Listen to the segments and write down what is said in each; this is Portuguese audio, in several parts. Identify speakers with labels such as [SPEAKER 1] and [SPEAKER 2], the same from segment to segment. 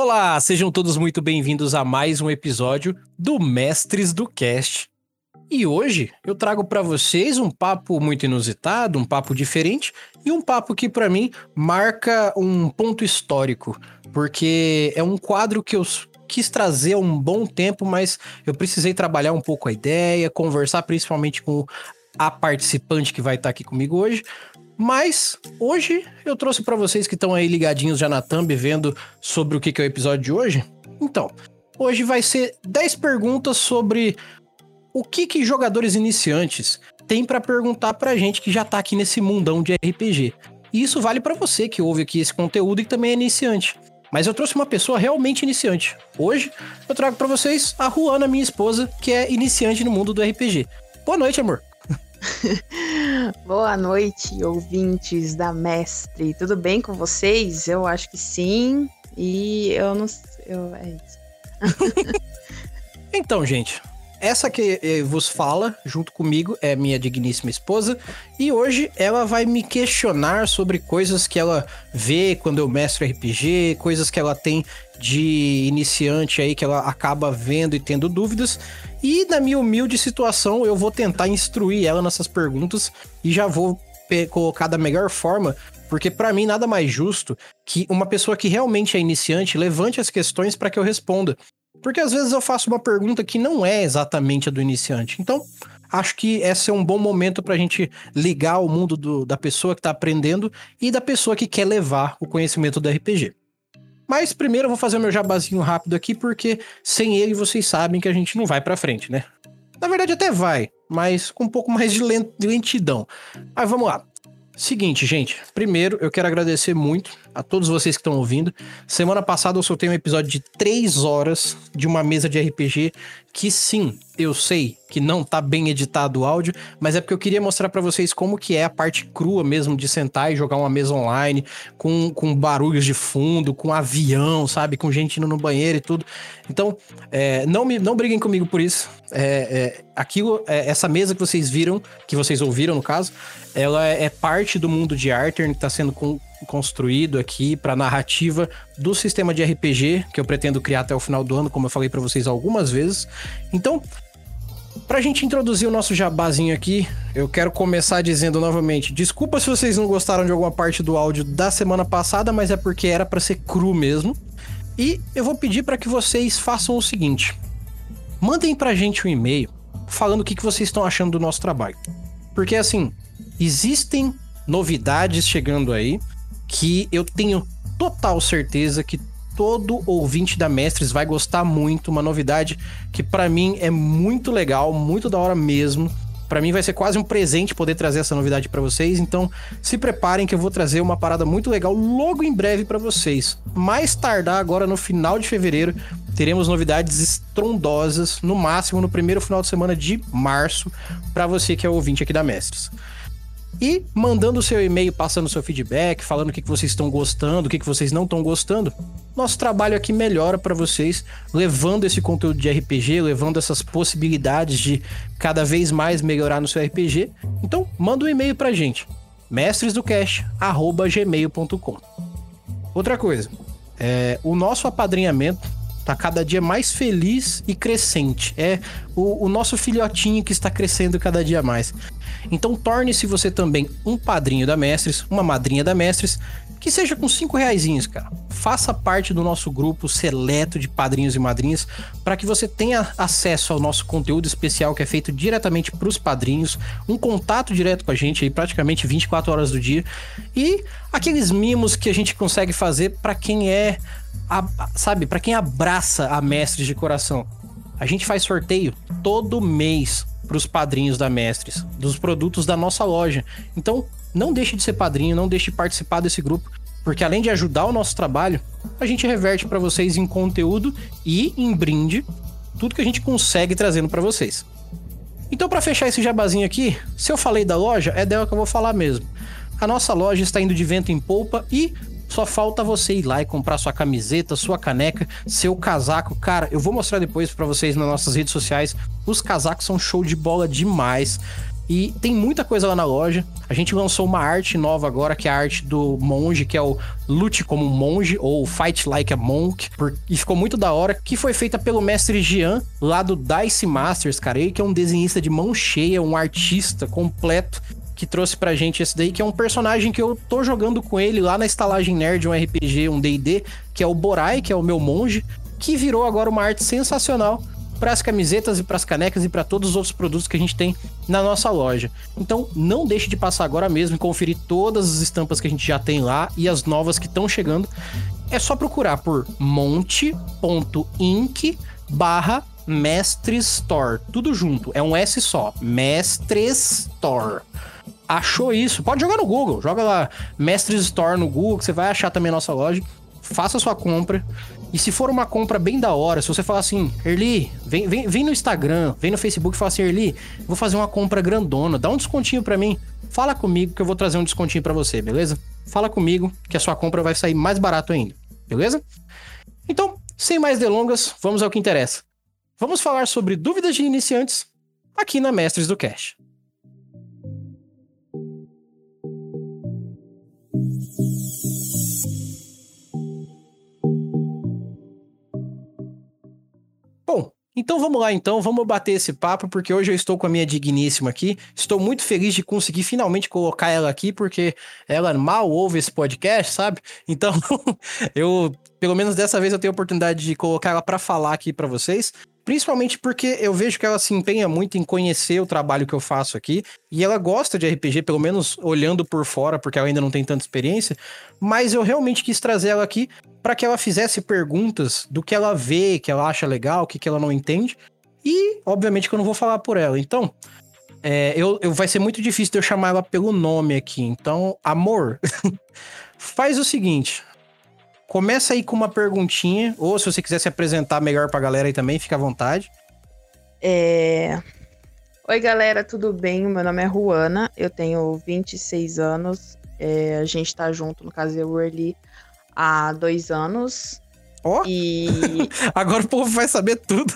[SPEAKER 1] Olá, sejam todos muito bem-vindos a mais um episódio do Mestres do Cast. E hoje eu trago para vocês um papo muito inusitado, um papo diferente e um papo que para mim marca um ponto histórico, porque é um quadro que eu quis trazer há um bom tempo, mas eu precisei trabalhar um pouco a ideia, conversar principalmente com a participante que vai estar aqui comigo hoje, mas hoje eu trouxe para vocês que estão aí ligadinhos já na thumb vendo sobre o que, que é o episódio de hoje. Então, hoje vai ser 10 perguntas sobre o que, que jogadores iniciantes têm para perguntar pra gente que já tá aqui nesse mundão de RPG. E isso vale para você que ouve aqui esse conteúdo e que também é iniciante. Mas eu trouxe uma pessoa realmente iniciante. Hoje eu trago para vocês a Ruana, minha esposa, que é iniciante no mundo do RPG. Boa noite, amor.
[SPEAKER 2] Boa noite, ouvintes da Mestre. Tudo bem com vocês? Eu acho que sim. E eu não. Eu, é isso.
[SPEAKER 1] então, gente, essa que eh, vos fala, junto comigo, é minha digníssima esposa. E hoje ela vai me questionar sobre coisas que ela vê quando eu mestro RPG, coisas que ela tem de iniciante aí, que ela acaba vendo e tendo dúvidas. E na minha humilde situação, eu vou tentar instruir ela nessas perguntas e já vou colocar da melhor forma, porque para mim nada mais justo que uma pessoa que realmente é iniciante levante as questões para que eu responda. Porque às vezes eu faço uma pergunta que não é exatamente a do iniciante. Então, acho que esse é um bom momento para a gente ligar o mundo do, da pessoa que está aprendendo e da pessoa que quer levar o conhecimento do RPG. Mas primeiro eu vou fazer o meu jabazinho rápido aqui, porque sem ele vocês sabem que a gente não vai para frente, né? Na verdade até vai, mas com um pouco mais de lentidão. Mas vamos lá. Seguinte, gente. Primeiro, eu quero agradecer muito a todos vocês que estão ouvindo. Semana passada eu soltei um episódio de 3 horas de uma mesa de RPG que sim, eu sei que não tá bem editado o áudio, mas é porque eu queria mostrar para vocês como que é a parte crua mesmo de sentar e jogar uma mesa online, com, com barulhos de fundo, com avião, sabe? Com gente indo no banheiro e tudo. Então, é, não, me, não briguem comigo por isso. É, é, aquilo, é, essa mesa que vocês viram, que vocês ouviram no caso, ela é, parte do mundo de Arthur que está sendo com, construído aqui para narrativa do sistema de RPG que eu pretendo criar até o final do ano, como eu falei para vocês algumas vezes. Então, Pra gente introduzir o nosso jabazinho aqui, eu quero começar dizendo novamente: desculpa se vocês não gostaram de alguma parte do áudio da semana passada, mas é porque era para ser cru mesmo. E eu vou pedir para que vocês façam o seguinte: mandem pra gente um e-mail falando o que, que vocês estão achando do nosso trabalho. Porque assim, existem novidades chegando aí que eu tenho total certeza que todo ouvinte da Mestres vai gostar muito, uma novidade que para mim é muito legal, muito da hora mesmo. Para mim vai ser quase um presente poder trazer essa novidade para vocês, então se preparem que eu vou trazer uma parada muito legal logo em breve para vocês. Mais tardar agora no final de fevereiro, teremos novidades estrondosas, no máximo no primeiro final de semana de março, para você que é ouvinte aqui da Mestres e mandando o seu e-mail, passando seu feedback, falando o que, que vocês estão gostando, o que, que vocês não estão gostando. Nosso trabalho aqui melhora para vocês, levando esse conteúdo de RPG, levando essas possibilidades de cada vez mais melhorar no seu RPG. Então, manda um e-mail pra gente, mestresdocast@gmail.com. Outra coisa, é, o nosso apadrinhamento tá cada dia mais feliz e crescente. É o, o nosso filhotinho que está crescendo cada dia mais. Então torne-se você também um padrinho da Mestres, uma madrinha da Mestres, que seja com cinco reaisinhos, cara. Faça parte do nosso grupo seleto de padrinhos e madrinhas para que você tenha acesso ao nosso conteúdo especial que é feito diretamente para os padrinhos, um contato direto com a gente aí praticamente 24 horas do dia e aqueles mimos que a gente consegue fazer para quem é, a, sabe, para quem abraça a Mestres de coração. A gente faz sorteio todo mês para os padrinhos da Mestres, dos produtos da nossa loja. Então, não deixe de ser padrinho, não deixe de participar desse grupo, porque além de ajudar o nosso trabalho, a gente reverte para vocês em conteúdo e em brinde tudo que a gente consegue trazendo para vocês. Então, para fechar esse jabazinho aqui, se eu falei da loja, é dela que eu vou falar mesmo. A nossa loja está indo de vento em polpa e só falta você ir lá e comprar sua camiseta, sua caneca, seu casaco. Cara, eu vou mostrar depois para vocês nas nossas redes sociais. Os casacos são show de bola demais. E tem muita coisa lá na loja. A gente lançou uma arte nova agora, que é a arte do monge, que é o Lute como monge, ou Fight Like a Monk. E ficou muito da hora, que foi feita pelo mestre Jean, lá do Dice Masters, cara. Ele que é um desenhista de mão cheia, um artista completo que trouxe pra gente esse daí, que é um personagem que eu tô jogando com ele lá na estalagem nerd, um RPG, um D&D, que é o Borai, que é o meu monge, que virou agora uma arte sensacional para as camisetas e para as canecas e para todos os outros produtos que a gente tem na nossa loja. Então, não deixe de passar agora mesmo e conferir todas as estampas que a gente já tem lá e as novas que estão chegando. É só procurar por monte.inc barra Mestre Store. Tudo junto, é um S só. Mestre Store achou isso, pode jogar no Google. Joga lá Mestres Store no Google, que você vai achar também a nossa loja. Faça sua compra. E se for uma compra bem da hora, se você falar assim, Erli, vem, vem, vem no Instagram, vem no Facebook e fala assim, Erli, vou fazer uma compra grandona, dá um descontinho para mim. Fala comigo que eu vou trazer um descontinho para você, beleza? Fala comigo que a sua compra vai sair mais barato ainda, beleza? Então, sem mais delongas, vamos ao que interessa. Vamos falar sobre dúvidas de iniciantes aqui na Mestres do Cash. Então vamos lá, então, vamos bater esse papo, porque hoje eu estou com a minha digníssima aqui. Estou muito feliz de conseguir finalmente colocar ela aqui, porque ela mal ouve esse podcast, sabe? Então, eu, pelo menos dessa vez, eu tenho a oportunidade de colocar ela para falar aqui para vocês. Principalmente porque eu vejo que ela se empenha muito em conhecer o trabalho que eu faço aqui. E ela gosta de RPG, pelo menos olhando por fora, porque ela ainda não tem tanta experiência. Mas eu realmente quis trazer ela aqui para que ela fizesse perguntas do que ela vê, que ela acha legal, o que, que ela não entende. E, obviamente, que eu não vou falar por ela. Então, é, eu, eu, vai ser muito difícil de eu chamar ela pelo nome aqui. Então, amor, faz o seguinte: Começa aí com uma perguntinha, ou se você quiser se apresentar melhor pra galera aí também, fica à vontade.
[SPEAKER 2] É... Oi, galera, tudo bem? Meu nome é Ruana, eu tenho 26 anos. É, a gente tá junto, no caso, eu e há dois anos.
[SPEAKER 1] Ó! Oh? E... Agora o povo vai saber tudo.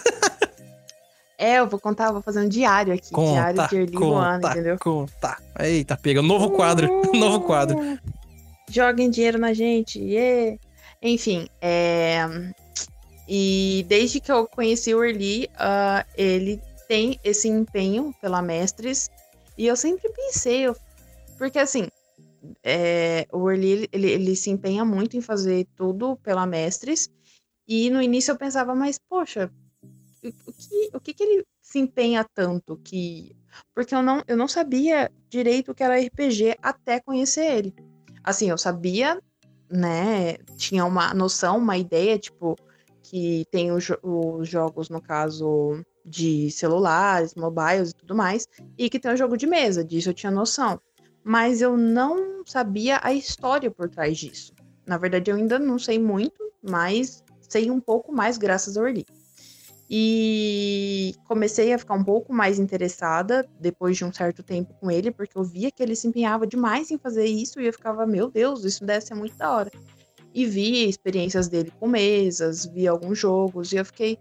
[SPEAKER 2] é, eu vou contar, vou fazer um diário aqui.
[SPEAKER 1] Conta,
[SPEAKER 2] diário de Erli Ruana, entendeu?
[SPEAKER 1] Conta. Eita, pega. Novo quadro. Novo quadro.
[SPEAKER 2] Joguem dinheiro na gente. Yeah. Enfim, é... e desde que eu conheci o Erli, uh, ele tem esse empenho pela Mestres, e eu sempre pensei, eu... porque assim, é... o Erli, ele, ele se empenha muito em fazer tudo pela Mestres, e no início eu pensava, mas poxa, o que, o que, que ele se empenha tanto que porque eu não, eu não sabia direito o que era RPG até conhecer ele. Assim, eu sabia né, tinha uma noção, uma ideia, tipo, que tem os, os jogos, no caso, de celulares, mobiles e tudo mais, e que tem o jogo de mesa, disso eu tinha noção. Mas eu não sabia a história por trás disso. Na verdade, eu ainda não sei muito, mas sei um pouco mais graças ao Early. E comecei a ficar um pouco mais interessada depois de um certo tempo com ele, porque eu via que ele se empenhava demais em fazer isso e eu ficava, meu Deus, isso deve ser muito da hora. E vi experiências dele com mesas, vi alguns jogos e eu fiquei.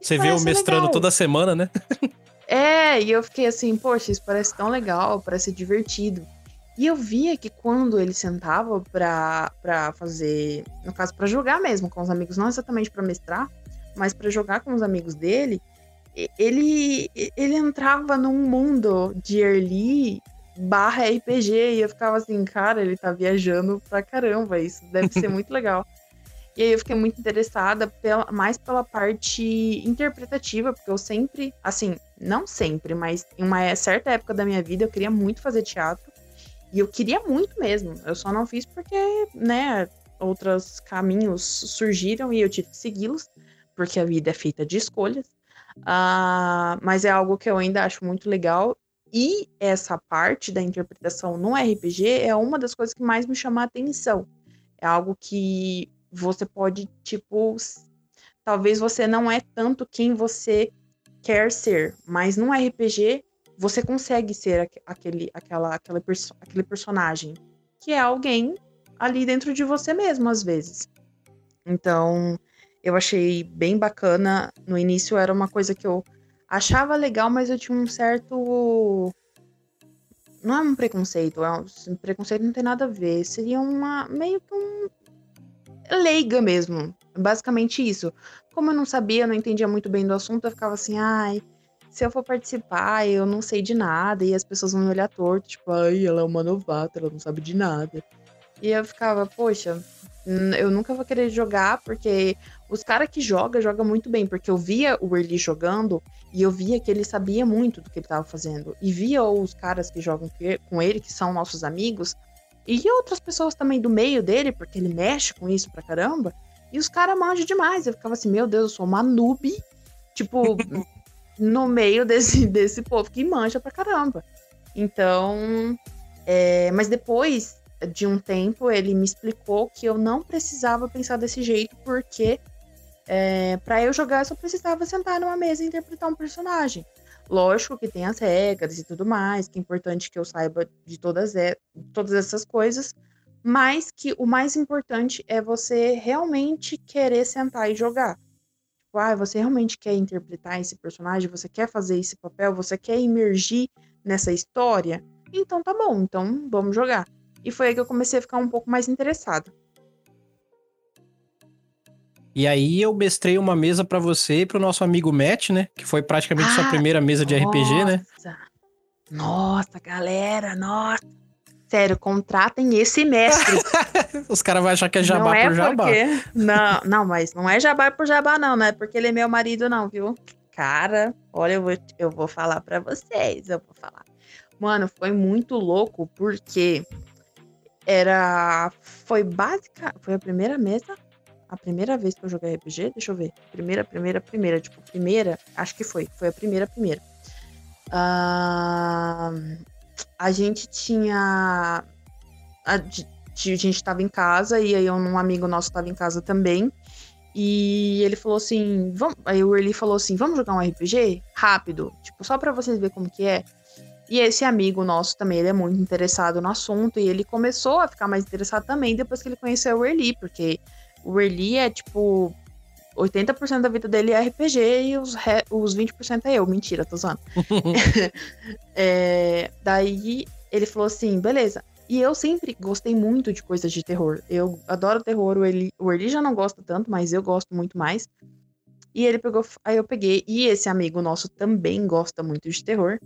[SPEAKER 1] Você viu o mestrando legal. toda semana, né?
[SPEAKER 2] é, e eu fiquei assim, poxa, isso parece tão legal, parece divertido. E eu via que quando ele sentava pra, pra fazer, no caso, para jogar mesmo com os amigos, não exatamente para mestrar, mas para jogar com os amigos dele, ele, ele entrava num mundo de early barra RPG e eu ficava assim, cara, ele tá viajando pra caramba, isso deve ser muito legal. E aí eu fiquei muito interessada pela, mais pela parte interpretativa, porque eu sempre, assim, não sempre, mas em uma certa época da minha vida eu queria muito fazer teatro. E eu queria muito mesmo. Eu só não fiz porque, né, outros caminhos surgiram e eu tive que segui-los porque a vida é feita de escolhas. Uh, mas é algo que eu ainda acho muito legal. E essa parte da interpretação no RPG é uma das coisas que mais me chama a atenção. É algo que você pode, tipo, talvez você não é tanto quem você quer ser, mas no RPG você consegue ser aquele, aquela, aquela perso aquele personagem que é alguém ali dentro de você mesmo, às vezes. Então, eu achei bem bacana. No início era uma coisa que eu achava legal, mas eu tinha um certo Não é um preconceito, é um, preconceito não tem nada a ver. Seria uma. meio que um. leiga mesmo. Basicamente isso. Como eu não sabia, não entendia muito bem do assunto, eu ficava assim, ai, se eu for participar, eu não sei de nada, e as pessoas vão me olhar torto, tipo, ai, ela é uma novata, ela não sabe de nada. E eu ficava, poxa, eu nunca vou querer jogar, porque os caras que jogam, jogam muito bem, porque eu via o Early jogando e eu via que ele sabia muito do que ele estava fazendo. E via os caras que jogam com ele, que são nossos amigos, e outras pessoas também do meio dele, porque ele mexe com isso pra caramba. E os caras manjam demais. Eu ficava assim, meu Deus, eu sou uma noob, tipo, no meio desse, desse povo que manja pra caramba. Então, é, mas depois de um tempo, ele me explicou que eu não precisava pensar desse jeito, porque é, para eu jogar, eu só precisava sentar numa mesa e interpretar um personagem. Lógico que tem as regras e tudo mais, que é importante que eu saiba de todas, é, todas essas coisas, mas que o mais importante é você realmente querer sentar e jogar. Tipo, ah, você realmente quer interpretar esse personagem, você quer fazer esse papel, você quer imergir nessa história? Então tá bom, então vamos jogar. E foi aí que eu comecei a ficar um pouco mais interessada.
[SPEAKER 1] E aí eu mestrei uma mesa para você e pro nosso amigo Matt, né? Que foi praticamente ah, sua primeira mesa de nossa. RPG, né?
[SPEAKER 2] Nossa, galera, nossa. Sério, contratem esse mestre.
[SPEAKER 1] Os caras vão achar que é jabá não é por jabá. Porque...
[SPEAKER 2] Não, não, mas não é jabá por jabá, não, não é porque ele é meu marido, não, viu? Cara, olha, eu vou, eu vou falar para vocês, eu vou falar. Mano, foi muito louco porque era. Foi básica. Foi a primeira mesa. A primeira vez que eu joguei RPG, deixa eu ver. Primeira, primeira, primeira. Tipo, primeira, acho que foi. Foi a primeira, primeira. Uh, a gente tinha. A, a gente estava em casa e aí um amigo nosso estava em casa também. E ele falou assim, vamos, aí o Early falou assim, vamos jogar um RPG rápido, tipo, só para vocês verem como que é. E esse amigo nosso também, ele é muito interessado no assunto e ele começou a ficar mais interessado também depois que ele conheceu o Erli, porque o Erli é tipo 80% da vida dele é RPG e os, re... os 20% é eu. Mentira, tô zoando. é... Daí ele falou assim: beleza. E eu sempre gostei muito de coisas de terror. Eu adoro terror. O Erli, o Erli já não gosta tanto, mas eu gosto muito mais. E ele pegou. Aí eu peguei. E esse amigo nosso também gosta muito de terror.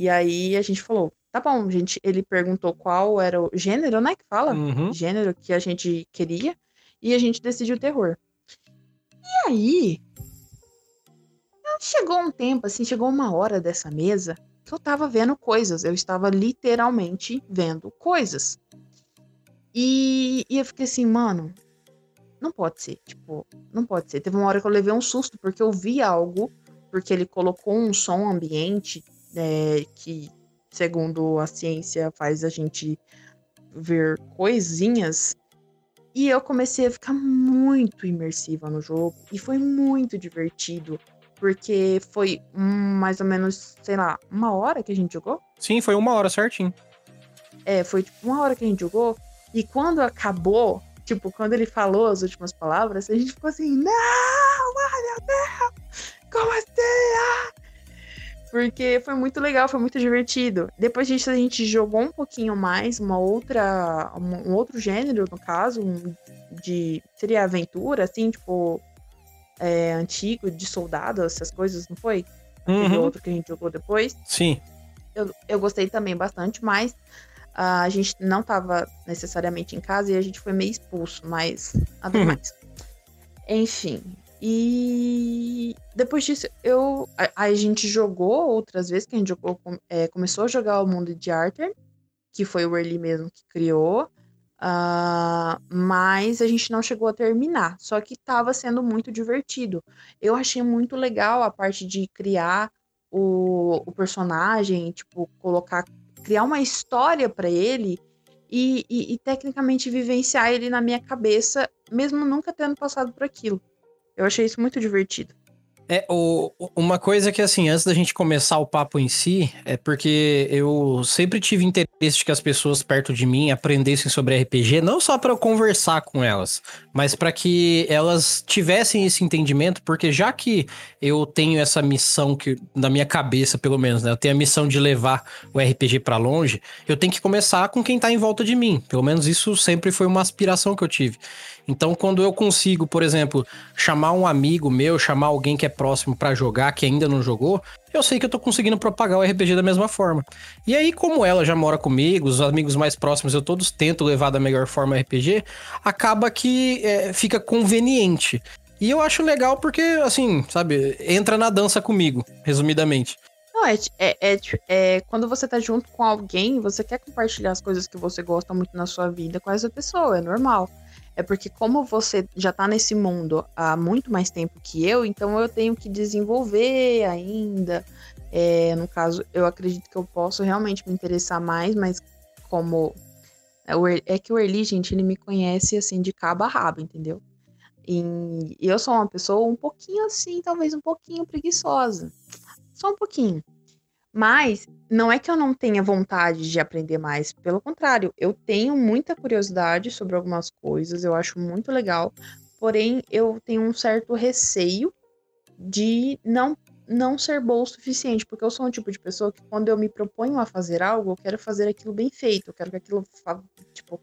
[SPEAKER 2] E aí a gente falou, tá bom, gente. Ele perguntou qual era o gênero, né? Que fala? Uhum. Gênero que a gente queria. E a gente decidiu terror. E aí. Chegou um tempo, assim, chegou uma hora dessa mesa que eu tava vendo coisas. Eu estava literalmente vendo coisas. E, e eu fiquei assim, mano, não pode ser. Tipo, não pode ser. Teve uma hora que eu levei um susto porque eu vi algo, porque ele colocou um som ambiente é, que, segundo a ciência, faz a gente ver coisinhas. E eu comecei a ficar muito imersiva no jogo e foi muito divertido, porque foi mais ou menos, sei lá, uma hora que a gente jogou?
[SPEAKER 1] Sim, foi uma hora certinho.
[SPEAKER 2] É, foi tipo uma hora que a gente jogou. E quando acabou, tipo, quando ele falou as últimas palavras, a gente ficou assim, não, ai meu Deus, como assim? Ah! Porque foi muito legal, foi muito divertido. Depois disso, a gente jogou um pouquinho mais, uma outra. Um, outro gênero, no caso, um, de. Seria aventura, assim, tipo. É, antigo, de soldado, essas coisas, não foi? Aquele uhum. outro que a gente jogou depois.
[SPEAKER 1] Sim.
[SPEAKER 2] Eu, eu gostei também bastante, mas uh, a gente não estava necessariamente em casa e a gente foi meio expulso, mas nada uhum. mais. Enfim, e depois disso, eu a, a, gente jogou outras vezes, que a gente jogou, é, começou a jogar o mundo de Arthur, que foi o Early mesmo que criou. Uh, mas a gente não chegou a terminar. Só que estava sendo muito divertido. Eu achei muito legal a parte de criar o, o personagem, tipo, colocar, criar uma história para ele e, e, e, tecnicamente vivenciar ele na minha cabeça, mesmo nunca tendo passado por aquilo. Eu achei isso muito divertido.
[SPEAKER 1] É, o, uma coisa que, assim, antes da gente começar o papo em si, é porque eu sempre tive interesse de que as pessoas perto de mim aprendessem sobre RPG, não só para eu conversar com elas, mas para que elas tivessem esse entendimento, porque já que eu tenho essa missão que, na minha cabeça, pelo menos, né, eu tenho a missão de levar o RPG para longe, eu tenho que começar com quem tá em volta de mim. Pelo menos isso sempre foi uma aspiração que eu tive. Então, quando eu consigo, por exemplo, chamar um amigo meu, chamar alguém que é próximo para jogar, que ainda não jogou, eu sei que eu tô conseguindo propagar o RPG da mesma forma. E aí, como ela já mora comigo, os amigos mais próximos eu todos tento levar da melhor forma o RPG, acaba que é, fica conveniente. E eu acho legal porque, assim, sabe, entra na dança comigo, resumidamente.
[SPEAKER 2] Não, é, é, é, é, quando você tá junto com alguém, você quer compartilhar as coisas que você gosta muito na sua vida com essa pessoa, é normal. É porque como você já tá nesse mundo há muito mais tempo que eu, então eu tenho que desenvolver ainda. É, no caso, eu acredito que eu posso realmente me interessar mais, mas como é, é que o Erli, gente, ele me conhece assim de cabo a rabo, entendeu? E eu sou uma pessoa um pouquinho assim, talvez um pouquinho preguiçosa. Só um pouquinho. Mas não é que eu não tenha vontade de aprender mais, pelo contrário, eu tenho muita curiosidade sobre algumas coisas, eu acho muito legal, porém eu tenho um certo receio de não não ser boa o suficiente, porque eu sou um tipo de pessoa que quando eu me proponho a fazer algo, eu quero fazer aquilo bem feito, eu quero que aquilo tipo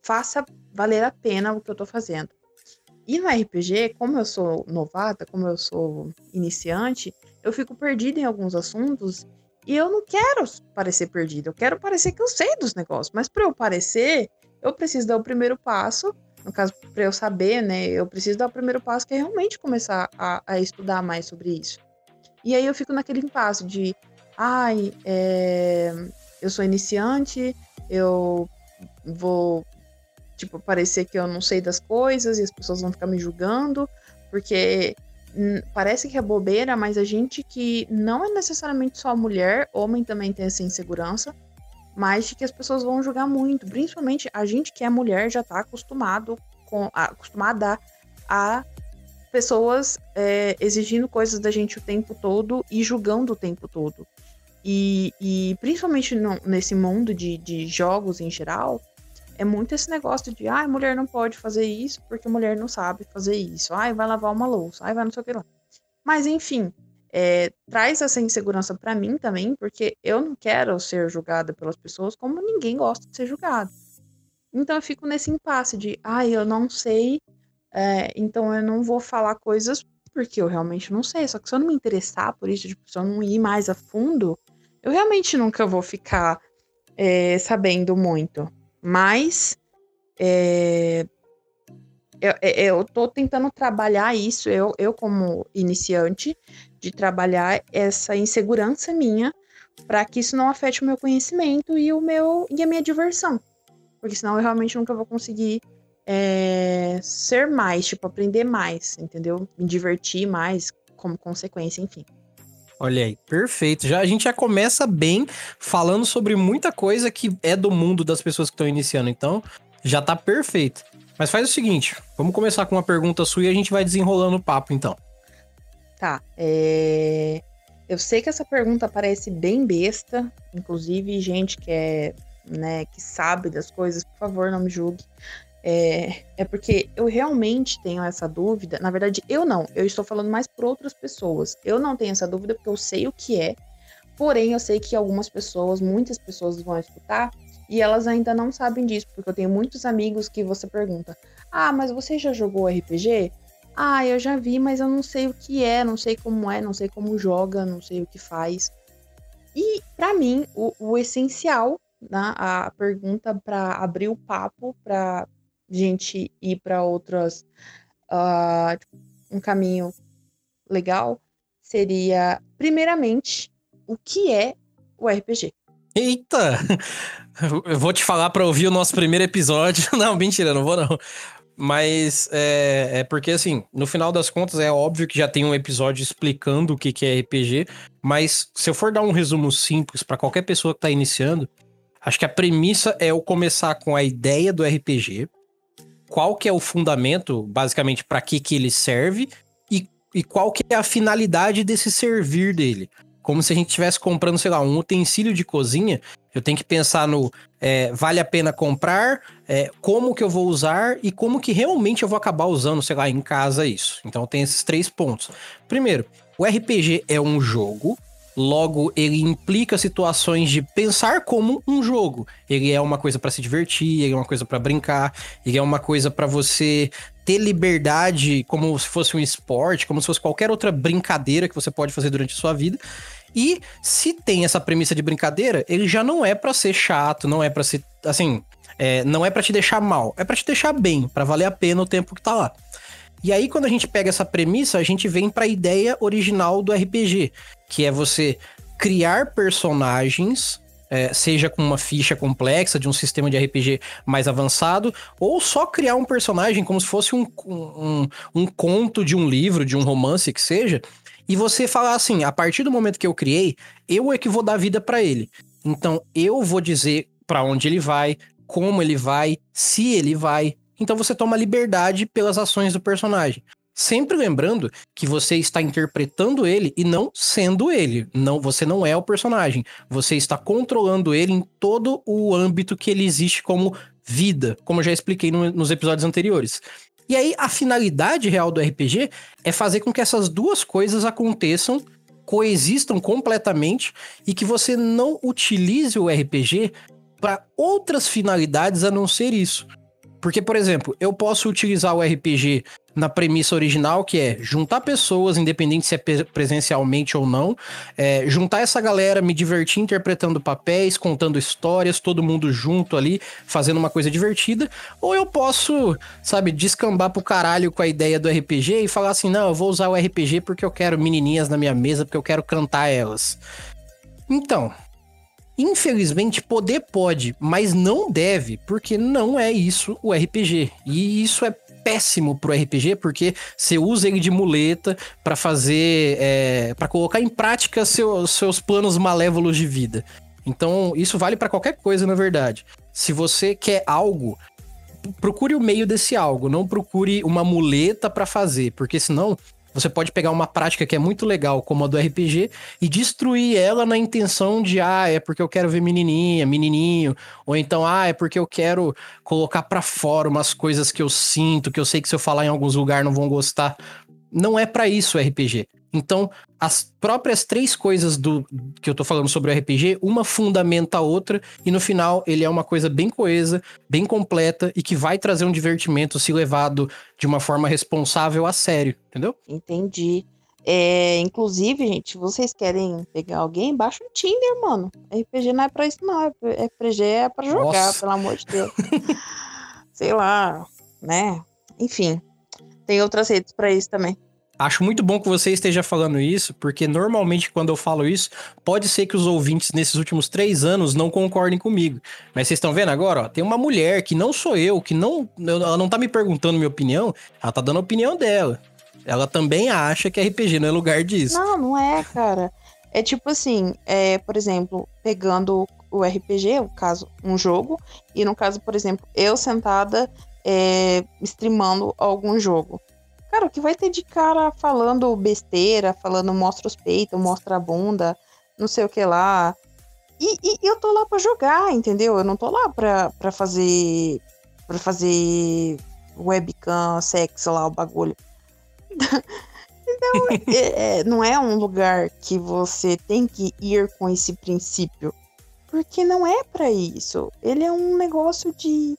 [SPEAKER 2] faça valer a pena o que eu tô fazendo. E no RPG, como eu sou novata, como eu sou iniciante, eu fico perdida em alguns assuntos e eu não quero parecer perdida, eu quero parecer que eu sei dos negócios. Mas para eu parecer, eu preciso dar o primeiro passo. No caso, para eu saber, né? Eu preciso dar o primeiro passo, que é realmente começar a, a estudar mais sobre isso. E aí eu fico naquele impasse de, ai, é, eu sou iniciante, eu vou, tipo, parecer que eu não sei das coisas e as pessoas vão ficar me julgando, porque parece que é bobeira, mas a gente que não é necessariamente só mulher, homem também tem essa insegurança, mas de que as pessoas vão julgar muito, principalmente a gente que é mulher já tá acostumado com acostumada a pessoas é, exigindo coisas da gente o tempo todo e julgando o tempo todo. E, e principalmente no, nesse mundo de, de jogos em geral, é muito esse negócio de, ah, mulher não pode fazer isso porque mulher não sabe fazer isso. Ai, vai lavar uma louça, ai, vai não sei o que lá. Mas, enfim, é, traz essa insegurança para mim também, porque eu não quero ser julgada pelas pessoas como ninguém gosta de ser julgado. Então eu fico nesse impasse de, ai, eu não sei, é, então eu não vou falar coisas porque eu realmente não sei. Só que se eu não me interessar por isso, tipo, se eu não ir mais a fundo, eu realmente nunca vou ficar é, sabendo muito. Mas é, eu, é, eu tô tentando trabalhar isso, eu, eu como iniciante, de trabalhar essa insegurança minha para que isso não afete o meu conhecimento e o meu e a minha diversão. Porque senão eu realmente nunca vou conseguir é, ser mais, tipo, aprender mais, entendeu? Me divertir mais como consequência, enfim.
[SPEAKER 1] Olha aí, perfeito. Já a gente já começa bem falando sobre muita coisa que é do mundo das pessoas que estão iniciando. Então, já tá perfeito. Mas faz o seguinte, vamos começar com uma pergunta sua e a gente vai desenrolando o papo, então.
[SPEAKER 2] Tá. É... Eu sei que essa pergunta parece bem besta, inclusive gente que é, né, que sabe das coisas, por favor, não me julgue. É, é porque eu realmente tenho essa dúvida. Na verdade, eu não. Eu estou falando mais por outras pessoas. Eu não tenho essa dúvida porque eu sei o que é. Porém, eu sei que algumas pessoas, muitas pessoas vão escutar e elas ainda não sabem disso. Porque eu tenho muitos amigos que você pergunta: Ah, mas você já jogou RPG? Ah, eu já vi, mas eu não sei o que é, não sei como é, não sei como joga, não sei o que faz. E para mim, o, o essencial, né, a pergunta para abrir o papo, para gente ir para outras uh, um caminho legal seria primeiramente o que é o RPG.
[SPEAKER 1] Eita! Eu vou te falar para ouvir o nosso primeiro episódio. Não, mentira, não vou não. Mas é, é, porque, assim, no final das contas, é óbvio que já tem um episódio explicando o que, que é RPG. Mas se eu for dar um resumo simples para qualquer pessoa que tá iniciando, acho que a premissa é eu começar com a ideia do RPG, qual que é o fundamento, basicamente, para que que ele serve e e qual que é a finalidade desse servir dele. Como se a gente estivesse comprando, sei lá, um utensílio de cozinha. Eu tenho que pensar no é, vale a pena comprar, é, como que eu vou usar e como que realmente eu vou acabar usando, sei lá, em casa isso. Então tem esses três pontos. Primeiro, o RPG é um jogo Logo, ele implica situações de pensar como um jogo. Ele é uma coisa para se divertir, ele é uma coisa para brincar, ele é uma coisa para você ter liberdade como se fosse um esporte, como se fosse qualquer outra brincadeira que você pode fazer durante a sua vida. E se tem essa premissa de brincadeira, ele já não é para ser chato, não é para ser assim, é, não é para te deixar mal, é para te deixar bem, para valer a pena o tempo que tá lá. E aí, quando a gente pega essa premissa, a gente vem para a ideia original do RPG, que é você criar personagens, é, seja com uma ficha complexa de um sistema de RPG mais avançado, ou só criar um personagem como se fosse um, um, um conto de um livro, de um romance que seja, e você falar assim: a partir do momento que eu criei, eu é que vou dar vida para ele. Então eu vou dizer para onde ele vai, como ele vai, se ele vai, então você toma liberdade pelas ações do personagem. Sempre lembrando que você está interpretando ele e não sendo ele. Não, você não é o personagem. Você está controlando ele em todo o âmbito que ele existe como vida, como eu já expliquei no, nos episódios anteriores. E aí a finalidade real do RPG é fazer com que essas duas coisas aconteçam, coexistam completamente e que você não utilize o RPG para outras finalidades a não ser isso. Porque, por exemplo, eu posso utilizar o RPG na premissa original, que é juntar pessoas, independente se é presencialmente ou não, é, juntar essa galera, me divertir interpretando papéis, contando histórias, todo mundo junto ali, fazendo uma coisa divertida, ou eu posso, sabe, descambar pro caralho com a ideia do RPG e falar assim: não, eu vou usar o RPG porque eu quero menininhas na minha mesa, porque eu quero cantar elas. Então, Infelizmente, poder pode, mas não deve, porque não é isso o RPG. E isso é péssimo pro RPG, porque você usa ele de muleta para fazer. É, para colocar em prática seu, seus planos malévolos de vida. Então, isso vale para qualquer coisa, na verdade. Se você quer algo, procure o meio desse algo, não procure uma muleta para fazer, porque senão você pode pegar uma prática que é muito legal, como a do RPG, e destruir ela na intenção de, ah, é porque eu quero ver menininha, menininho, ou então, ah, é porque eu quero colocar para fora umas coisas que eu sinto, que eu sei que se eu falar em alguns lugares não vão gostar. Não é para isso o RPG. Então, as próprias três coisas do que eu tô falando sobre o RPG, uma fundamenta a outra, e no final ele é uma coisa bem coesa, bem completa e que vai trazer um divertimento se levado de uma forma responsável a sério, entendeu?
[SPEAKER 2] Entendi. É, inclusive, gente, vocês querem pegar alguém, baixa o Tinder, mano. RPG não é pra isso, não. RPG é pra jogar, Nossa. pelo amor de Deus. Sei lá, né? Enfim, tem outras redes para isso também.
[SPEAKER 1] Acho muito bom que você esteja falando isso, porque normalmente quando eu falo isso, pode ser que os ouvintes nesses últimos três anos não concordem comigo. Mas vocês estão vendo agora, ó, tem uma mulher que não sou eu, que não. Ela não tá me perguntando minha opinião, ela tá dando a opinião dela. Ela também acha que RPG não é lugar disso.
[SPEAKER 2] Não, não é, cara. É tipo assim, é, por exemplo, pegando o RPG, o caso, um jogo, e no caso, por exemplo, eu sentada é, streamando algum jogo. Cara, o que vai ter de cara falando besteira, falando mostra os peitos, mostra a bunda, não sei o que lá. E, e, eu tô lá pra jogar, entendeu? Eu não tô lá pra, pra fazer. para fazer webcam, sexo lá, o bagulho. então, é, é, não é um lugar que você tem que ir com esse princípio. Porque não é para isso. Ele é um negócio de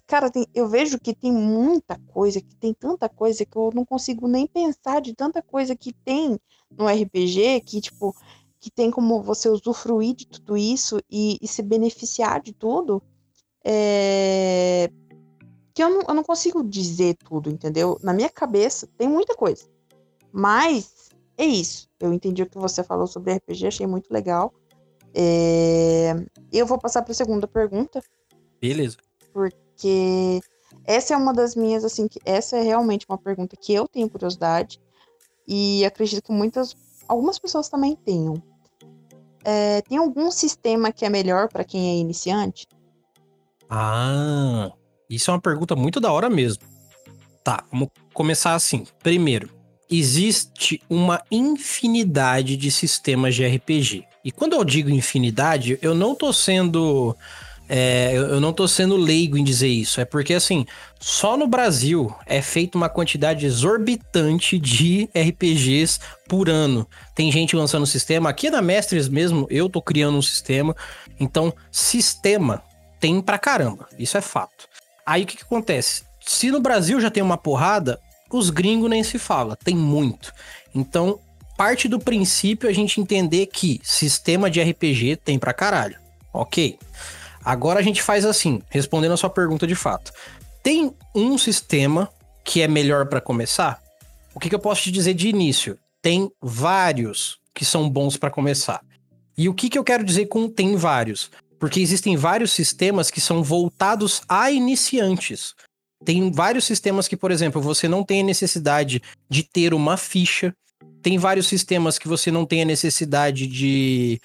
[SPEAKER 2] Cara, tem, eu vejo que tem muita coisa, que tem tanta coisa que eu não consigo nem pensar de tanta coisa que tem no RPG, que, tipo, que tem como você usufruir de tudo isso e, e se beneficiar de tudo. É... Que eu não, eu não consigo dizer tudo, entendeu? Na minha cabeça tem muita coisa. Mas é isso. Eu entendi o que você falou sobre RPG, achei muito legal. É... Eu vou passar para a segunda pergunta.
[SPEAKER 1] Beleza.
[SPEAKER 2] Porque porque essa é uma das minhas, assim, essa é realmente uma pergunta que eu tenho curiosidade e acredito que muitas, algumas pessoas também tenham. É, tem algum sistema que é melhor para quem é iniciante?
[SPEAKER 1] Ah, isso é uma pergunta muito da hora mesmo. Tá, vamos começar assim. Primeiro, existe uma infinidade de sistemas de RPG. E quando eu digo infinidade, eu não tô sendo. É, eu não tô sendo leigo em dizer isso. É porque, assim, só no Brasil é feita uma quantidade exorbitante de RPGs por ano. Tem gente lançando sistema. Aqui na Mestres mesmo, eu tô criando um sistema. Então, sistema tem pra caramba. Isso é fato. Aí o que, que acontece? Se no Brasil já tem uma porrada, os gringos nem se fala, tem muito. Então, parte do princípio a gente entender que sistema de RPG tem pra caralho. Ok. Agora a gente faz assim, respondendo a sua pergunta de fato. Tem um sistema que é melhor para começar? O que, que eu posso te dizer de início? Tem vários que são bons para começar. E o que, que eu quero dizer com tem vários? Porque existem vários sistemas que são voltados a iniciantes. Tem vários sistemas que, por exemplo, você não tem a necessidade de ter uma ficha. Tem vários sistemas que você não tem a necessidade de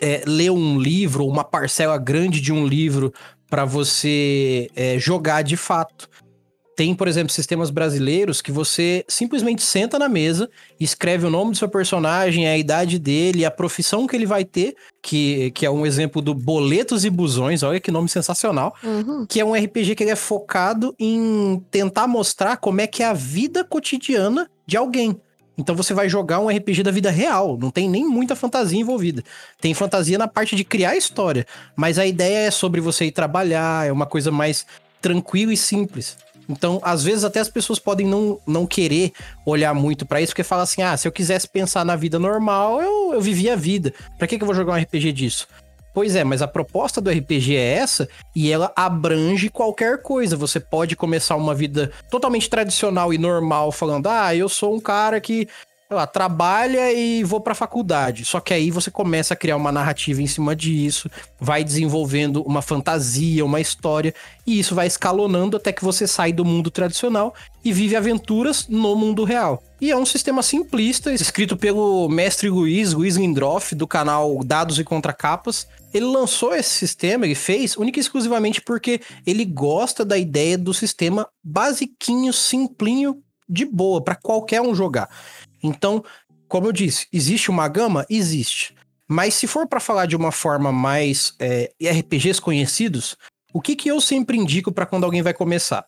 [SPEAKER 1] é, ler um livro, uma parcela grande de um livro para você é, jogar de fato. Tem, por exemplo, sistemas brasileiros que você simplesmente senta na mesa, escreve o nome do seu personagem, a idade dele, a profissão que ele vai ter, que, que é um exemplo do Boletos e Busões, olha que nome sensacional, uhum. que é um RPG que ele é focado em tentar mostrar como é que é a vida cotidiana de alguém. Então você vai jogar um RPG da vida real, não tem nem muita fantasia envolvida. Tem fantasia na parte de criar a história, mas a ideia é sobre você ir trabalhar, é uma coisa mais tranquila e simples. Então, às vezes, até as pessoas podem não, não querer olhar muito para isso, porque fala assim: ah, se eu quisesse pensar na vida normal, eu, eu vivia a vida. Pra que, que eu vou jogar um RPG disso? Pois é, mas a proposta do RPG é essa e ela abrange qualquer coisa. Você pode começar uma vida totalmente tradicional e normal, falando: ah, eu sou um cara que lá, trabalha e vou pra faculdade. Só que aí você começa a criar uma narrativa em cima disso, vai desenvolvendo uma fantasia, uma história, e isso vai escalonando até que você sai do mundo tradicional e vive aventuras no mundo real. E é um sistema simplista, escrito pelo mestre Luiz, Luiz Lindroff, do canal Dados e Contracapas. Ele lançou esse sistema, ele fez única e exclusivamente porque ele gosta da ideia do sistema basiquinho, simplinho, de boa, para qualquer um jogar. Então, como eu disse, existe uma gama? Existe. Mas se for para falar de uma forma mais é, RPGs conhecidos, o que, que eu sempre indico para quando alguém vai começar?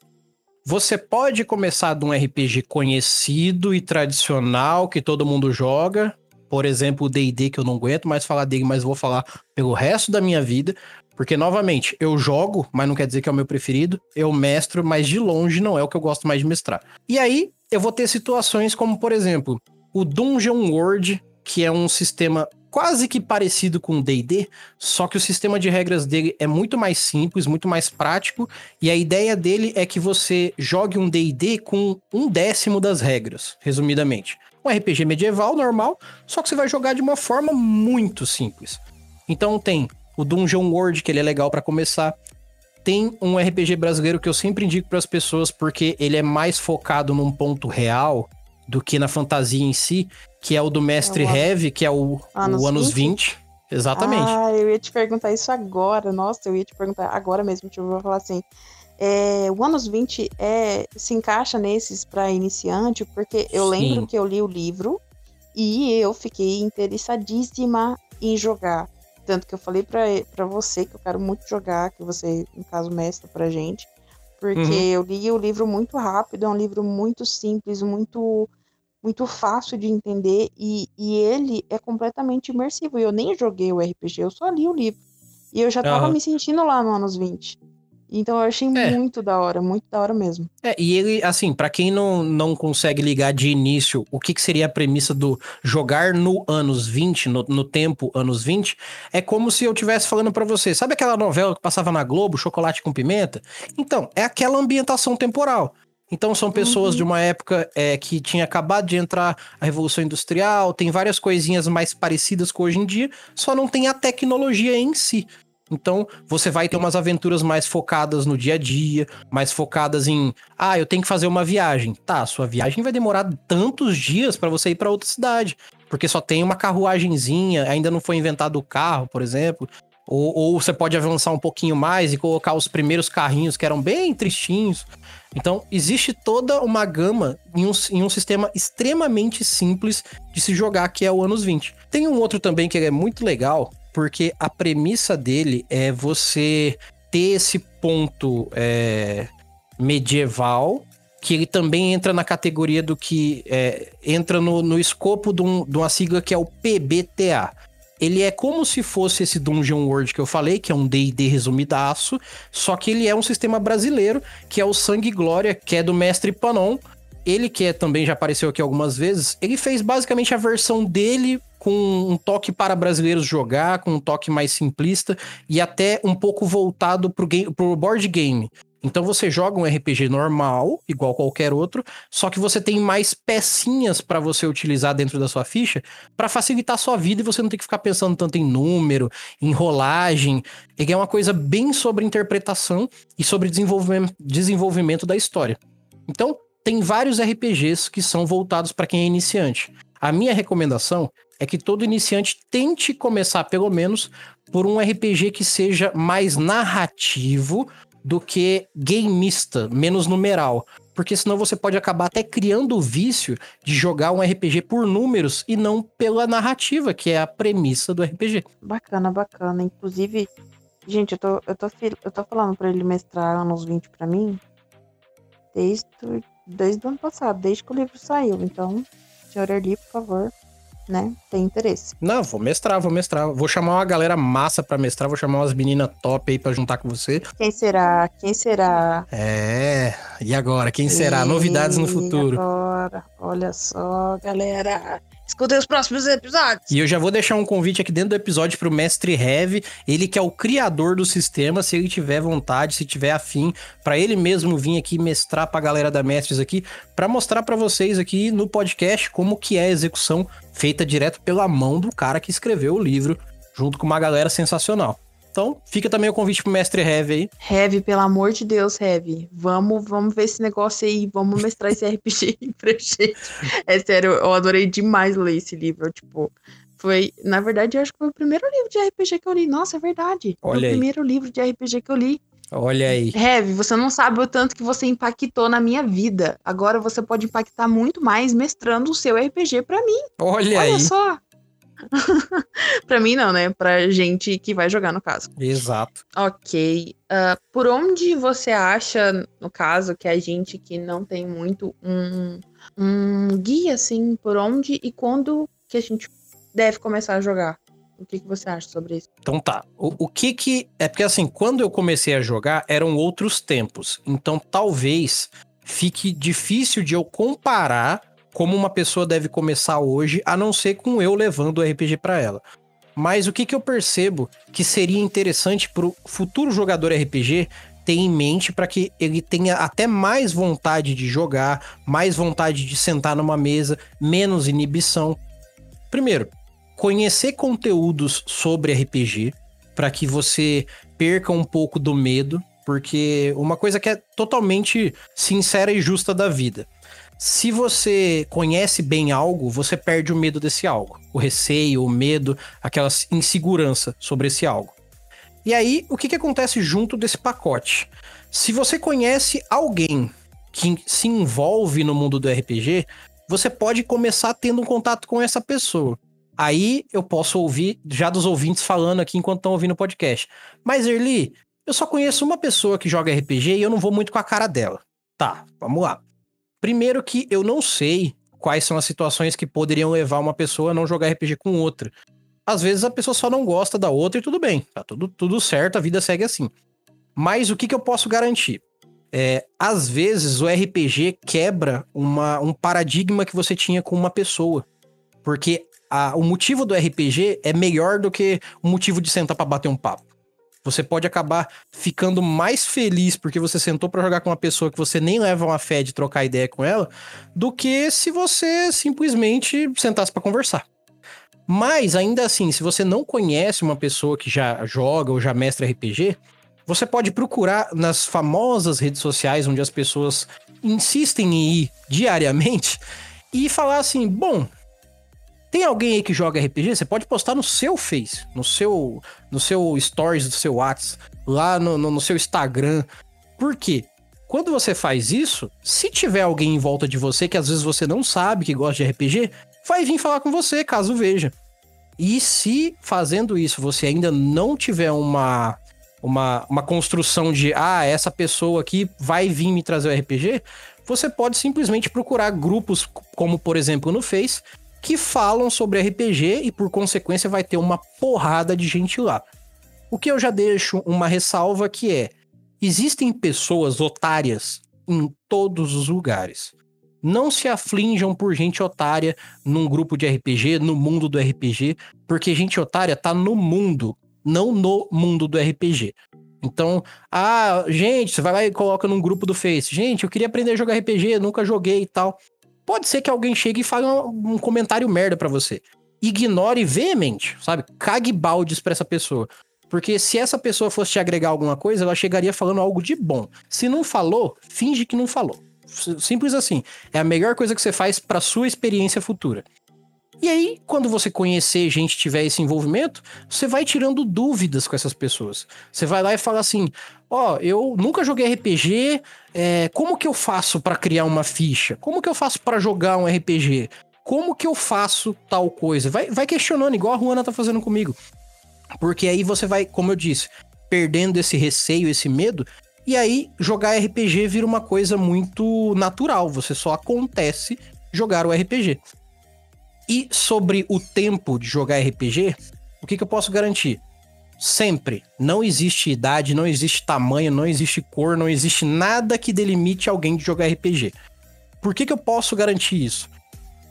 [SPEAKER 1] Você pode começar de um RPG conhecido e tradicional que todo mundo joga, por exemplo, o D&D que eu não aguento mais falar dele, mas vou falar pelo resto da minha vida, porque novamente, eu jogo, mas não quer dizer que é o meu preferido, eu mestro, mas de longe não é o que eu gosto mais de mestrar. E aí, eu vou ter situações como, por exemplo, o Dungeon World, que é um sistema quase que parecido com o D&D, só que o sistema de regras dele é muito mais simples, muito mais prático, e a ideia dele é que você jogue um D&D com um décimo das regras, resumidamente. Um RPG medieval normal, só que você vai jogar de uma forma muito simples. Então tem o Dungeon World, que ele é legal para começar tem um RPG brasileiro que eu sempre indico para as pessoas porque ele é mais focado num ponto real do que na fantasia em si, que é o do Mestre é Heavy, que é o Anos, o anos 20. 20. Exatamente.
[SPEAKER 2] Ah, eu ia te perguntar isso agora. Nossa, eu ia te perguntar agora mesmo. Tipo, eu vou falar assim. É, o anos 20 é, se encaixa nesses para iniciante, porque eu Sim. lembro que eu li o livro e eu fiquei interessadíssima em jogar. Tanto que eu falei para você que eu quero muito jogar, que você, no caso, mestra pra gente. Porque uhum. eu li o livro muito rápido, é um livro muito simples, muito muito fácil de entender e, e ele é completamente imersivo. Eu nem joguei o RPG, eu só li o livro. E eu já tava uhum. me sentindo lá no anos 20. Então eu achei é. muito da hora, muito da hora mesmo.
[SPEAKER 1] É, e ele, assim, para quem não, não consegue ligar de início o que, que seria a premissa do jogar no anos 20, no, no tempo anos 20, é como se eu estivesse falando para você, sabe aquela novela que passava na Globo, Chocolate com Pimenta? Então, é aquela ambientação temporal. Então são pessoas uhum. de uma época é, que tinha acabado de entrar a Revolução Industrial, tem várias coisinhas mais parecidas com hoje em dia, só não tem a tecnologia em si. Então, você vai ter umas aventuras mais focadas no dia a dia, mais focadas em, ah, eu tenho que fazer uma viagem. Tá, sua viagem vai demorar tantos dias para você ir para outra cidade, porque só tem uma carruagenzinha, ainda não foi inventado o carro, por exemplo. Ou, ou você pode avançar um pouquinho mais e colocar os primeiros carrinhos que eram bem tristinhos. Então, existe toda uma gama em um, em um sistema extremamente simples de se jogar, que é o anos 20. Tem um outro também que é muito legal, porque a premissa dele é você ter esse ponto é, medieval, que ele também entra na categoria do que é, entra no, no escopo de, um, de uma sigla que é o PBTA, ele é como se fosse esse Dungeon World que eu falei, que é um D&D resumidaço, só que ele é um sistema brasileiro, que é o Sangue e Glória, que é do mestre Panon. Ele que é, também já apareceu aqui algumas vezes, ele fez basicamente a versão dele com um toque para brasileiros jogar, com um toque mais simplista e até um pouco voltado game, pro board game. Então você joga um RPG normal, igual qualquer outro, só que você tem mais pecinhas para você utilizar dentro da sua ficha para facilitar a sua vida e você não tem que ficar pensando tanto em número, em rolagem. É uma coisa bem sobre interpretação e sobre desenvolvimento, desenvolvimento da história. Então, tem vários RPGs que são voltados para quem é iniciante. A minha recomendação é que todo iniciante tente começar pelo menos por um RPG que seja mais narrativo do que gameista, menos numeral. Porque senão você pode acabar até criando o vício de jogar um RPG por números e não pela narrativa, que é a premissa do RPG.
[SPEAKER 2] Bacana, bacana. Inclusive, gente, eu tô, eu tô, eu tô falando para ele mestrar anos 20 para mim desde, desde o ano passado, desde que o livro saiu. Então, senhor Erli, por favor, né, tem interesse.
[SPEAKER 1] Não, vou mestrar, vou mestrar. Vou chamar uma galera massa pra mestrar, vou chamar umas meninas top aí pra juntar com você.
[SPEAKER 2] Quem será? Quem será?
[SPEAKER 1] É, e agora? Quem será? E Novidades no futuro.
[SPEAKER 2] Agora, olha só, galera. Escutem os próximos episódios.
[SPEAKER 1] E eu já vou deixar um convite aqui dentro do episódio pro Mestre Heavy, ele que é o criador do sistema, se ele tiver vontade, se tiver afim, para ele mesmo vir aqui mestrar pra galera da Mestres aqui, para mostrar para vocês aqui no podcast como que é a execução feita direto pela mão do cara que escreveu o livro, junto com uma galera sensacional. Então, fica também o convite pro mestre Heavy aí.
[SPEAKER 2] Heavy, pelo amor de Deus, Heavy. Vamos, vamos ver esse negócio aí, vamos mestrar esse RPG aí pra gente. É sério, eu adorei demais ler esse livro, tipo, foi, na verdade, eu acho que foi o primeiro livro de RPG que eu li. Nossa, é verdade.
[SPEAKER 1] Olha
[SPEAKER 2] foi
[SPEAKER 1] o
[SPEAKER 2] aí. primeiro livro de RPG que eu li.
[SPEAKER 1] Olha aí.
[SPEAKER 2] Heavy, você não sabe o tanto que você impactou na minha vida. Agora você pode impactar muito mais mestrando o seu RPG para mim.
[SPEAKER 1] Olha, Olha aí.
[SPEAKER 2] Olha só. pra mim não, né? Pra gente que vai jogar, no caso.
[SPEAKER 1] Exato.
[SPEAKER 2] Ok. Uh, por onde você acha, no caso, que a gente que não tem muito um, um guia, assim, por onde e quando que a gente deve começar a jogar? O que, que você acha sobre isso?
[SPEAKER 1] Então tá. O, o que que. É porque assim, quando eu comecei a jogar, eram outros tempos. Então talvez fique difícil de eu comparar como uma pessoa deve começar hoje, a não ser com eu levando o RPG para ela. Mas o que, que eu percebo que seria interessante para o futuro jogador RPG ter em mente para que ele tenha até mais vontade de jogar, mais vontade de sentar numa mesa, menos inibição. Primeiro, conhecer conteúdos sobre RPG para que você perca um pouco do medo, porque uma coisa que é totalmente sincera e justa da vida se você conhece bem algo, você perde o medo desse algo. O receio, o medo, aquela insegurança sobre esse algo. E aí, o que, que acontece junto desse pacote? Se você conhece alguém que se envolve no mundo do RPG, você pode começar tendo um contato com essa pessoa. Aí eu posso ouvir já dos ouvintes falando aqui enquanto estão ouvindo o podcast. Mas, Erli, eu só conheço uma pessoa que joga RPG e eu não vou muito com a cara dela. Tá, vamos lá. Primeiro que eu não sei quais são as situações que poderiam levar uma pessoa a não jogar RPG com outra. Às vezes a pessoa só não gosta da outra e tudo bem, tá tudo, tudo certo, a vida segue assim. Mas o que, que eu posso garantir? É, às vezes o RPG quebra uma, um paradigma que você tinha com uma pessoa. Porque a, o motivo do RPG é melhor do que o motivo de sentar para bater um papo. Você pode acabar ficando mais feliz porque você sentou para jogar com uma pessoa que você nem leva uma fé de trocar ideia com ela, do que se você simplesmente sentasse para conversar. Mas ainda assim, se você não conhece uma pessoa que já joga ou já mestra RPG, você pode procurar nas famosas redes sociais onde as pessoas insistem em ir diariamente e falar assim: bom, tem alguém aí que joga RPG? Você pode postar no seu Face, no seu, no seu Stories do seu WhatsApp, lá no, no, no seu Instagram. Por quê? Quando você faz isso, se tiver alguém em volta de você que às vezes você não sabe que gosta de RPG, vai vir falar com você, caso veja. E se fazendo isso você ainda não tiver uma, uma, uma construção de, ah, essa pessoa aqui vai vir me trazer o RPG, você pode simplesmente procurar grupos, como por exemplo no Face, que falam sobre RPG e por consequência vai ter uma porrada de gente lá. O que eu já deixo uma ressalva que é: existem pessoas otárias em todos os lugares. Não se aflinjam por gente otária num grupo de RPG, no mundo do RPG, porque gente otária tá no mundo, não no mundo do RPG. Então, ah, gente, você vai lá e coloca num grupo do Face. Gente, eu queria aprender a jogar RPG, nunca joguei e tal. Pode ser que alguém chegue e fale um, um comentário merda para você. Ignore veemente, sabe? Cague baldes pra essa pessoa. Porque se essa pessoa fosse te agregar alguma coisa, ela chegaria falando algo de bom. Se não falou, finge que não falou. Simples assim. É a melhor coisa que você faz para sua experiência futura. E aí, quando você conhecer gente tiver esse envolvimento, você vai tirando dúvidas com essas pessoas. Você vai lá e fala assim: Ó, oh, eu nunca joguei RPG, é, como que eu faço para criar uma ficha? Como que eu faço para jogar um RPG? Como que eu faço tal coisa? Vai, vai questionando, igual a Ruana tá fazendo comigo. Porque aí você vai, como eu disse, perdendo esse receio, esse medo, e aí jogar RPG vira uma coisa muito natural, você só acontece jogar o RPG. E sobre o tempo de jogar RPG, o que, que eu posso garantir? Sempre. Não existe idade, não existe tamanho, não existe cor, não existe nada que delimite alguém de jogar RPG. Por que, que eu posso garantir isso?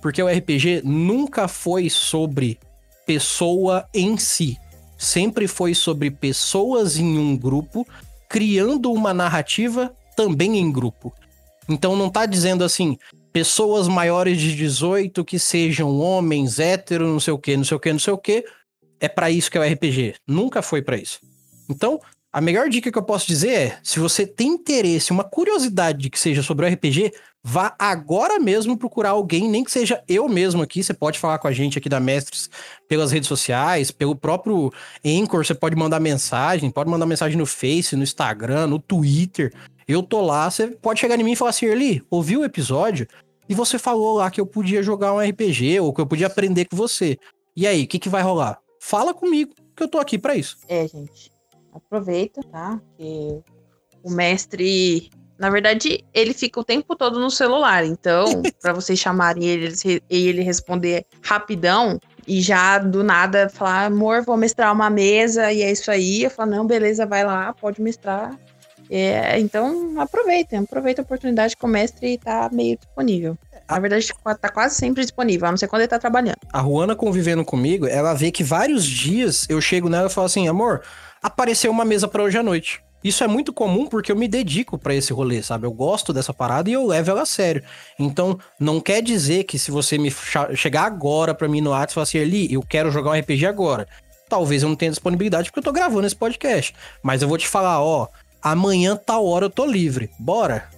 [SPEAKER 1] Porque o RPG nunca foi sobre pessoa em si sempre foi sobre pessoas em um grupo criando uma narrativa também em grupo. Então não tá dizendo assim, pessoas maiores de 18 que sejam homens, héteros, não sei o que, não sei o que, não sei o que. É para isso que é o RPG. Nunca foi para isso. Então, a melhor dica que eu posso dizer é: se você tem interesse, uma curiosidade de que seja sobre o RPG, vá agora mesmo procurar alguém, nem que seja eu mesmo aqui. Você pode falar com a gente aqui da Mestres pelas redes sociais, pelo próprio Anchor, você pode mandar mensagem, pode mandar mensagem no Face, no Instagram, no Twitter. Eu tô lá, você pode chegar em mim e falar assim: Erli, ouviu o episódio? E você falou lá que eu podia jogar um RPG ou que eu podia aprender com você. E aí, o que, que vai rolar? Fala comigo, que eu tô aqui para isso.
[SPEAKER 2] É, gente aproveita, tá? Que o mestre, na verdade, ele fica o tempo todo no celular. Então, para vocês chamarem ele e ele responder rapidão e já do nada falar, amor, vou mestrar uma mesa e é isso aí. Eu falo, não, beleza, vai lá, pode mestrar. É, então, aproveitem, aproveitem a oportunidade que o mestre tá meio disponível. Na verdade, tá quase sempre disponível, a não ser quando ele tá trabalhando.
[SPEAKER 1] A Ruana convivendo comigo, ela vê que vários dias eu chego nela e falo assim, amor, apareceu uma mesa para hoje à noite. Isso é muito comum porque eu me dedico para esse rolê, sabe? Eu gosto dessa parada e eu levo ela a sério. Então, não quer dizer que se você me chegar agora para mim no WhatsApp e falar assim, ali, eu quero jogar um RPG agora. Talvez eu não tenha disponibilidade porque eu tô gravando esse podcast. Mas eu vou te falar, ó, amanhã tal hora eu tô livre. Bora.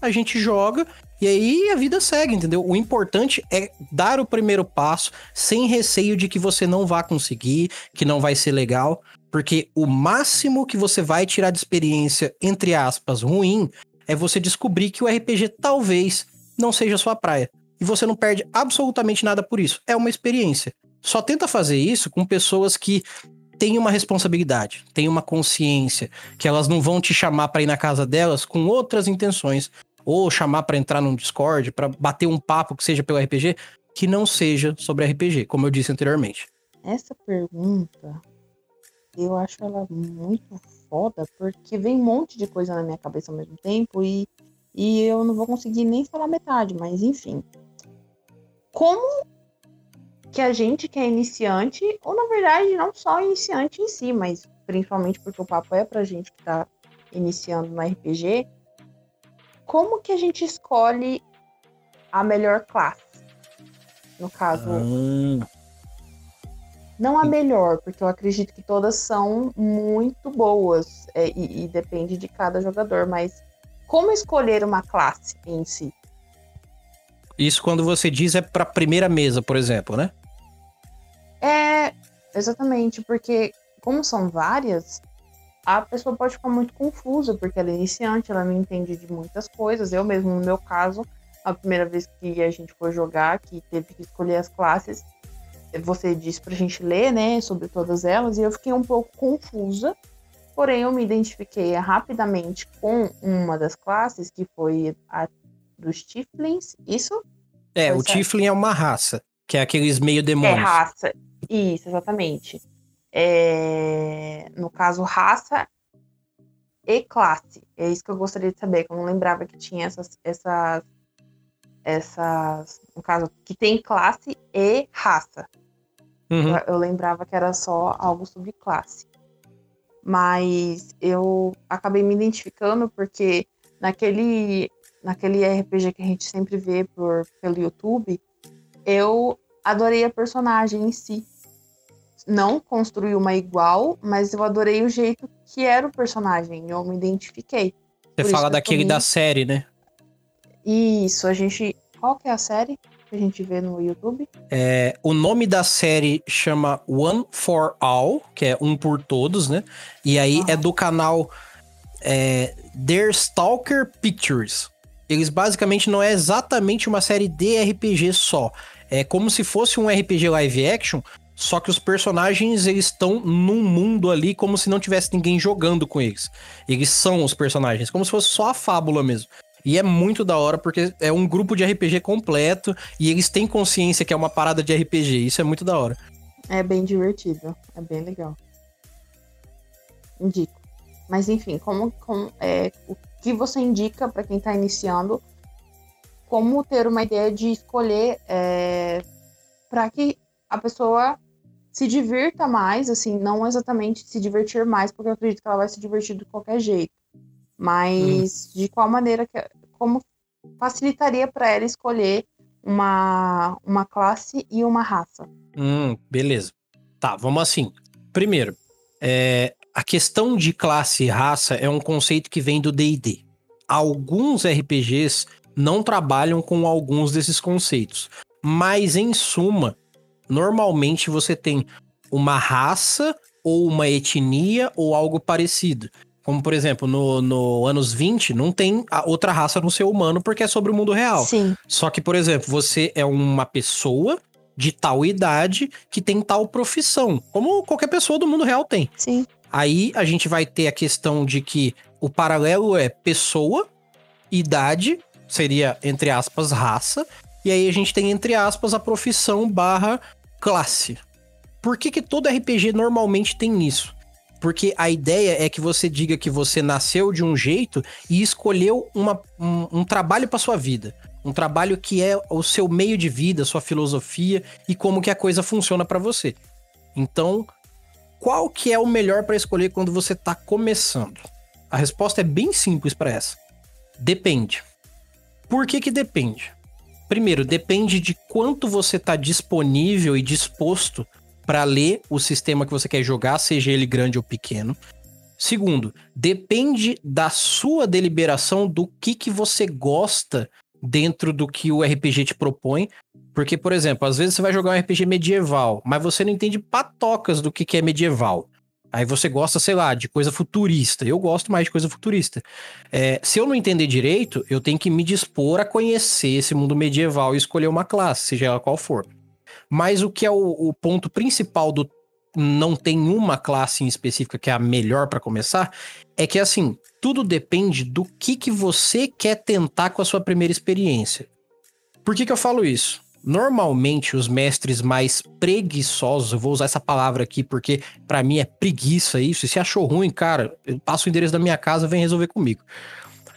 [SPEAKER 1] A gente joga e aí a vida segue, entendeu? O importante é dar o primeiro passo sem receio de que você não vá conseguir, que não vai ser legal. Porque o máximo que você vai tirar de experiência, entre aspas, ruim, é você descobrir que o RPG talvez não seja sua praia. E você não perde absolutamente nada por isso. É uma experiência. Só tenta fazer isso com pessoas que têm uma responsabilidade, têm uma consciência, que elas não vão te chamar para ir na casa delas com outras intenções, ou chamar para entrar num Discord, para bater um papo que seja pelo RPG, que não seja sobre RPG, como eu disse anteriormente.
[SPEAKER 2] Essa pergunta eu acho ela muito foda, porque vem um monte de coisa na minha cabeça ao mesmo tempo e, e eu não vou conseguir nem falar metade, mas enfim. Como que a gente que é iniciante, ou na verdade não só iniciante em si, mas principalmente porque o papo é pra gente que tá iniciando no RPG, como que a gente escolhe a melhor classe? No caso, hum. Não a melhor, porque eu acredito que todas são muito boas é, e, e depende de cada jogador, mas como escolher uma classe em si?
[SPEAKER 1] Isso quando você diz é para primeira mesa, por exemplo, né?
[SPEAKER 2] É, exatamente, porque como são várias, a pessoa pode ficar muito confusa, porque ela é iniciante, ela não entende de muitas coisas. Eu mesmo, no meu caso, a primeira vez que a gente foi jogar, que teve que escolher as classes, você disse pra gente ler, né, sobre todas elas, e eu fiquei um pouco confusa. Porém, eu me identifiquei rapidamente com uma das classes, que foi a dos Tiflins, isso?
[SPEAKER 1] É, pois o é. Tiflin é uma raça, que é aqueles meio demônios.
[SPEAKER 2] É raça, isso, exatamente. É... No caso, raça e classe. É isso que eu gostaria de saber, que eu não lembrava que tinha essas, essas, essas, no caso, que tem classe e raça. Uhum. Eu, eu lembrava que era só algo sobre classe. Mas eu acabei me identificando porque naquele, naquele RPG que a gente sempre vê por, pelo YouTube, eu adorei a personagem em si. Não construí uma igual, mas eu adorei o jeito que era o personagem. Eu me identifiquei.
[SPEAKER 1] Você fala daquele da série, né?
[SPEAKER 2] Isso, a gente. Qual que é a série? que a gente vê no YouTube?
[SPEAKER 1] É, o nome da série chama One for All, que é um por todos, né? E aí uhum. é do canal é, The Stalker Pictures. Eles basicamente não é exatamente uma série de RPG só. É como se fosse um RPG live action, só que os personagens eles estão num mundo ali como se não tivesse ninguém jogando com eles. Eles são os personagens, como se fosse só a fábula mesmo. E é muito da hora porque é um grupo de RPG completo e eles têm consciência que é uma parada de RPG. Isso é muito da hora.
[SPEAKER 2] É bem divertido, é bem legal. Indico. Mas enfim, como, como é, o que você indica para quem está iniciando? Como ter uma ideia de escolher é, para que a pessoa se divirta mais, assim, não exatamente se divertir mais, porque eu acredito que ela vai se divertir de qualquer jeito mas hum. de qual maneira que como facilitaria para ela escolher uma, uma classe e uma raça.
[SPEAKER 1] Hum, beleza. Tá, vamos assim. Primeiro, é, a questão de classe e raça é um conceito que vem do D&D. Alguns RPGs não trabalham com alguns desses conceitos, mas em suma, normalmente você tem uma raça ou uma etnia ou algo parecido. Como, por exemplo, no, no anos 20, não tem outra raça no ser humano porque é sobre o mundo real.
[SPEAKER 2] Sim.
[SPEAKER 1] Só que, por exemplo, você é uma pessoa de tal idade que tem tal profissão, como qualquer pessoa do mundo real tem.
[SPEAKER 2] Sim.
[SPEAKER 1] Aí a gente vai ter a questão de que o paralelo é pessoa, idade, seria, entre aspas, raça, e aí a gente tem, entre aspas, a profissão barra classe. Por que, que todo RPG normalmente tem isso? Porque a ideia é que você diga que você nasceu de um jeito e escolheu uma, um, um trabalho para sua vida. Um trabalho que é o seu meio de vida, sua filosofia e como que a coisa funciona para você. Então, qual que é o melhor para escolher quando você está começando? A resposta é bem simples para essa. Depende. Por que que depende? Primeiro, depende de quanto você está disponível e disposto para ler o sistema que você quer jogar, seja ele grande ou pequeno. Segundo, depende da sua deliberação do que, que você gosta dentro do que o RPG te propõe. Porque, por exemplo, às vezes você vai jogar um RPG medieval, mas você não entende patocas do que, que é medieval. Aí você gosta, sei lá, de coisa futurista. Eu gosto mais de coisa futurista. É, se eu não entender direito, eu tenho que me dispor a conhecer esse mundo medieval e escolher uma classe, seja ela qual for. Mas o que é o, o ponto principal do não tem uma classe em específica que é a melhor para começar, é que assim, tudo depende do que, que você quer tentar com a sua primeira experiência. Por que, que eu falo isso? Normalmente, os mestres mais preguiçosos, eu vou usar essa palavra aqui porque para mim é preguiça isso. E se achou ruim, cara, eu passo o endereço da minha casa, vem resolver comigo.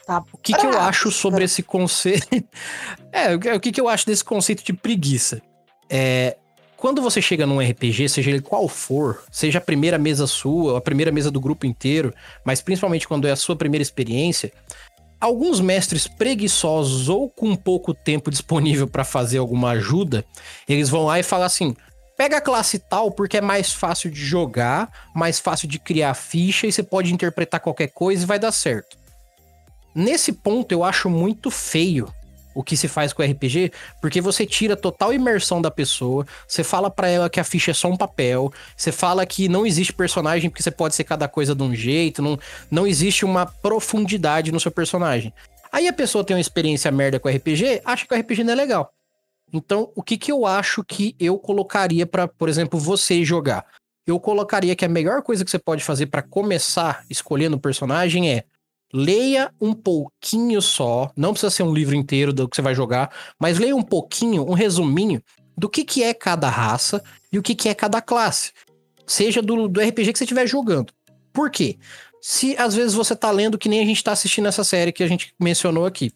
[SPEAKER 1] Tá o que, que eu acho sobre esse conceito? é, o que, que eu acho desse conceito de preguiça? É, quando você chega num RPG, seja ele qual for, seja a primeira mesa sua, a primeira mesa do grupo inteiro, mas principalmente quando é a sua primeira experiência, alguns mestres preguiçosos ou com pouco tempo disponível para fazer alguma ajuda, eles vão lá e falam assim: pega a classe tal porque é mais fácil de jogar, mais fácil de criar ficha e você pode interpretar qualquer coisa e vai dar certo. Nesse ponto eu acho muito feio o que se faz com o RPG, porque você tira total imersão da pessoa, você fala para ela que a ficha é só um papel, você fala que não existe personagem porque você pode ser cada coisa de um jeito, não, não existe uma profundidade no seu personagem. Aí a pessoa tem uma experiência merda com RPG, acha que o RPG não é legal. Então, o que, que eu acho que eu colocaria para, por exemplo, você jogar? Eu colocaria que a melhor coisa que você pode fazer para começar escolhendo o personagem é leia um pouquinho só, não precisa ser um livro inteiro do que você vai jogar, mas leia um pouquinho, um resuminho do que, que é cada raça e o que, que é cada classe. Seja do, do RPG que você estiver jogando. Por quê? Se às vezes você tá lendo que nem a gente tá assistindo essa série que a gente mencionou aqui.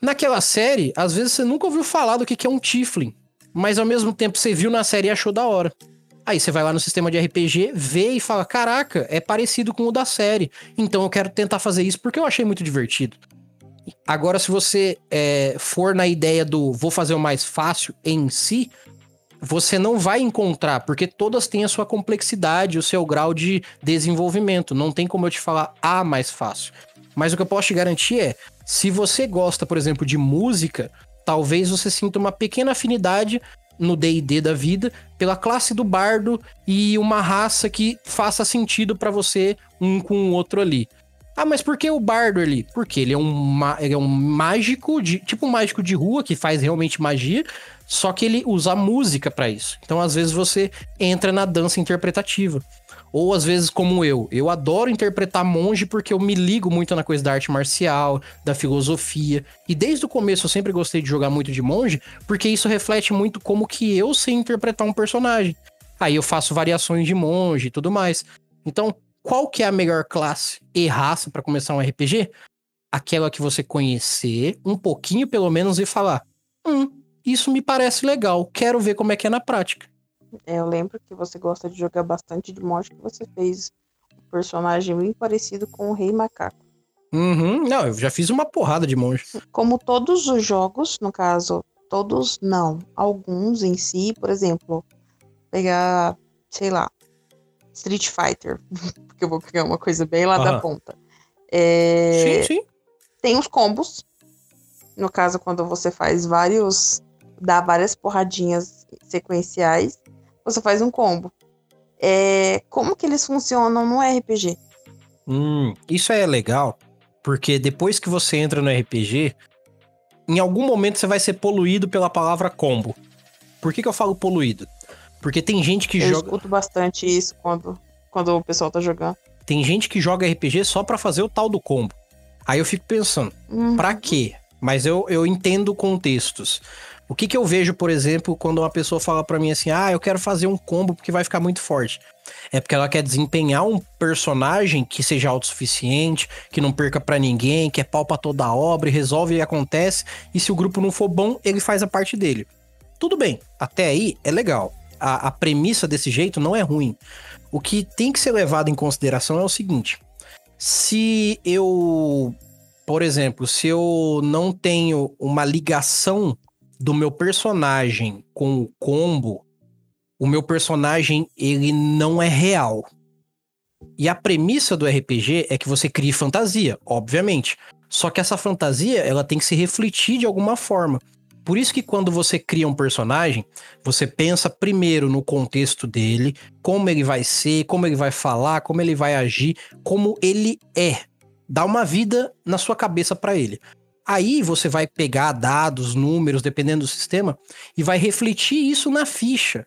[SPEAKER 1] Naquela série, às vezes você nunca ouviu falar do que, que é um Tiflin, mas ao mesmo tempo você viu na série e achou da hora. Aí você vai lá no sistema de RPG, vê e fala: caraca, é parecido com o da série. Então eu quero tentar fazer isso porque eu achei muito divertido. Agora, se você é, for na ideia do vou fazer o mais fácil em si, você não vai encontrar, porque todas têm a sua complexidade, o seu grau de desenvolvimento. Não tem como eu te falar a mais fácil. Mas o que eu posso te garantir é, se você gosta, por exemplo, de música, talvez você sinta uma pequena afinidade no D&D da vida pela classe do bardo e uma raça que faça sentido para você um com o outro ali. Ah, mas por que o bardo ali? Porque ele é um, ele é um mágico, de, tipo um mágico de rua que faz realmente magia, só que ele usa música para isso. Então, às vezes, você entra na dança interpretativa. Ou às vezes, como eu, eu adoro interpretar monge porque eu me ligo muito na coisa da arte marcial, da filosofia. E desde o começo eu sempre gostei de jogar muito de monge, porque isso reflete muito como que eu sei interpretar um personagem. Aí eu faço variações de monge e tudo mais. Então, qual que é a melhor classe e raça para começar um RPG? Aquela que você conhecer um pouquinho pelo menos e falar: "Hum, isso me parece legal, quero ver como é que é na prática".
[SPEAKER 2] É, eu lembro que você gosta de jogar bastante de monge, que você fez um personagem bem parecido com o Rei Macaco.
[SPEAKER 1] Uhum. Não, eu já fiz uma porrada de monge.
[SPEAKER 2] Como todos os jogos, no caso, todos não, alguns em si, por exemplo, pegar, sei lá, Street Fighter, porque eu vou pegar uma coisa bem lá da ponta. É... Sim, sim. Tem os combos. No caso, quando você faz vários. dá várias porradinhas sequenciais você faz um combo. É, como que eles funcionam no RPG?
[SPEAKER 1] Hum, isso é legal, porque depois que você entra no RPG, em algum momento você vai ser poluído pela palavra combo. Por que, que eu falo poluído? Porque tem gente que
[SPEAKER 2] eu
[SPEAKER 1] joga.
[SPEAKER 2] Eu escuto bastante isso quando, quando o pessoal tá jogando.
[SPEAKER 1] Tem gente que joga RPG só para fazer o tal do combo. Aí eu fico pensando, uhum. pra quê? Mas eu, eu entendo contextos. O que, que eu vejo, por exemplo, quando uma pessoa fala para mim assim: ah, eu quero fazer um combo porque vai ficar muito forte. É porque ela quer desempenhar um personagem que seja autossuficiente, que não perca para ninguém, que é pau pra toda a obra, resolve e acontece. E se o grupo não for bom, ele faz a parte dele. Tudo bem, até aí é legal. A, a premissa desse jeito não é ruim. O que tem que ser levado em consideração é o seguinte: se eu, por exemplo, se eu não tenho uma ligação do meu personagem com o combo, o meu personagem ele não é real. E a premissa do RPG é que você crie fantasia, obviamente. Só que essa fantasia, ela tem que se refletir de alguma forma. Por isso que quando você cria um personagem, você pensa primeiro no contexto dele, como ele vai ser, como ele vai falar, como ele vai agir, como ele é. Dá uma vida na sua cabeça para ele. Aí você vai pegar dados, números, dependendo do sistema, e vai refletir isso na ficha.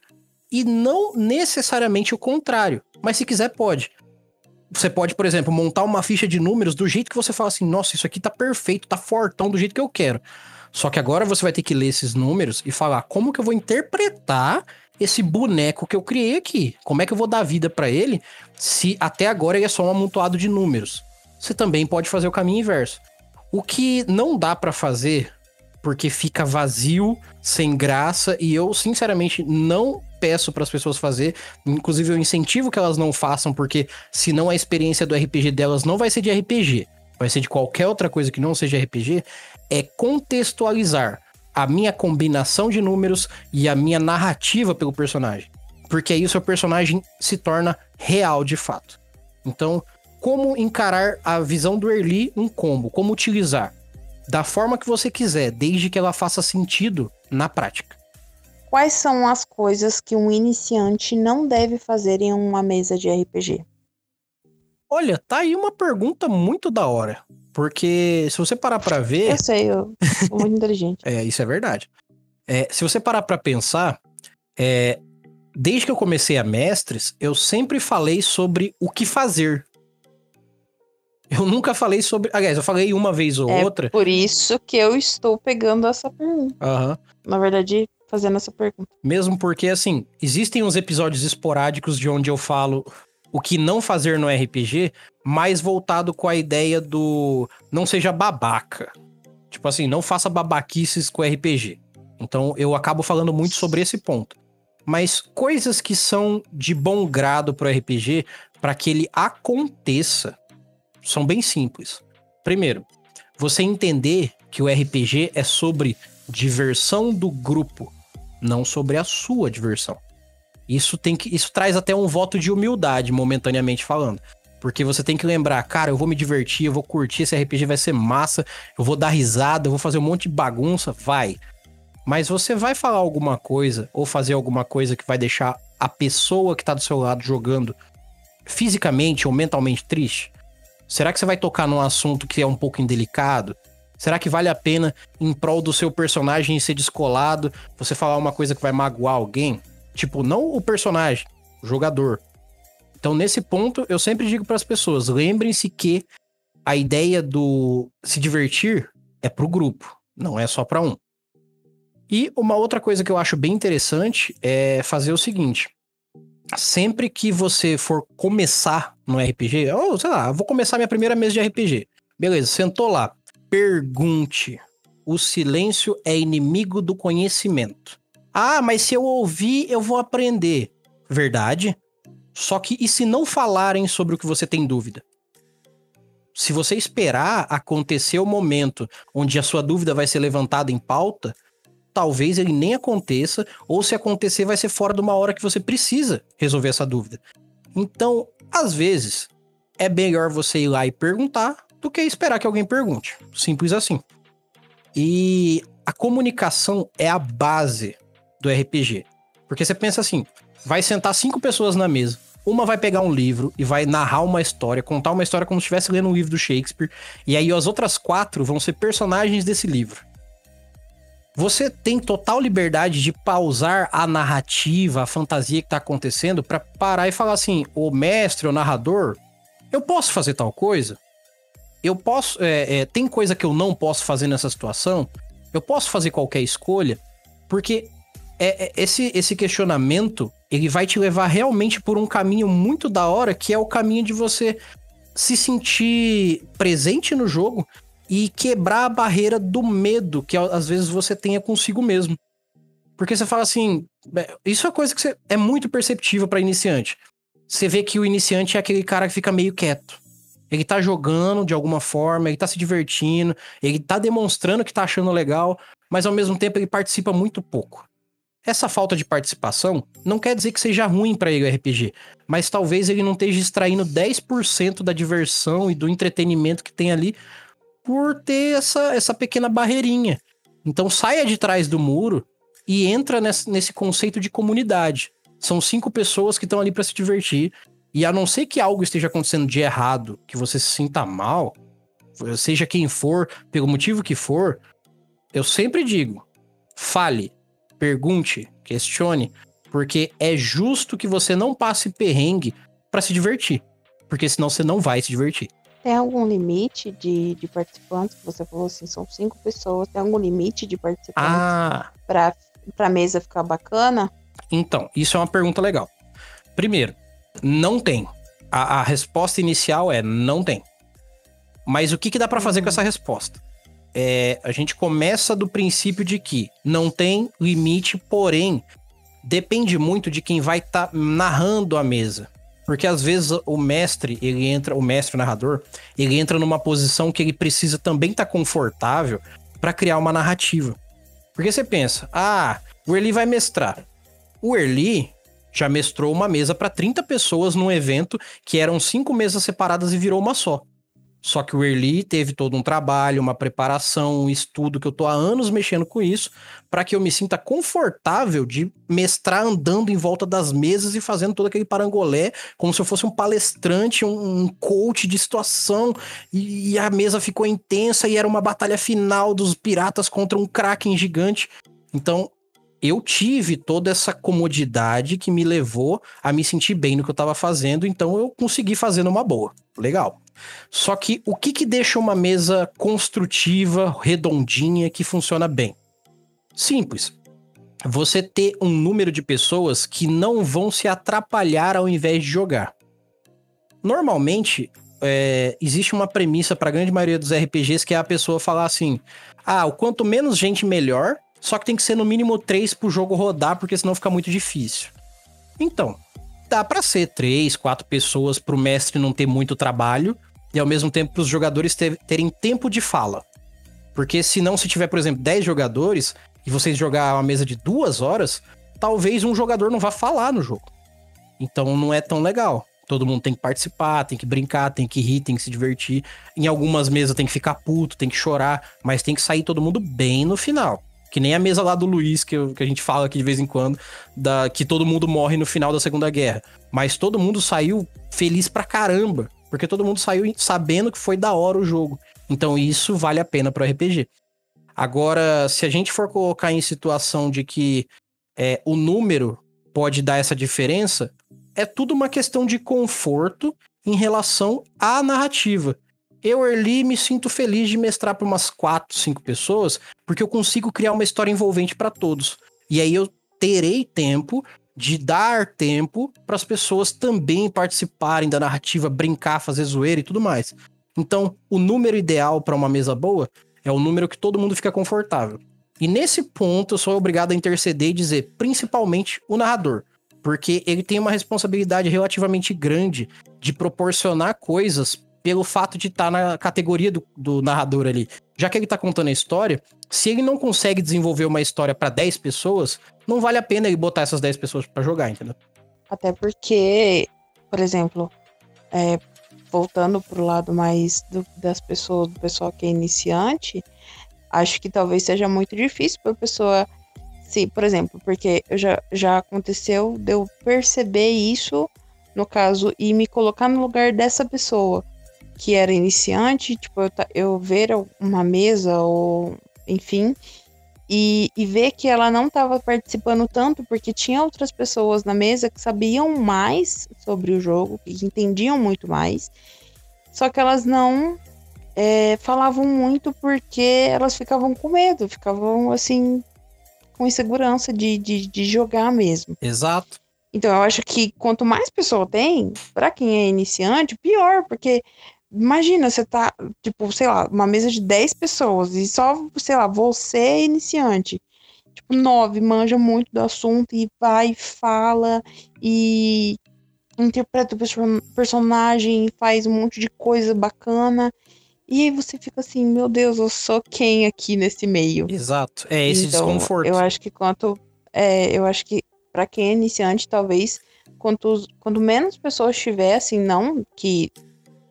[SPEAKER 1] E não necessariamente o contrário. Mas se quiser, pode. Você pode, por exemplo, montar uma ficha de números do jeito que você fala assim: nossa, isso aqui tá perfeito, tá fortão do jeito que eu quero. Só que agora você vai ter que ler esses números e falar como que eu vou interpretar esse boneco que eu criei aqui. Como é que eu vou dar vida para ele se até agora ele é só um amontoado de números? Você também pode fazer o caminho inverso. O que não dá para fazer, porque fica vazio, sem graça, e eu, sinceramente, não peço para as pessoas fazer. Inclusive, eu incentivo que elas não façam, porque senão a experiência do RPG delas não vai ser de RPG, vai ser de qualquer outra coisa que não seja RPG. É contextualizar a minha combinação de números e a minha narrativa pelo personagem. Porque aí o seu personagem se torna real de fato. Então, como encarar a visão do Early um combo, como utilizar. da forma que você quiser, desde que ela faça sentido na prática.
[SPEAKER 2] Quais são as coisas que um iniciante não deve fazer em uma mesa de RPG?
[SPEAKER 1] Olha, tá aí uma pergunta muito da hora. Porque se você parar pra ver.
[SPEAKER 2] Eu sei, eu sou muito inteligente.
[SPEAKER 1] É, isso é verdade. É, se você parar pra pensar, é, desde que eu comecei a mestres, eu sempre falei sobre o que fazer. Eu nunca falei sobre. Aliás, eu falei uma vez ou
[SPEAKER 2] é
[SPEAKER 1] outra.
[SPEAKER 2] Por isso que eu estou pegando essa pergunta.
[SPEAKER 1] Uhum.
[SPEAKER 2] Na verdade, fazendo essa pergunta.
[SPEAKER 1] Mesmo porque, assim, existem uns episódios esporádicos de onde eu falo o que não fazer no RPG, mais voltado com a ideia do não seja babaca. Tipo assim, não faça babaquices com RPG. Então eu acabo falando muito sobre esse ponto. Mas coisas que são de bom grado pro RPG para que ele aconteça são bem simples. Primeiro, você entender que o RPG é sobre diversão do grupo, não sobre a sua diversão. Isso tem que isso traz até um voto de humildade momentaneamente falando. Porque você tem que lembrar, cara, eu vou me divertir, eu vou curtir, esse RPG vai ser massa, eu vou dar risada, eu vou fazer um monte de bagunça, vai. Mas você vai falar alguma coisa ou fazer alguma coisa que vai deixar a pessoa que tá do seu lado jogando fisicamente ou mentalmente triste? Será que você vai tocar num assunto que é um pouco indelicado? Será que vale a pena, em prol do seu personagem ser descolado, você falar uma coisa que vai magoar alguém? Tipo, não o personagem, o jogador. Então, nesse ponto, eu sempre digo para as pessoas: lembrem-se que a ideia do se divertir é pro grupo, não é só para um. E uma outra coisa que eu acho bem interessante é fazer o seguinte: sempre que você for começar no RPG, ou sei lá, vou começar minha primeira mesa de RPG. Beleza, sentou lá. Pergunte. O silêncio é inimigo do conhecimento. Ah, mas se eu ouvir, eu vou aprender. Verdade. Só que e se não falarem sobre o que você tem dúvida? Se você esperar acontecer o momento onde a sua dúvida vai ser levantada em pauta, talvez ele nem aconteça, ou se acontecer, vai ser fora de uma hora que você precisa resolver essa dúvida. Então, às vezes, é melhor você ir lá e perguntar do que esperar que alguém pergunte. Simples assim. E a comunicação é a base do RPG. Porque você pensa assim: vai sentar cinco pessoas na mesa. Uma vai pegar um livro e vai narrar uma história, contar uma história como se estivesse lendo um livro do Shakespeare. E aí as outras quatro vão ser personagens desse livro. Você tem total liberdade de pausar a narrativa, a fantasia que tá acontecendo, para parar e falar assim: o mestre, o narrador, eu posso fazer tal coisa? Eu posso. É, é, tem coisa que eu não posso fazer nessa situação? Eu posso fazer qualquer escolha? Porque é, é, esse, esse questionamento, ele vai te levar realmente por um caminho muito da hora, que é o caminho de você se sentir presente no jogo e quebrar a barreira do medo que às vezes você tenha consigo mesmo. Porque você fala assim, é, isso é coisa que você, é muito perceptível para iniciante. Você vê que o iniciante é aquele cara que fica meio quieto. Ele tá jogando de alguma forma, ele tá se divertindo, ele tá demonstrando que tá achando legal, mas ao mesmo tempo ele participa muito pouco. Essa falta de participação não quer dizer que seja ruim para ele o RPG, mas talvez ele não esteja extraindo 10% da diversão e do entretenimento que tem ali por ter essa, essa pequena barreirinha. Então saia de trás do muro e entra nesse, nesse conceito de comunidade. São cinco pessoas que estão ali para se divertir. E a não ser que algo esteja acontecendo de errado, que você se sinta mal, seja quem for, pelo motivo que for, eu sempre digo: fale, pergunte, questione, porque é justo que você não passe perrengue para se divertir, porque senão você não vai se divertir.
[SPEAKER 2] Tem algum limite de, de participantes? Você falou assim, são cinco pessoas. Tem algum limite de participantes
[SPEAKER 1] ah.
[SPEAKER 2] para a mesa ficar bacana?
[SPEAKER 1] Então, isso é uma pergunta legal. Primeiro, não tem. A, a resposta inicial é não tem. Mas o que, que dá para fazer uhum. com essa resposta? é, a gente começa do princípio de que não tem limite, porém, depende muito de quem vai estar tá narrando a mesa. Porque às vezes o mestre, ele entra, o mestre o narrador, ele entra numa posição que ele precisa também estar tá confortável para criar uma narrativa. Porque você pensa, ah, o Erli vai mestrar. O Erli já mestrou uma mesa para 30 pessoas num evento que eram cinco mesas separadas e virou uma só. Só que o Early teve todo um trabalho, uma preparação, um estudo que eu tô há anos mexendo com isso, para que eu me sinta confortável de mestrar andando em volta das mesas e fazendo todo aquele parangolé, como se eu fosse um palestrante, um, um coach de situação, e, e a mesa ficou intensa e era uma batalha final dos piratas contra um kraken gigante. Então, eu tive toda essa comodidade que me levou a me sentir bem no que eu estava fazendo, então eu consegui fazer numa boa. Legal. Só que o que, que deixa uma mesa construtiva, redondinha, que funciona bem? Simples. Você ter um número de pessoas que não vão se atrapalhar ao invés de jogar. Normalmente, é, existe uma premissa para a grande maioria dos RPGs que é a pessoa falar assim: ah, o quanto menos gente, melhor. Só que tem que ser no mínimo três pro jogo rodar, porque senão fica muito difícil. Então, dá para ser três, quatro pessoas pro mestre não ter muito trabalho e ao mesmo tempo para os jogadores ter, terem tempo de fala. Porque se não, se tiver, por exemplo, 10 jogadores e vocês jogar uma mesa de duas horas, talvez um jogador não vá falar no jogo. Então não é tão legal. Todo mundo tem que participar, tem que brincar, tem que rir, tem que se divertir. Em algumas mesas tem que ficar puto, tem que chorar, mas tem que sair todo mundo bem no final. Que nem a mesa lá do Luiz, que, eu, que a gente fala aqui de vez em quando, da, que todo mundo morre no final da Segunda Guerra. Mas todo mundo saiu feliz pra caramba. Porque todo mundo saiu sabendo que foi da hora o jogo. Então isso vale a pena pro RPG. Agora, se a gente for colocar em situação de que é, o número pode dar essa diferença, é tudo uma questão de conforto em relação à narrativa. Eu, Early, me sinto feliz de mestrar para umas 4, 5 pessoas, porque eu consigo criar uma história envolvente para todos. E aí eu terei tempo de dar tempo para as pessoas também participarem da narrativa, brincar, fazer zoeira e tudo mais. Então, o número ideal para uma mesa boa é o número que todo mundo fica confortável. E nesse ponto, eu sou obrigado a interceder e dizer, principalmente o narrador, porque ele tem uma responsabilidade relativamente grande de proporcionar coisas pelo fato de estar tá na categoria do, do, narrador ali. Já que ele está contando a história, se ele não consegue desenvolver uma história para 10 pessoas, não vale a pena ele botar essas 10 pessoas para jogar, entendeu?
[SPEAKER 2] Até porque, por exemplo, é, voltando pro lado mais do, das pessoas, do pessoal que é iniciante, acho que talvez seja muito difícil para a pessoa se, por exemplo, porque já, já aconteceu de eu perceber isso, no caso, e me colocar no lugar dessa pessoa que era iniciante, tipo, eu, eu ver uma mesa ou enfim, e, e ver que ela não estava participando tanto porque tinha outras pessoas na mesa que sabiam mais sobre o jogo, que entendiam muito mais, só que elas não é, falavam muito porque elas ficavam com medo, ficavam assim com insegurança de, de, de jogar mesmo.
[SPEAKER 1] Exato.
[SPEAKER 2] Então eu acho que quanto mais pessoa tem, para quem é iniciante, pior, porque Imagina, você tá, tipo, sei lá, uma mesa de 10 pessoas e só, sei lá, você é iniciante. Tipo, nove manja muito do assunto e vai, fala e interpreta o personagem, faz um monte de coisa bacana. E aí você fica assim, meu Deus, eu sou quem aqui nesse meio?
[SPEAKER 1] Exato, é esse então, desconforto.
[SPEAKER 2] Eu acho que quanto. É, eu acho que para quem é iniciante, talvez, quanto, quanto menos pessoas tiver, assim, não que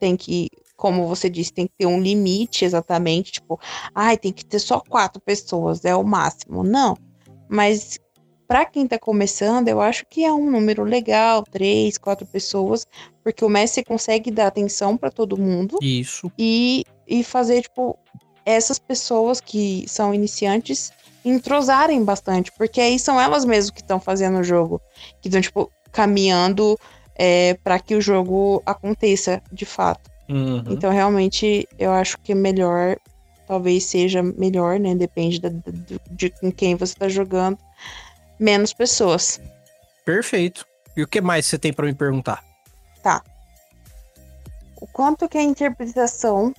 [SPEAKER 2] tem que, como você disse, tem que ter um limite exatamente, tipo, ai, tem que ter só quatro pessoas, é o máximo. Não. Mas para quem está começando, eu acho que é um número legal, três, quatro pessoas, porque o mestre consegue dar atenção para todo mundo.
[SPEAKER 1] Isso.
[SPEAKER 2] E, e fazer, tipo, essas pessoas que são iniciantes entrosarem bastante, porque aí são elas mesmas que estão fazendo o jogo, que estão, tipo, caminhando é, para que o jogo aconteça de fato. Uhum. Então, realmente, eu acho que é melhor, talvez seja melhor, né? Depende da, de, de com quem você está jogando, menos pessoas.
[SPEAKER 1] Perfeito. E o que mais você tem para me perguntar?
[SPEAKER 2] Tá. O quanto que a interpretação,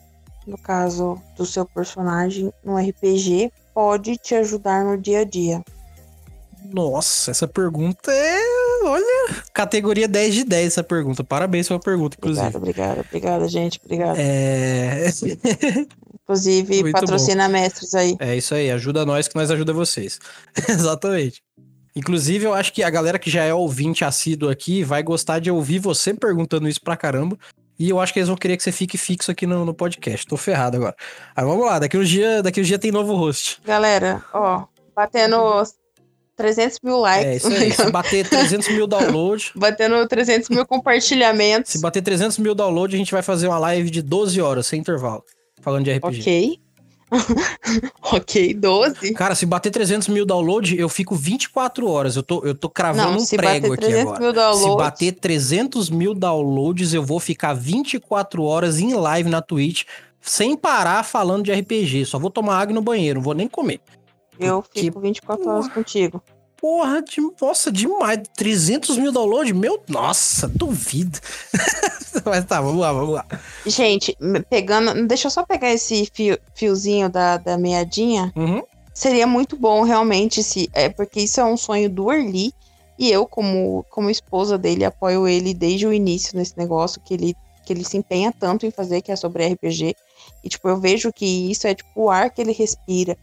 [SPEAKER 2] no caso do seu personagem no RPG, pode te ajudar no dia a dia?
[SPEAKER 1] Nossa, essa pergunta é. Olha, categoria 10 de 10 essa pergunta. Parabéns pela pergunta, inclusive.
[SPEAKER 2] Obrigada, obrigada, obrigada, gente. Obrigada.
[SPEAKER 1] É.
[SPEAKER 2] Inclusive, Muito patrocina bom. mestres aí.
[SPEAKER 1] É isso aí, ajuda nós que nós ajuda vocês. Exatamente. Inclusive, eu acho que a galera que já é ouvinte assíduo aqui vai gostar de ouvir você perguntando isso pra caramba. E eu acho que eles vão querer que você fique fixo aqui no, no podcast. Tô ferrado agora. Aí vamos lá, daqui uns dias daqui uns dia tem novo host.
[SPEAKER 2] Galera, ó, batendo 300 mil likes.
[SPEAKER 1] É isso aí. Se bater 300 mil downloads.
[SPEAKER 2] batendo 300 mil compartilhamentos.
[SPEAKER 1] Se bater 300 mil downloads, a gente vai fazer uma live de 12 horas, sem intervalo. Falando de RPG.
[SPEAKER 2] Ok. ok, 12.
[SPEAKER 1] Cara, se bater 300 mil downloads, eu fico 24 horas. Eu tô, eu tô cravando
[SPEAKER 2] Não,
[SPEAKER 1] um prego aqui
[SPEAKER 2] 300
[SPEAKER 1] agora.
[SPEAKER 2] downloads-
[SPEAKER 1] Se bater 300 mil downloads, eu vou ficar 24 horas em live na Twitch, sem parar falando de RPG. Só vou tomar água no banheiro, não vou nem comer.
[SPEAKER 2] Eu fico 24 horas contigo.
[SPEAKER 1] Porra, de, nossa, demais. 300 mil downloads? Meu, nossa, duvido. Mas tá, vamos lá, vamos lá.
[SPEAKER 2] Gente, pegando. Deixa eu só pegar esse fio- fiozinho da, da meadinha.
[SPEAKER 1] Uhum.
[SPEAKER 2] Seria muito bom, realmente, se. É, porque isso é um sonho do Early. E eu, como, como esposa dele, apoio ele desde o início nesse negócio que ele, que ele se empenha tanto em fazer, que é sobre RPG. E, tipo, eu vejo que isso é, tipo, o ar que ele respira.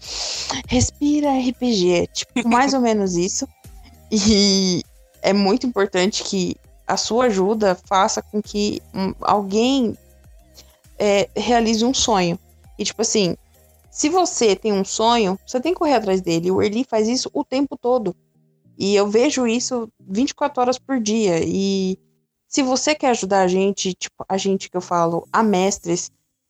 [SPEAKER 2] Respira RPG. É, tipo, mais ou menos isso. E é muito importante que a sua ajuda faça com que um, alguém é, realize um sonho. E, tipo assim, se você tem um sonho, você tem que correr atrás dele. O Erli faz isso o tempo todo. E eu vejo isso 24 horas por dia. E se você quer ajudar a gente, tipo, a gente que eu falo, a mestres,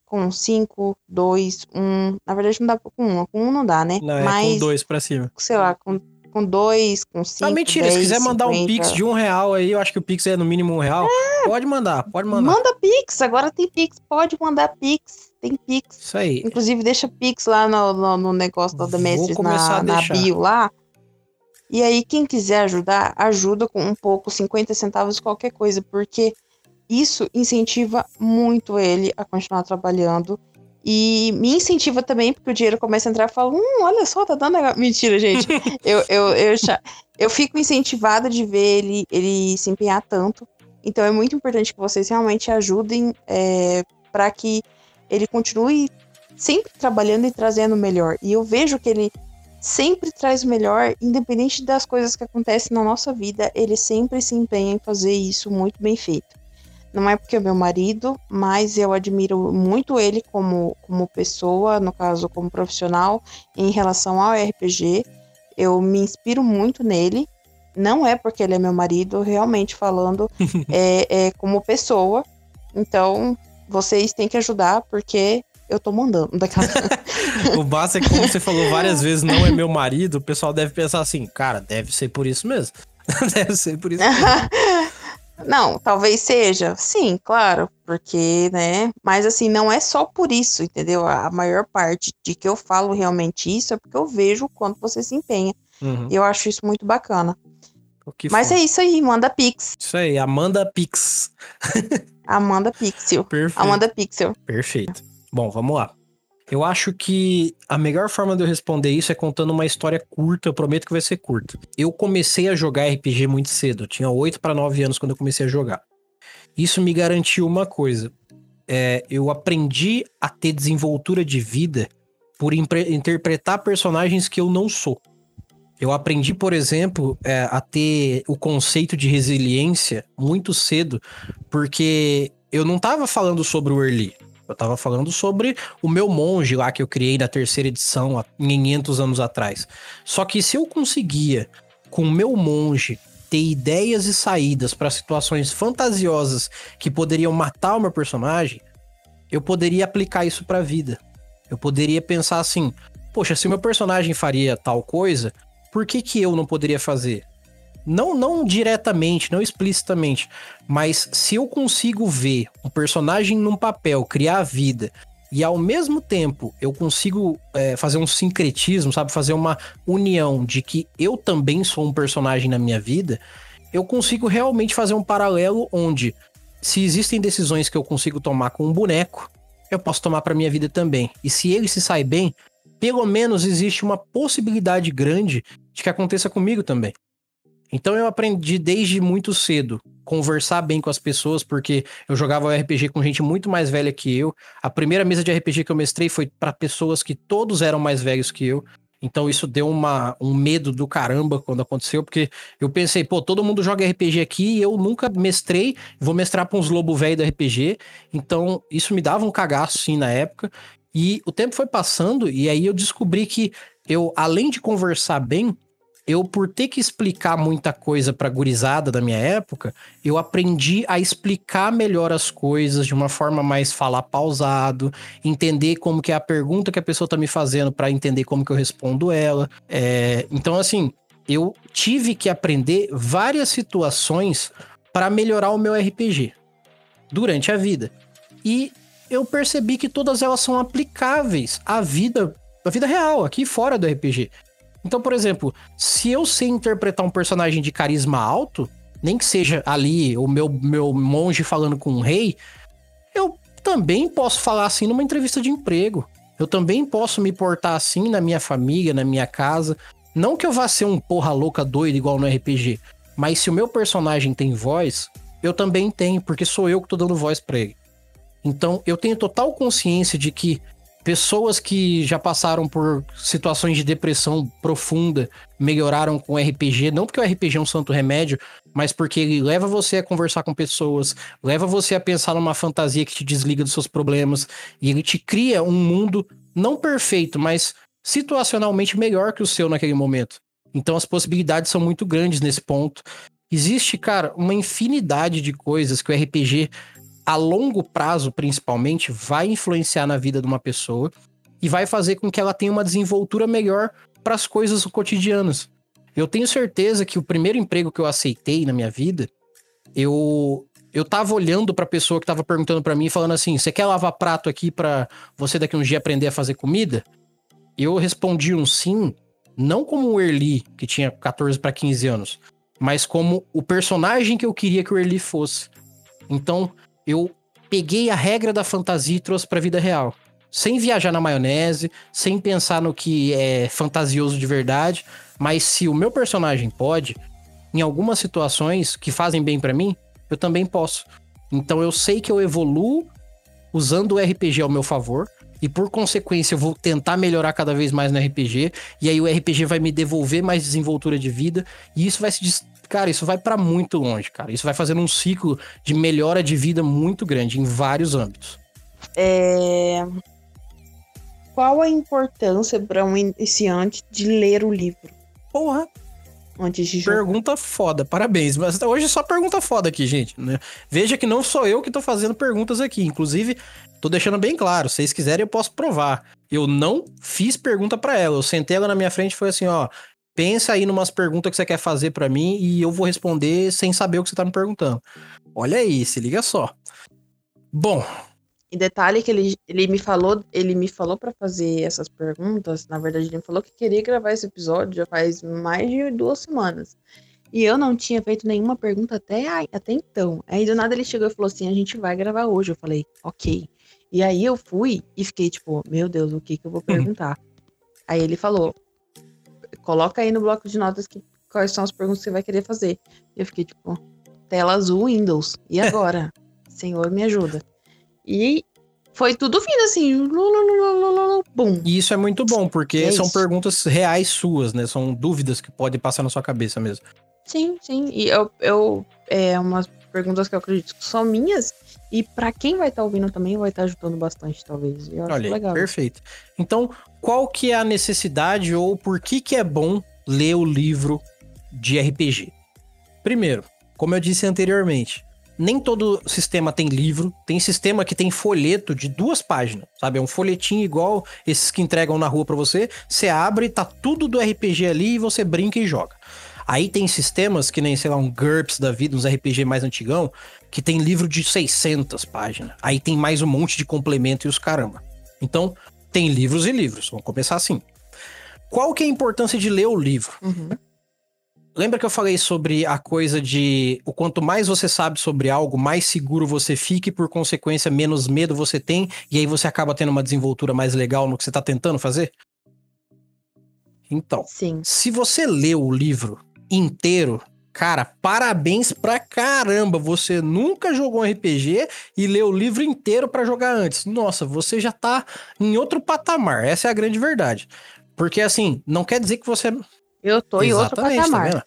[SPEAKER 2] com 5, 2, 1. Na verdade, não dá com 1. Com 1 não dá, né?
[SPEAKER 1] Não, é
[SPEAKER 2] Mas,
[SPEAKER 1] com dois pra cima.
[SPEAKER 2] sei lá, com com 2, com 5.
[SPEAKER 1] Ah, mentira, se quiser mandar um pix de um real aí, eu acho que o pix é no mínimo um real. Pode mandar, pode mandar.
[SPEAKER 2] Manda Pix, agora tem Pix, pode mandar Pix, tem Pix.
[SPEAKER 1] Isso aí.
[SPEAKER 2] Inclusive, deixa Pix lá no, no, no negócio da Mestres
[SPEAKER 1] a
[SPEAKER 2] na, na bio lá. E aí, quem quiser ajudar, ajuda com um pouco, 50 centavos, qualquer coisa, porque isso incentiva muito ele a continuar trabalhando. E me incentiva também, porque o dinheiro começa a entrar e fala, hum, olha só, tá dando. Mentira, gente. eu, eu, eu, já, eu fico incentivada de ver ele, ele se empenhar tanto. Então é muito importante que vocês realmente ajudem é, para que ele continue sempre trabalhando e trazendo o melhor. E eu vejo que ele sempre traz o melhor, independente das coisas que acontecem na nossa vida, ele sempre se empenha em fazer isso muito bem feito. Não é porque é meu marido, mas eu admiro muito ele como, como pessoa, no caso, como profissional, em relação ao RPG. Eu me inspiro muito nele. Não é porque ele é meu marido, realmente falando, é, é como pessoa. Então, vocês têm que ajudar, porque eu tô mandando daquela.
[SPEAKER 1] O basta é que, como você falou várias vezes, não é meu marido, o pessoal deve pensar assim, cara, deve ser por isso mesmo. deve ser por isso mesmo.
[SPEAKER 2] Não, talvez seja. Sim, claro, porque, né? Mas assim, não é só por isso, entendeu? A maior parte de que eu falo realmente isso é porque eu vejo o quanto você se empenha.
[SPEAKER 1] Uhum.
[SPEAKER 2] E eu acho isso muito bacana. Mas
[SPEAKER 1] foda.
[SPEAKER 2] é isso aí, manda Pix.
[SPEAKER 1] Isso aí, Amanda Pix.
[SPEAKER 2] Amanda Pixel.
[SPEAKER 1] Perfeito.
[SPEAKER 2] Amanda Pixel.
[SPEAKER 1] Perfeito. Bom, vamos lá. Eu acho que a melhor forma de eu responder isso é contando uma história curta. Eu prometo que vai ser curta. Eu comecei a jogar RPG muito cedo. Eu tinha 8 para 9 anos quando eu comecei a jogar. Isso me garantiu uma coisa. É, eu aprendi a ter desenvoltura de vida por interpretar personagens que eu não sou. Eu aprendi, por exemplo, é, a ter o conceito de resiliência muito cedo, porque eu não tava falando sobre o Early. Eu tava falando sobre o meu monge lá que eu criei na terceira edição há 500 anos atrás. Só que se eu conseguia, com o meu monge, ter ideias e saídas para situações fantasiosas que poderiam matar o meu personagem, eu poderia aplicar isso pra vida. Eu poderia pensar assim: poxa, se o meu personagem faria tal coisa, por que, que eu não poderia fazer? Não, não diretamente, não explicitamente, mas se eu consigo ver um personagem num papel, criar vida, e ao mesmo tempo eu consigo é, fazer um sincretismo, sabe? Fazer uma união de que eu também sou um personagem na minha vida, eu consigo realmente fazer um paralelo onde, se existem decisões que eu consigo tomar com um boneco, eu posso tomar para minha vida também. E se ele se sai bem, pelo menos existe uma possibilidade grande de que aconteça comigo também. Então eu aprendi desde muito cedo conversar bem com as pessoas, porque eu jogava RPG com gente muito mais velha que eu. A primeira mesa de RPG que eu mestrei foi para pessoas que todos eram mais velhos que eu. Então isso deu uma, um medo do caramba quando aconteceu, porque eu pensei, pô, todo mundo joga RPG aqui e eu nunca mestrei, vou mestrar pra uns lobo velho do RPG. Então isso me dava um cagaço sim na época. E o tempo foi passando e aí eu descobri que eu, além de conversar bem, eu, por ter que explicar muita coisa pra gurizada da minha época, eu aprendi a explicar melhor as coisas de uma forma mais falar pausado, entender como que é a pergunta que a pessoa tá me fazendo para entender como que eu respondo ela. É, então, assim, eu tive que aprender várias situações para melhorar o meu RPG durante a vida. E eu percebi que todas elas são aplicáveis à vida, à vida real, aqui fora do RPG. Então, por exemplo, se eu sei interpretar um personagem de carisma alto, nem que seja ali o meu, meu monge falando com um rei, eu também posso falar assim numa entrevista de emprego. Eu também posso me portar assim na minha família, na minha casa. Não que eu vá ser um porra louca doido igual no RPG, mas se o meu personagem tem voz, eu também tenho, porque sou eu que tô dando voz para ele. Então, eu tenho total consciência de que pessoas que já passaram por situações de depressão profunda melhoraram com RPG, não porque o RPG é um santo remédio, mas porque ele leva você a conversar com pessoas, leva você a pensar numa fantasia que te desliga dos seus problemas e ele te cria um mundo não perfeito, mas situacionalmente melhor que o seu naquele momento. Então as possibilidades são muito grandes nesse ponto. Existe, cara, uma infinidade de coisas que o RPG a longo prazo, principalmente, vai influenciar na vida de uma pessoa e vai fazer com que ela tenha uma desenvoltura melhor para as coisas cotidianas. Eu tenho certeza que o primeiro emprego que eu aceitei na minha vida, eu eu tava olhando para a pessoa que tava perguntando para mim falando assim: "Você quer lavar prato aqui para você daqui uns dias aprender a fazer comida?" Eu respondi um sim, não como o Erli, que tinha 14 para 15 anos, mas como o personagem que eu queria que o Erli fosse. Então, eu peguei a regra da fantasia e trouxe pra vida real. Sem viajar na maionese, sem pensar no que é fantasioso de verdade, mas se o meu personagem pode, em algumas situações que fazem bem para mim, eu também posso. Então eu sei que eu evoluo usando o RPG ao meu favor, e por consequência eu vou tentar melhorar cada vez mais no RPG, e aí o RPG vai me devolver mais desenvoltura de vida, e isso vai se cara, isso vai para muito longe, cara. Isso vai fazendo um ciclo de melhora de vida muito grande em vários âmbitos.
[SPEAKER 2] É... Qual a importância para um iniciante de ler o livro?
[SPEAKER 1] Porra.
[SPEAKER 2] Antes de jogar.
[SPEAKER 1] Pergunta foda, parabéns. Mas hoje é só pergunta foda aqui, gente. Né? Veja que não sou eu que tô fazendo perguntas aqui. Inclusive, tô deixando bem claro. Se vocês quiserem, eu posso provar. Eu não fiz pergunta para ela. Eu sentei ela na minha frente e foi assim: ó, pensa aí numas perguntas que você quer fazer para mim e eu vou responder sem saber o que você tá me perguntando. Olha aí, se liga só. Bom.
[SPEAKER 2] E detalhe que ele, ele me falou, ele me falou para fazer essas perguntas. Na verdade, ele me falou que queria gravar esse episódio já faz mais de duas semanas. E eu não tinha feito nenhuma pergunta até, até então. Aí do nada ele chegou e falou assim: a gente vai gravar hoje. Eu falei, ok. E aí eu fui e fiquei tipo, meu Deus, o que, que eu vou uhum. perguntar? Aí ele falou: coloca aí no bloco de notas que, quais são as perguntas que você vai querer fazer. E eu fiquei tipo, tela azul Windows. E agora? Senhor, me ajuda. E foi tudo vindo assim, bum.
[SPEAKER 1] E isso é muito bom, porque é são perguntas reais suas, né? São dúvidas que podem passar na sua cabeça mesmo.
[SPEAKER 2] Sim, sim. E eu, eu é umas perguntas que eu acredito que são minhas e para quem vai estar tá ouvindo também vai estar tá ajudando bastante, talvez. Eu acho
[SPEAKER 1] Olha,
[SPEAKER 2] legal.
[SPEAKER 1] Perfeito. Então, qual que é a necessidade ou por que que é bom ler o livro de RPG? Primeiro, como eu disse anteriormente, nem todo sistema tem livro, tem sistema que tem folheto de duas páginas, sabe? É um folhetinho igual esses que entregam na rua para você, você abre, tá tudo do RPG ali e você brinca e joga. Aí tem sistemas que nem, sei lá, um GURPS da vida, uns RPG mais antigão, que tem livro de 600 páginas. Aí tem mais um monte de complemento e os caramba. Então, tem livros e livros. Vamos começar assim. Qual que é a importância de ler o livro?
[SPEAKER 2] Uhum.
[SPEAKER 1] Lembra que eu falei sobre a coisa de o quanto mais você sabe sobre algo, mais seguro você fica e, por consequência, menos medo você tem, e aí você acaba tendo uma desenvoltura mais legal no que você está tentando fazer? Então,
[SPEAKER 2] Sim.
[SPEAKER 1] se você leu o livro inteiro, cara, parabéns pra caramba. Você nunca jogou um RPG e leu o livro inteiro para jogar antes. Nossa, você já tá em outro patamar. Essa é a grande verdade. Porque assim, não quer dizer que você.
[SPEAKER 2] Eu tô em outro
[SPEAKER 1] Exatamente, tá
[SPEAKER 2] patamar.
[SPEAKER 1] vendo?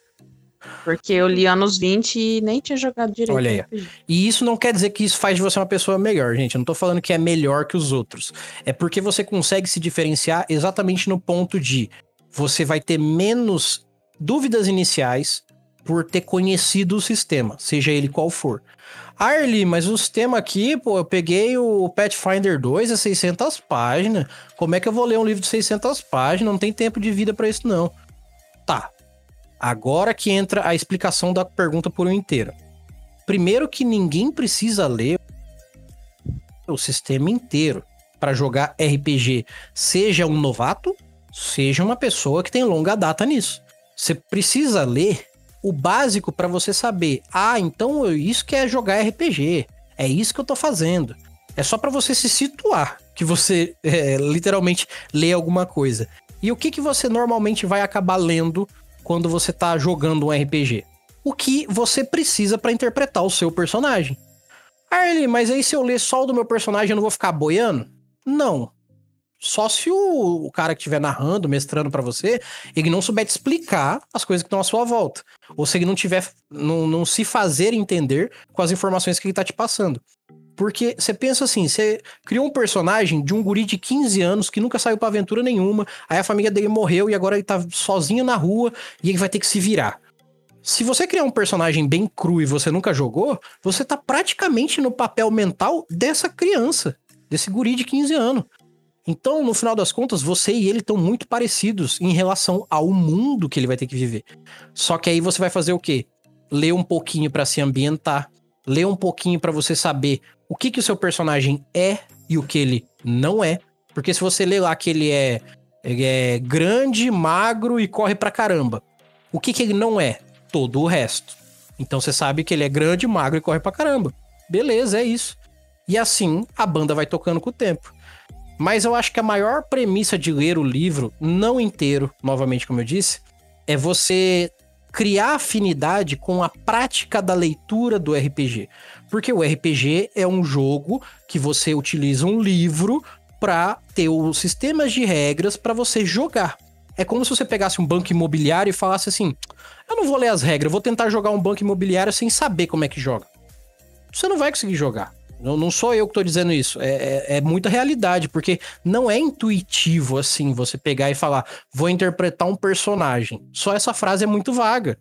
[SPEAKER 2] porque eu li anos 20 e nem tinha jogado direito.
[SPEAKER 1] Olha aí. E isso não quer dizer que isso faz de você uma pessoa melhor, gente. Eu não tô falando que é melhor que os outros. É porque você consegue se diferenciar exatamente no ponto de você vai ter menos dúvidas iniciais por ter conhecido o sistema, seja ele qual for. Arlie, mas o sistema aqui, pô, eu peguei o Pathfinder 2, é 600 páginas. Como é que eu vou ler um livro de 600 páginas? Não tem tempo de vida pra isso, não. Tá. Agora que entra a explicação da pergunta por um inteiro. Primeiro que ninguém precisa ler o sistema inteiro para jogar RPG, seja um novato, seja uma pessoa que tem longa data nisso. Você precisa ler o básico para você saber, ah, então isso que é jogar RPG, é isso que eu tô fazendo. É só para você se situar que você é, literalmente lê alguma coisa. E o que que você normalmente vai acabar lendo quando você tá jogando um RPG? O que você precisa para interpretar o seu personagem. Arlie, mas aí se eu ler só o do meu personagem eu não vou ficar boiando? Não. Só se o, o cara que estiver narrando, mestrando pra você, ele não souber te explicar as coisas que estão à sua volta. Ou se ele não tiver, não, não se fazer entender com as informações que ele tá te passando. Porque você pensa assim, você criou um personagem de um guri de 15 anos que nunca saiu pra aventura nenhuma, aí a família dele morreu e agora ele tá sozinho na rua e ele vai ter que se virar. Se você criar um personagem bem cru e você nunca jogou, você tá praticamente no papel mental dessa criança, desse guri de 15 anos. Então, no final das contas, você e ele estão muito parecidos em relação ao mundo que ele vai ter que viver. Só que aí você vai fazer o quê? Ler um pouquinho pra se ambientar, ler um pouquinho pra você saber o que que o seu personagem é e o que ele não é. Porque se você ler lá que ele é, ele é grande, magro e corre pra caramba, o que que ele não é? Todo o resto. Então você sabe que ele é grande, magro e corre pra caramba. Beleza, é isso. E assim a banda vai tocando com o tempo. Mas eu acho que a maior premissa de ler o livro, não inteiro, novamente como eu disse, é você criar afinidade com a prática da leitura do RPG. Porque o RPG é um jogo que você utiliza um livro para ter os sistemas de regras para você jogar. É como se você pegasse um banco imobiliário e falasse assim: eu não vou ler as regras, vou tentar jogar um banco imobiliário sem saber como é que joga. Você não vai conseguir jogar. Não, não sou eu que tô dizendo isso. É, é, é muita realidade, porque não é intuitivo assim você pegar e falar, vou interpretar um personagem. Só essa frase é muito vaga.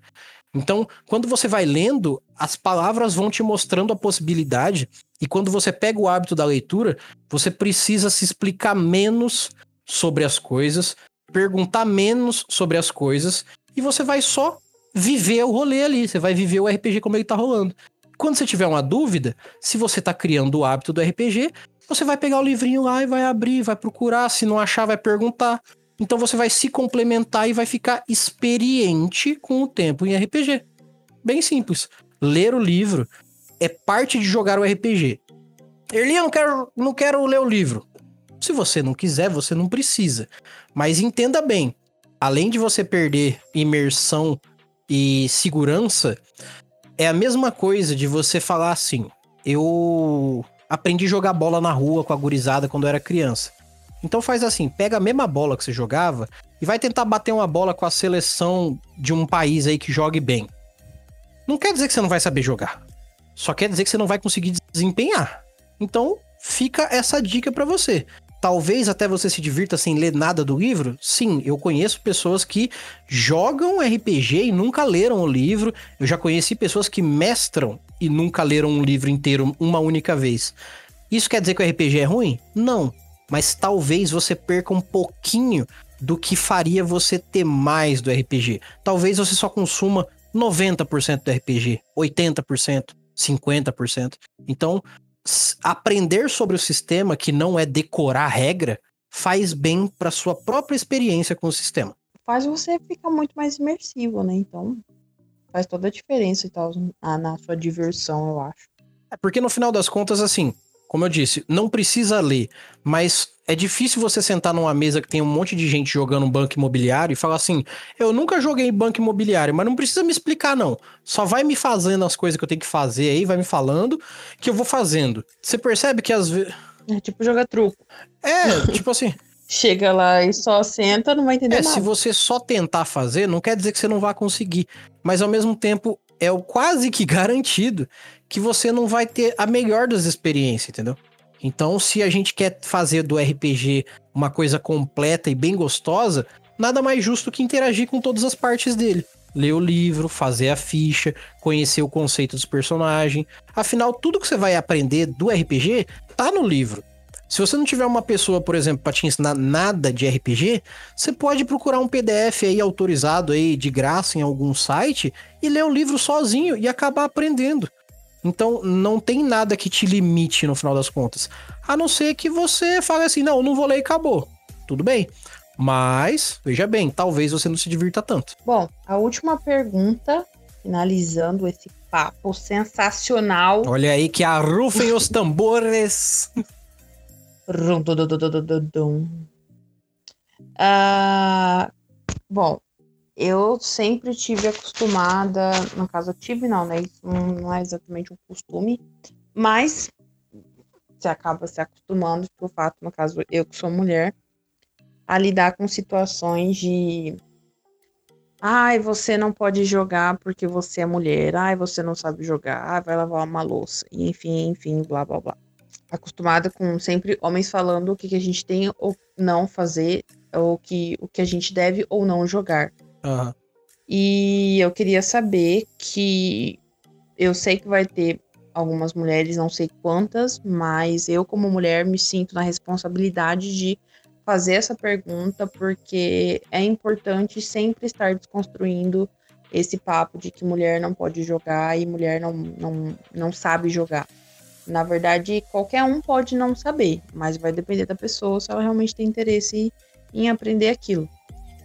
[SPEAKER 1] Então, quando você vai lendo, as palavras vão te mostrando a possibilidade, e quando você pega o hábito da leitura, você precisa se explicar menos sobre as coisas, perguntar menos sobre as coisas, e você vai só viver o rolê ali, você vai viver o RPG como ele tá rolando. Quando você tiver uma dúvida, se você tá criando o hábito do RPG, você vai pegar o livrinho lá e vai abrir, vai procurar, se não achar, vai perguntar. Então você vai se complementar e vai ficar experiente com o tempo em RPG. Bem simples. Ler o livro é parte de jogar o RPG. Erli, eu não quero, não quero ler o livro. Se você não quiser, você não precisa. Mas entenda bem, além de você perder imersão e segurança, é a mesma coisa de você falar assim: eu aprendi a jogar bola na rua com a gurizada quando eu era criança. Então faz assim, pega a mesma bola que você jogava e vai tentar bater uma bola com a seleção de um país aí que jogue bem. Não quer dizer que você não vai saber jogar. Só quer dizer que você não vai conseguir desempenhar. Então, fica essa dica pra você. Talvez até você se divirta sem ler nada do livro? Sim, eu conheço pessoas que jogam RPG e nunca leram o livro. Eu já conheci pessoas que mestram e nunca leram um livro inteiro uma única vez. Isso quer dizer que o RPG é ruim? Não. Mas talvez você perca um pouquinho do que faria você ter mais do RPG. Talvez você só consuma 90% do RPG, 80%, 50%. Então, aprender sobre o sistema, que não é decorar regra, faz bem para sua própria experiência com o sistema.
[SPEAKER 2] Faz você ficar muito mais imersivo, né? Então, faz toda a diferença e tal na sua diversão, eu acho.
[SPEAKER 1] É porque no final das contas, assim, como eu disse, não precisa ler, mas é difícil você sentar numa mesa que tem um monte de gente jogando um banco imobiliário e falar assim: eu nunca joguei banco imobiliário, mas não precisa me explicar, não. Só vai me fazendo as coisas que eu tenho que fazer aí, vai me falando, que eu vou fazendo. Você percebe que às vezes.
[SPEAKER 2] É tipo jogar truco.
[SPEAKER 1] É, tipo assim.
[SPEAKER 2] chega lá e só senta, não vai entender
[SPEAKER 1] É,
[SPEAKER 2] nada.
[SPEAKER 1] se você só tentar fazer, não quer dizer que você não vai conseguir. Mas ao mesmo tempo, é o quase que garantido que você não vai ter a melhor das experiências, entendeu? Então, se a gente quer fazer do RPG uma coisa completa e bem gostosa, nada mais justo que interagir com todas as partes dele. Ler o livro, fazer a ficha, conhecer o conceito dos personagens. Afinal, tudo que você vai aprender do RPG tá no livro. Se você não tiver uma pessoa, por exemplo, para te ensinar nada de RPG, você pode procurar um PDF aí autorizado aí de graça em algum site e ler o livro sozinho e acabar aprendendo. Então não tem nada que te limite no final das contas. A não ser que você fale assim, não, não vou ler e acabou. Tudo bem. Mas, veja bem, talvez você não se divirta tanto.
[SPEAKER 2] Bom, a última pergunta, finalizando esse papo sensacional.
[SPEAKER 1] Olha aí que arrufem os tambores.
[SPEAKER 2] Ah, bom, eu sempre tive acostumada, no caso eu tive não, né? Isso não é exatamente um costume, mas você acaba se acostumando por fato, no caso eu que sou mulher, a lidar com situações de ai, você não pode jogar porque você é mulher, ai, você não sabe jogar, ai, vai lavar uma louça, enfim, enfim, blá blá blá acostumada com sempre homens falando o que, que a gente tem ou não fazer, ou que, o que a gente deve ou não jogar.
[SPEAKER 1] Aham.
[SPEAKER 2] E eu queria saber que eu sei que vai ter algumas mulheres, não sei quantas, mas eu, como mulher, me sinto na responsabilidade de fazer essa pergunta, porque é importante sempre estar desconstruindo esse papo de que mulher não pode jogar e mulher não, não, não sabe jogar. Na verdade, qualquer um pode não saber, mas vai depender da pessoa se ela realmente tem interesse em aprender aquilo.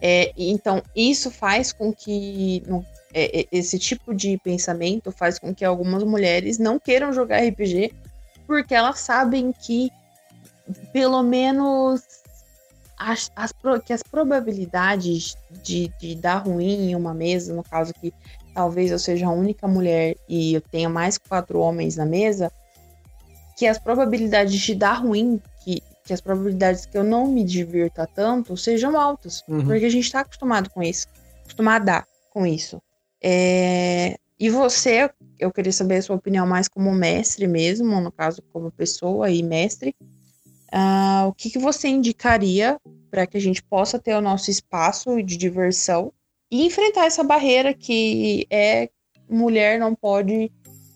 [SPEAKER 2] É, então, isso faz com que no, é, esse tipo de pensamento faz com que algumas mulheres não queiram jogar RPG porque elas sabem que pelo menos as, as, que as probabilidades de, de dar ruim em uma mesa, no caso que talvez eu seja a única mulher e eu tenha mais quatro homens na mesa, que as probabilidades de dar ruim, que, que as probabilidades que eu não me divirta tanto sejam altas.
[SPEAKER 1] Uhum.
[SPEAKER 2] Porque a gente tá acostumado com isso. Acostumada com isso. É... E você, eu queria saber a sua opinião mais como mestre mesmo, no caso, como pessoa e mestre. Uh, o que, que você indicaria para que a gente possa ter o nosso espaço de diversão e enfrentar essa barreira que é mulher não pode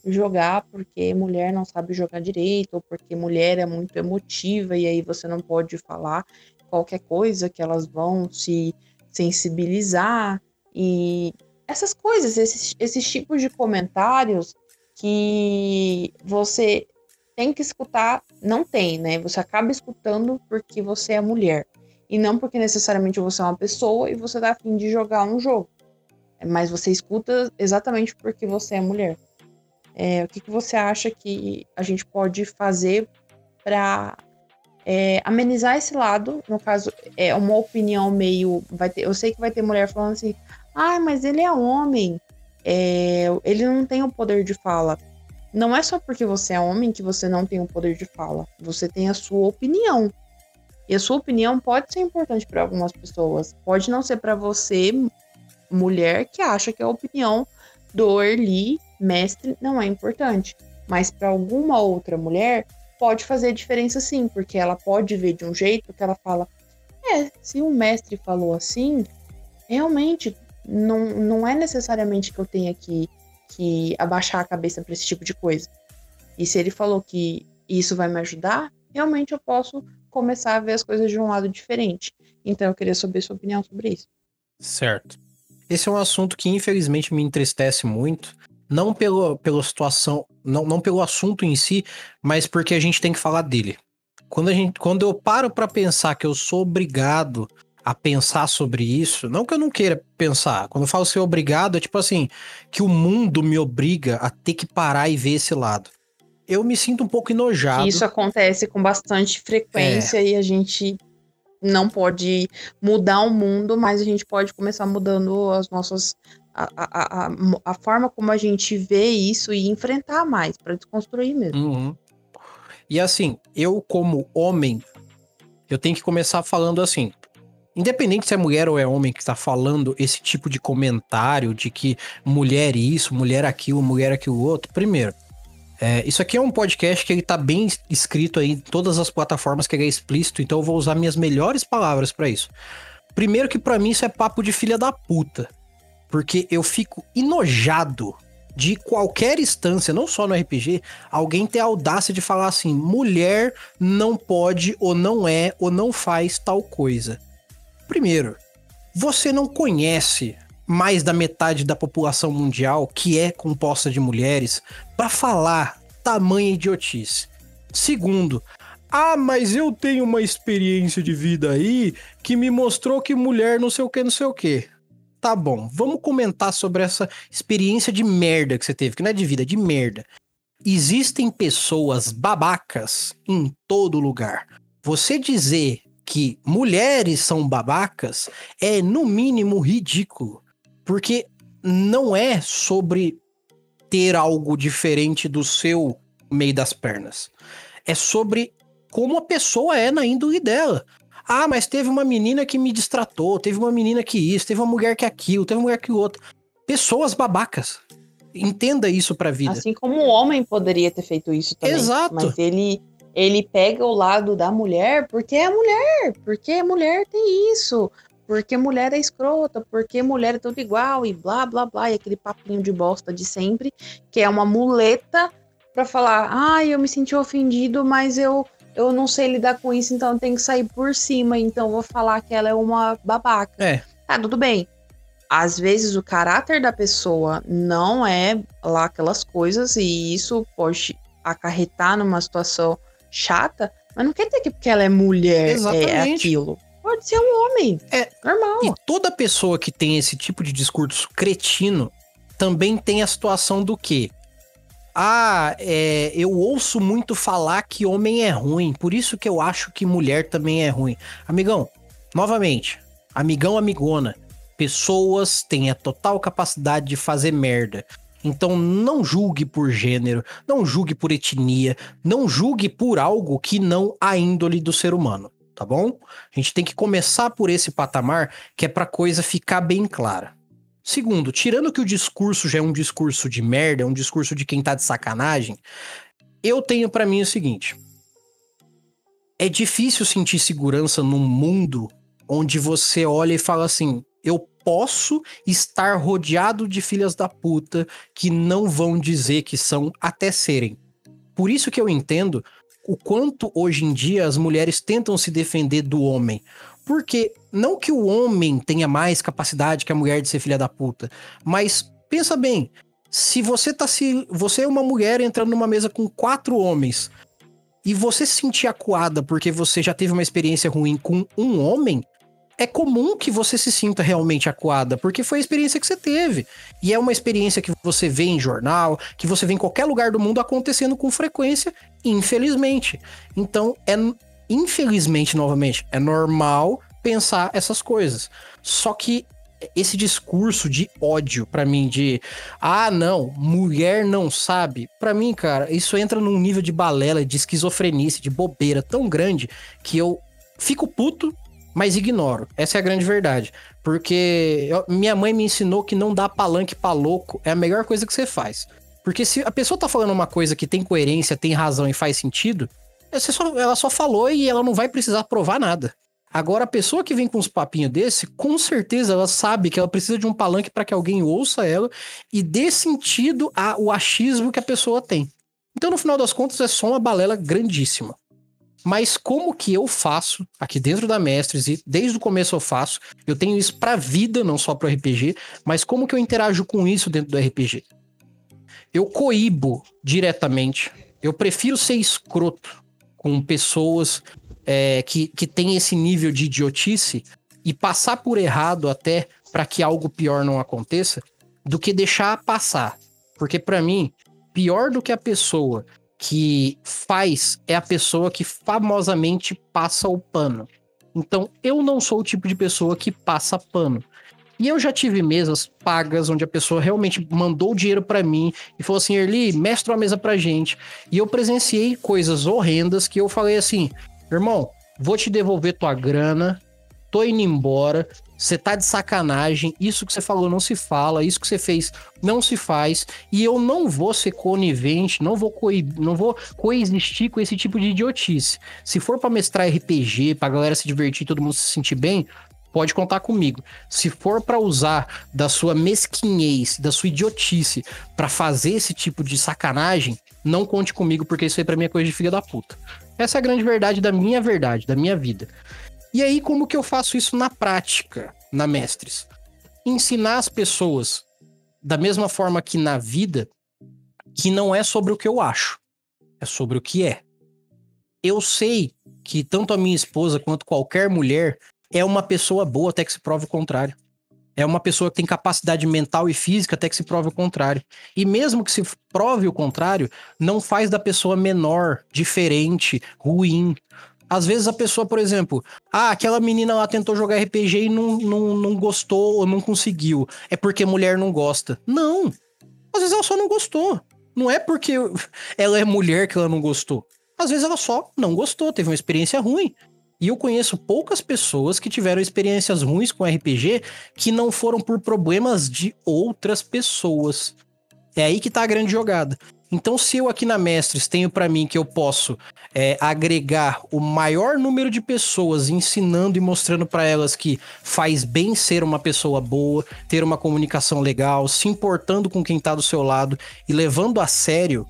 [SPEAKER 2] jogar porque mulher não sabe jogar direito, ou porque mulher é muito emotiva e aí você não pode falar qualquer coisa que elas vão se sensibilizar e essas coisas, esses, esses tipos de comentários que você tem que escutar, não tem, né? Você acaba escutando porque você é mulher e não porque necessariamente você é uma pessoa e você tá afim de jogar um jogo. Mas você escuta exatamente porque você é mulher. É, o que, que você acha que a gente pode fazer para é, amenizar esse lado? No caso, é uma opinião meio. Vai ter, eu sei que vai ter mulher falando assim: ah, mas ele é homem, é, ele não tem o poder de fala. Não é só porque você é homem que você não tem o poder de fala. Você tem a sua opinião. E a sua opinião pode ser importante para algumas pessoas. Pode não ser para você, mulher, que acha que a opinião do Erli mestre não é importante. Mas para alguma outra mulher, pode fazer diferença sim, porque ela pode ver de um jeito que ela fala: é, se o mestre falou assim, realmente não, não é necessariamente que eu tenha que, que abaixar a cabeça para esse tipo de coisa. E se ele falou que isso vai me ajudar, realmente eu posso começar a ver as coisas de um lado diferente. Então eu queria saber sua opinião sobre isso.
[SPEAKER 1] Certo. Esse é um assunto que infelizmente me entristece muito, não pelo, pela situação, não, não pelo assunto em si, mas porque a gente tem que falar dele. Quando, a gente, quando eu paro para pensar que eu sou obrigado a pensar sobre isso, não que eu não queira pensar, quando eu falo ser obrigado, é tipo assim, que o mundo me obriga a ter que parar e ver esse lado. Eu me sinto um pouco enojado.
[SPEAKER 2] Isso acontece com bastante frequência é. e a gente não pode mudar o mundo, mas a gente pode começar mudando as nossas a, a, a, forma como a gente vê isso e enfrentar mais para desconstruir mesmo.
[SPEAKER 1] Uhum. E assim, eu como homem, eu tenho que começar falando assim. Independente se é mulher ou é homem que está falando esse tipo de comentário de que mulher isso, mulher aquilo, mulher aquilo outro, primeiro, é, isso aqui é um podcast que ele tá bem escrito aí em todas as plataformas que ele é explícito, então eu vou usar minhas melhores palavras para isso. Primeiro que para mim isso é papo de filha da puta, porque eu fico enojado de qualquer instância, não só no RPG, alguém ter a audácia de falar assim: mulher não pode, ou não é, ou não faz tal coisa. Primeiro, você não conhece mais da metade da população mundial que é composta de mulheres para falar tamanha idiotice. Segundo, ah, mas eu tenho uma experiência de vida aí que me mostrou que mulher não sei o que, não sei o que. Tá bom, vamos comentar sobre essa experiência de merda que você teve, que não é de vida, é de merda. Existem pessoas babacas em todo lugar. Você dizer que mulheres são babacas é, no mínimo, ridículo. Porque não é sobre ter algo diferente do seu meio das pernas. É sobre como a pessoa é na índole dela. Ah, mas teve uma menina que me distratou, teve uma menina que isso, teve uma mulher que aquilo, teve uma mulher que outro. Pessoas babacas. Entenda isso pra vida.
[SPEAKER 2] Assim como o homem poderia ter feito isso também.
[SPEAKER 1] Exato.
[SPEAKER 2] Mas ele, ele pega o lado da mulher porque é mulher, porque a mulher tem isso, porque mulher é escrota, porque mulher é tudo igual e blá blá blá, e aquele papinho de bosta de sempre, que é uma muleta para falar: "Ah, eu me senti ofendido, mas eu eu não sei lidar com isso, então eu tenho que sair por cima, então vou falar que ela é uma babaca".
[SPEAKER 1] É.
[SPEAKER 2] Tá, tudo bem. Às vezes o caráter da pessoa não é lá aquelas coisas e isso pode acarretar numa situação chata, mas não quer dizer que porque ela é mulher é
[SPEAKER 1] Exatamente.
[SPEAKER 2] é aquilo. Pode ser um homem.
[SPEAKER 1] É.
[SPEAKER 2] Normal.
[SPEAKER 1] E toda pessoa que tem esse tipo de discurso cretino também tem a situação do que? Ah, é, eu ouço muito falar que homem é ruim, por isso que eu acho que mulher também é ruim. Amigão, novamente, amigão, amigona, pessoas têm a total capacidade de fazer merda. Então não julgue por gênero, não julgue por etnia, não julgue por algo que não a índole do ser humano, tá bom? A gente tem que começar por esse patamar que é pra coisa ficar bem clara. Segundo, tirando que o discurso já é um discurso de merda, é um discurso de quem tá de sacanagem, eu tenho para mim o seguinte: é difícil sentir segurança num mundo onde você olha e fala assim: eu posso estar rodeado de filhas da puta que não vão dizer que são até serem. Por isso que eu entendo o quanto hoje em dia as mulheres tentam se defender do homem. Porque não que o homem tenha mais capacidade que a mulher de ser filha da puta, mas pensa bem, se você tá se você é uma mulher entrando numa mesa com quatro homens e você se sentir acuada porque você já teve uma experiência ruim com um homem, é comum que você se sinta realmente acuada, porque foi a experiência que você teve. E é uma experiência que você vê em jornal, que você vê em qualquer lugar do mundo acontecendo com frequência, infelizmente. Então, é infelizmente, novamente, é normal pensar essas coisas. Só que esse discurso de ódio para mim de ah, não, mulher não sabe, para mim, cara, isso entra num nível de balela, de esquizofrenia, de bobeira tão grande que eu fico puto mas ignoro. Essa é a grande verdade. Porque eu, minha mãe me ensinou que não dá palanque pra louco é a melhor coisa que você faz. Porque se a pessoa tá falando uma coisa que tem coerência, tem razão e faz sentido, só, ela só falou e ela não vai precisar provar nada. Agora, a pessoa que vem com uns papinhos desse, com certeza ela sabe que ela precisa de um palanque para que alguém ouça ela e dê sentido ao achismo que a pessoa tem. Então, no final das contas, é só uma balela grandíssima. Mas como que eu faço aqui dentro da Mestres e desde o começo eu faço, eu tenho isso pra vida, não só pro RPG, mas como que eu interajo com isso dentro do RPG? Eu coíbo diretamente. Eu prefiro ser escroto com pessoas é, que, que têm esse nível de idiotice e passar por errado até para que algo pior não aconteça, do que deixar passar. Porque para mim, pior do que a pessoa que faz é a pessoa que famosamente passa o pano. Então, eu não sou o tipo de pessoa que passa pano. E eu já tive mesas pagas onde a pessoa realmente mandou o dinheiro para mim e falou assim: Erli, mestra uma mesa pra gente. E eu presenciei coisas horrendas que eu falei assim: irmão, vou te devolver tua grana, tô indo embora, você tá de sacanagem, isso que você falou não se fala, isso que você fez não se faz, e eu não vou ser conivente, não vou, não vou coexistir com esse tipo de idiotice. Se for para mestrar RPG, pra galera se divertir, todo mundo se sentir bem, pode contar comigo. Se for para usar da sua mesquinhez, da sua idiotice para fazer esse tipo de sacanagem, não conte comigo porque isso aí para mim é coisa de filha da puta. Essa é a grande verdade da minha verdade, da minha vida. E aí, como que eu faço isso na prática, na Mestres? Ensinar as pessoas, da mesma forma que na vida, que não é sobre o que eu acho, é sobre o que é. Eu sei que tanto a minha esposa quanto qualquer mulher é uma pessoa boa até que se prove o contrário. É uma pessoa que tem capacidade mental e física até que se prove o contrário. E mesmo que se prove o contrário, não faz da pessoa menor, diferente, ruim. Às vezes a pessoa, por exemplo, ah, aquela menina lá tentou jogar RPG e não, não, não gostou ou não conseguiu. É porque mulher não gosta. Não. Às vezes ela só não gostou. Não é porque ela é mulher que ela não gostou. Às vezes ela só não gostou, teve uma experiência ruim. E eu conheço poucas pessoas que tiveram experiências ruins com RPG que não foram por problemas de outras pessoas. É aí que tá a grande jogada. Então, se eu aqui na Mestres tenho para mim que eu posso é, agregar o maior número de pessoas ensinando e mostrando para elas que faz bem ser uma pessoa boa, ter uma comunicação legal, se importando com quem tá do seu lado e levando a sério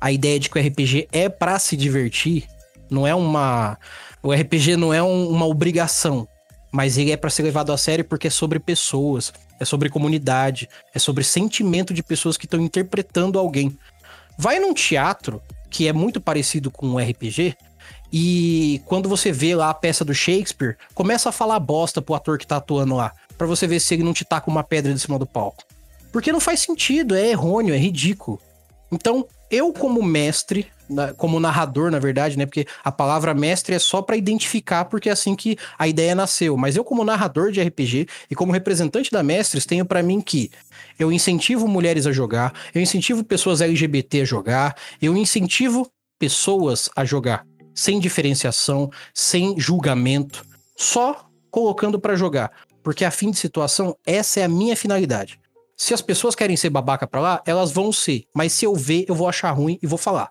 [SPEAKER 1] a ideia de que o RPG é para se divertir, não é uma. O RPG não é um, uma obrigação, mas ele é para ser levado a sério porque é sobre pessoas, é sobre comunidade, é sobre sentimento de pessoas que estão interpretando alguém. Vai num teatro, que é muito parecido com um RPG, e quando você vê lá a peça do Shakespeare, começa a falar bosta pro ator que tá atuando lá, para você ver se ele não te taca uma pedra de cima do palco. Porque não faz sentido, é errôneo, é ridículo. Então, eu como mestre, como narrador, na verdade, né? Porque a palavra mestre é só para identificar, porque é assim que a ideia nasceu. Mas eu, como narrador de RPG e como representante da Mestres, tenho para mim que eu incentivo mulheres a jogar, eu incentivo pessoas LGBT a jogar, eu incentivo pessoas a jogar sem diferenciação, sem julgamento, só colocando para jogar. Porque a fim de situação, essa é a minha finalidade. Se as pessoas querem ser babaca pra lá, elas vão ser. Mas se eu ver, eu vou achar ruim e vou falar.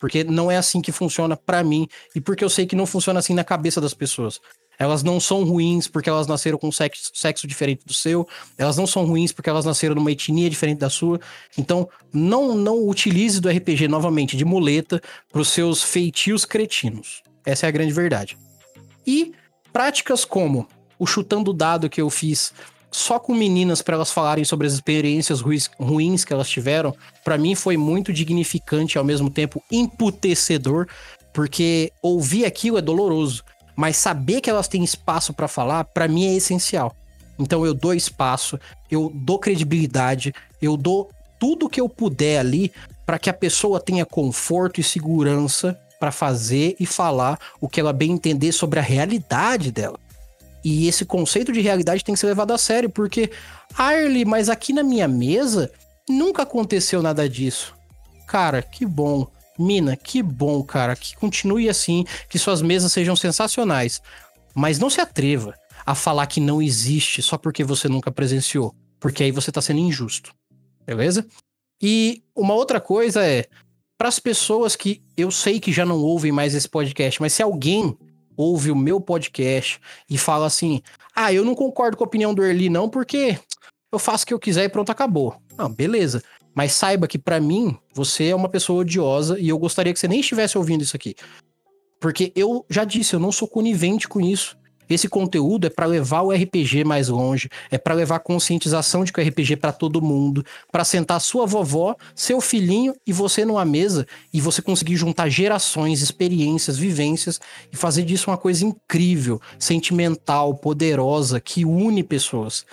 [SPEAKER 1] Porque não é assim que funciona para mim e porque eu sei que não funciona assim na cabeça das pessoas. Elas não são ruins porque elas nasceram com sexo, sexo diferente do seu. Elas não são ruins porque elas nasceram numa etnia diferente da sua. Então, não não utilize do RPG novamente de muleta para os seus feitios cretinos. Essa é a grande verdade. E práticas como o chutando dado que eu fiz só com meninas para elas falarem sobre as experiências ruins, ruins que elas tiveram, para mim foi muito dignificante e ao mesmo tempo emputecedor, porque ouvir aquilo é doloroso, mas saber que elas têm espaço para falar, para mim é essencial. Então eu dou espaço, eu dou credibilidade, eu dou tudo que eu puder ali para que a pessoa tenha conforto e segurança para fazer e falar o que ela bem entender sobre a realidade dela. E esse conceito de realidade tem que ser levado a sério, porque, Arlie, mas aqui na minha mesa nunca aconteceu nada disso. Cara, que bom. Mina, que bom, cara. Que continue assim, que suas mesas sejam sensacionais. Mas não se atreva a falar que não existe só porque você nunca presenciou. Porque aí você tá sendo injusto. Beleza? E uma outra coisa é, para as pessoas que eu sei que já não ouvem mais esse podcast, mas se alguém ouve o meu podcast e fala assim: ah, eu não concordo com a opinião do Erli, não, porque eu faço o que eu quiser e pronto, acabou. Não, beleza. Mas saiba que para mim, você é uma pessoa odiosa e eu gostaria que você nem estivesse ouvindo isso aqui. Porque eu já disse, eu não sou conivente com isso. Esse conteúdo é para levar o RPG mais longe, é para levar conscientização de que o RPG é para todo mundo, para sentar sua vovó, seu filhinho e você numa mesa e você conseguir juntar gerações, experiências, vivências e fazer disso uma coisa incrível, sentimental, poderosa, que une pessoas.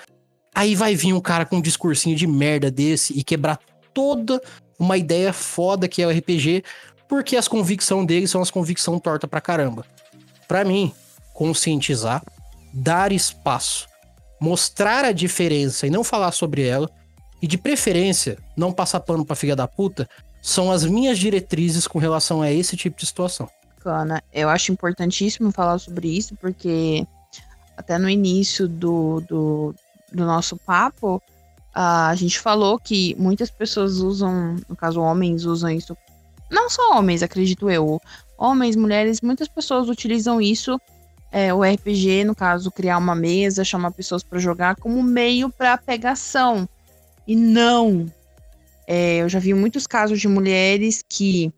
[SPEAKER 1] Aí vai vir um cara com um discursinho de merda desse e quebrar toda uma ideia foda que é o RPG, porque as convicções dele são as convicções torta pra caramba. Pra mim, conscientizar, dar espaço, mostrar a diferença e não falar sobre ela, e de preferência, não passar pano pra filha da puta, são as minhas diretrizes com relação a esse tipo de situação.
[SPEAKER 2] bacana. Eu acho importantíssimo falar sobre isso, porque até no início do, do, do nosso papo, a gente falou que muitas pessoas usam, no caso, homens usam isso. Não só homens, acredito eu. Homens, mulheres, muitas pessoas utilizam isso, é, o RPG, no caso, criar uma mesa, chamar pessoas para jogar, como meio para pegação. E não. É, eu já vi muitos casos de mulheres que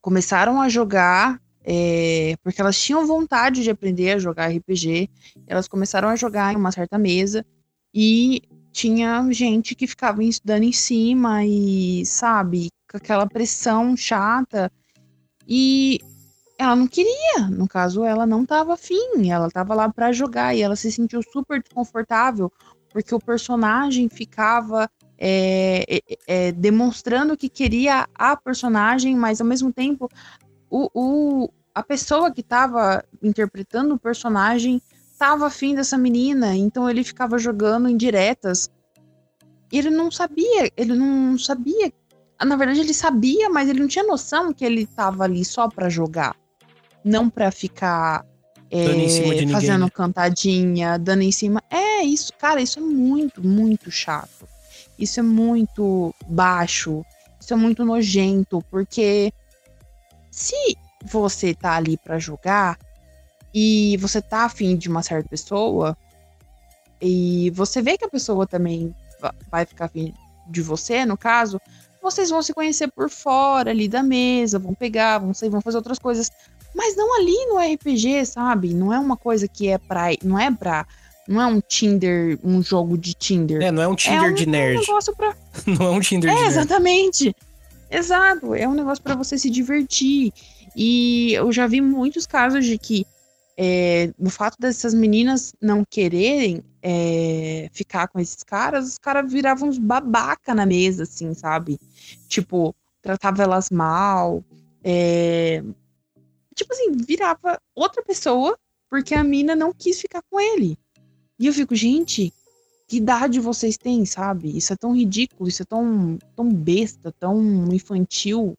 [SPEAKER 2] começaram a jogar é, porque elas tinham vontade de aprender a jogar RPG. Elas começaram a jogar em uma certa mesa e tinha gente que ficava estudando em cima e, sabe, com aquela pressão chata. E ela não queria, no caso, ela não estava afim, ela estava lá para jogar e ela se sentiu super desconfortável porque o personagem ficava é, é, é, demonstrando que queria a personagem, mas ao mesmo tempo o, o a pessoa que estava interpretando o personagem estava afim dessa menina, então ele ficava jogando indiretas. Ele não sabia, ele não sabia. Na verdade, ele sabia, mas ele não tinha noção que ele estava ali só para jogar, não para ficar é, fazendo né? cantadinha, dando em cima. É isso, cara, isso é muito, muito chato. Isso é muito baixo. Isso é muito nojento, porque se você tá ali para jogar e você tá afim de uma certa pessoa e você vê que a pessoa também vai ficar afim de você, no caso, vocês vão se conhecer por fora ali da mesa, vão pegar, vão sair, vão fazer outras coisas, mas não ali no RPG, sabe? Não é uma coisa que é pra, não é pra, não é um Tinder, um jogo de Tinder.
[SPEAKER 1] É, não é um Tinder é um, de nerd.
[SPEAKER 2] Um negócio pra...
[SPEAKER 1] não é um Tinder é, de
[SPEAKER 2] nerd. Exatamente. Exato, é um negócio para você se divertir. E eu já vi muitos casos de que é, no fato dessas meninas não quererem é, ficar com esses caras, os caras viravam uns babaca na mesa, assim, sabe? Tipo, tratava elas mal. É, tipo assim, virava outra pessoa porque a mina não quis ficar com ele. E eu fico, gente, que idade vocês têm, sabe? Isso é tão ridículo, isso é tão, tão besta, tão infantil.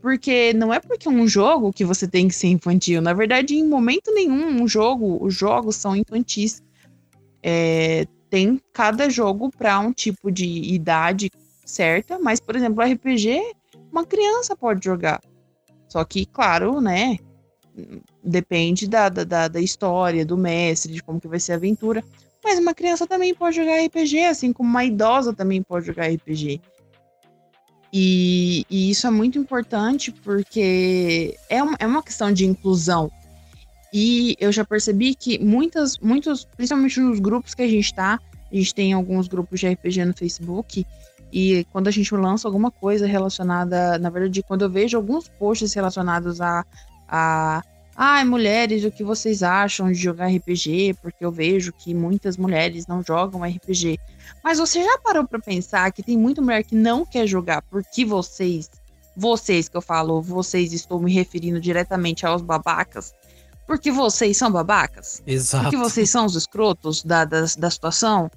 [SPEAKER 2] Porque não é porque é um jogo que você tem que ser infantil. Na verdade, em momento nenhum, um jogo, os jogos são infantis. É, tem cada jogo para um tipo de idade certa, mas, por exemplo, RPG, uma criança pode jogar. Só que, claro, né? Depende da, da, da história, do mestre, de como que vai ser a aventura. Mas uma criança também pode jogar RPG, assim como uma idosa também pode jogar RPG. E, e isso é muito importante porque é uma, é uma questão de inclusão. E eu já percebi que muitas, muitos, principalmente nos grupos que a gente está, a gente tem alguns grupos de RPG no Facebook, e quando a gente lança alguma coisa relacionada, na verdade, quando eu vejo alguns posts relacionados a, a Ai, mulheres, o que vocês acham de jogar RPG? Porque eu vejo que muitas mulheres não jogam RPG. Mas você já parou para pensar que tem muita mulher que não quer jogar porque vocês, vocês que eu falo, vocês estou me referindo diretamente aos babacas, porque vocês são babacas?
[SPEAKER 1] Exato.
[SPEAKER 2] Porque vocês são os escrotos da, da, da situação?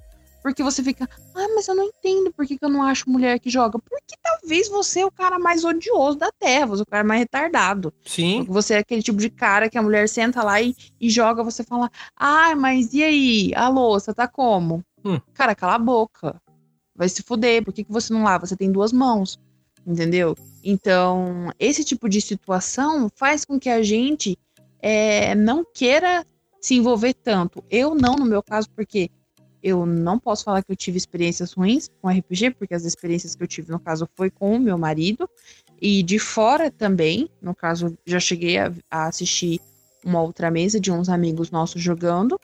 [SPEAKER 2] Porque você fica, ah, mas eu não entendo por que, que eu não acho mulher que joga. Porque talvez você é o cara mais odioso da Terra, você é o cara mais retardado.
[SPEAKER 1] Sim.
[SPEAKER 2] Porque você é aquele tipo de cara que a mulher senta lá e, e joga, você fala, ah, mas e aí? A louça tá como? Hum. Cara, cala a boca. Vai se fuder, por que, que você não lava? Você tem duas mãos, entendeu? Então, esse tipo de situação faz com que a gente é, não queira se envolver tanto. Eu não, no meu caso, porque eu não posso falar que eu tive experiências ruins com RPG, porque as experiências que eu tive, no caso, foi com o meu marido. E de fora também, no caso, já cheguei a, a assistir uma outra mesa de uns amigos nossos jogando.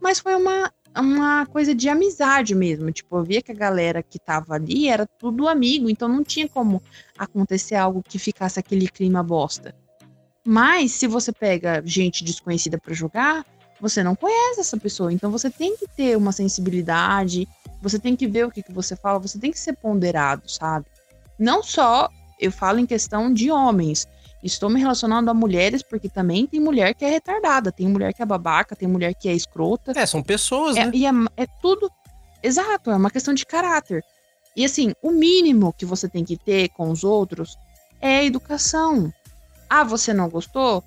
[SPEAKER 2] Mas foi uma, uma coisa de amizade mesmo. Tipo, eu via que a galera que tava ali era tudo amigo, então não tinha como acontecer algo que ficasse aquele clima bosta. Mas se você pega gente desconhecida para jogar, você não conhece essa pessoa. Então você tem que ter uma sensibilidade, você tem que ver o que, que você fala, você tem que ser ponderado, sabe? Não só eu falo em questão de homens. Estou me relacionando a mulheres porque também tem mulher que é retardada, tem mulher que é babaca, tem mulher que é escrota.
[SPEAKER 1] É, são pessoas,
[SPEAKER 2] é,
[SPEAKER 1] né?
[SPEAKER 2] E é, é tudo. Exato, é uma questão de caráter. E assim, o mínimo que você tem que ter com os outros é educação. Ah, você não gostou?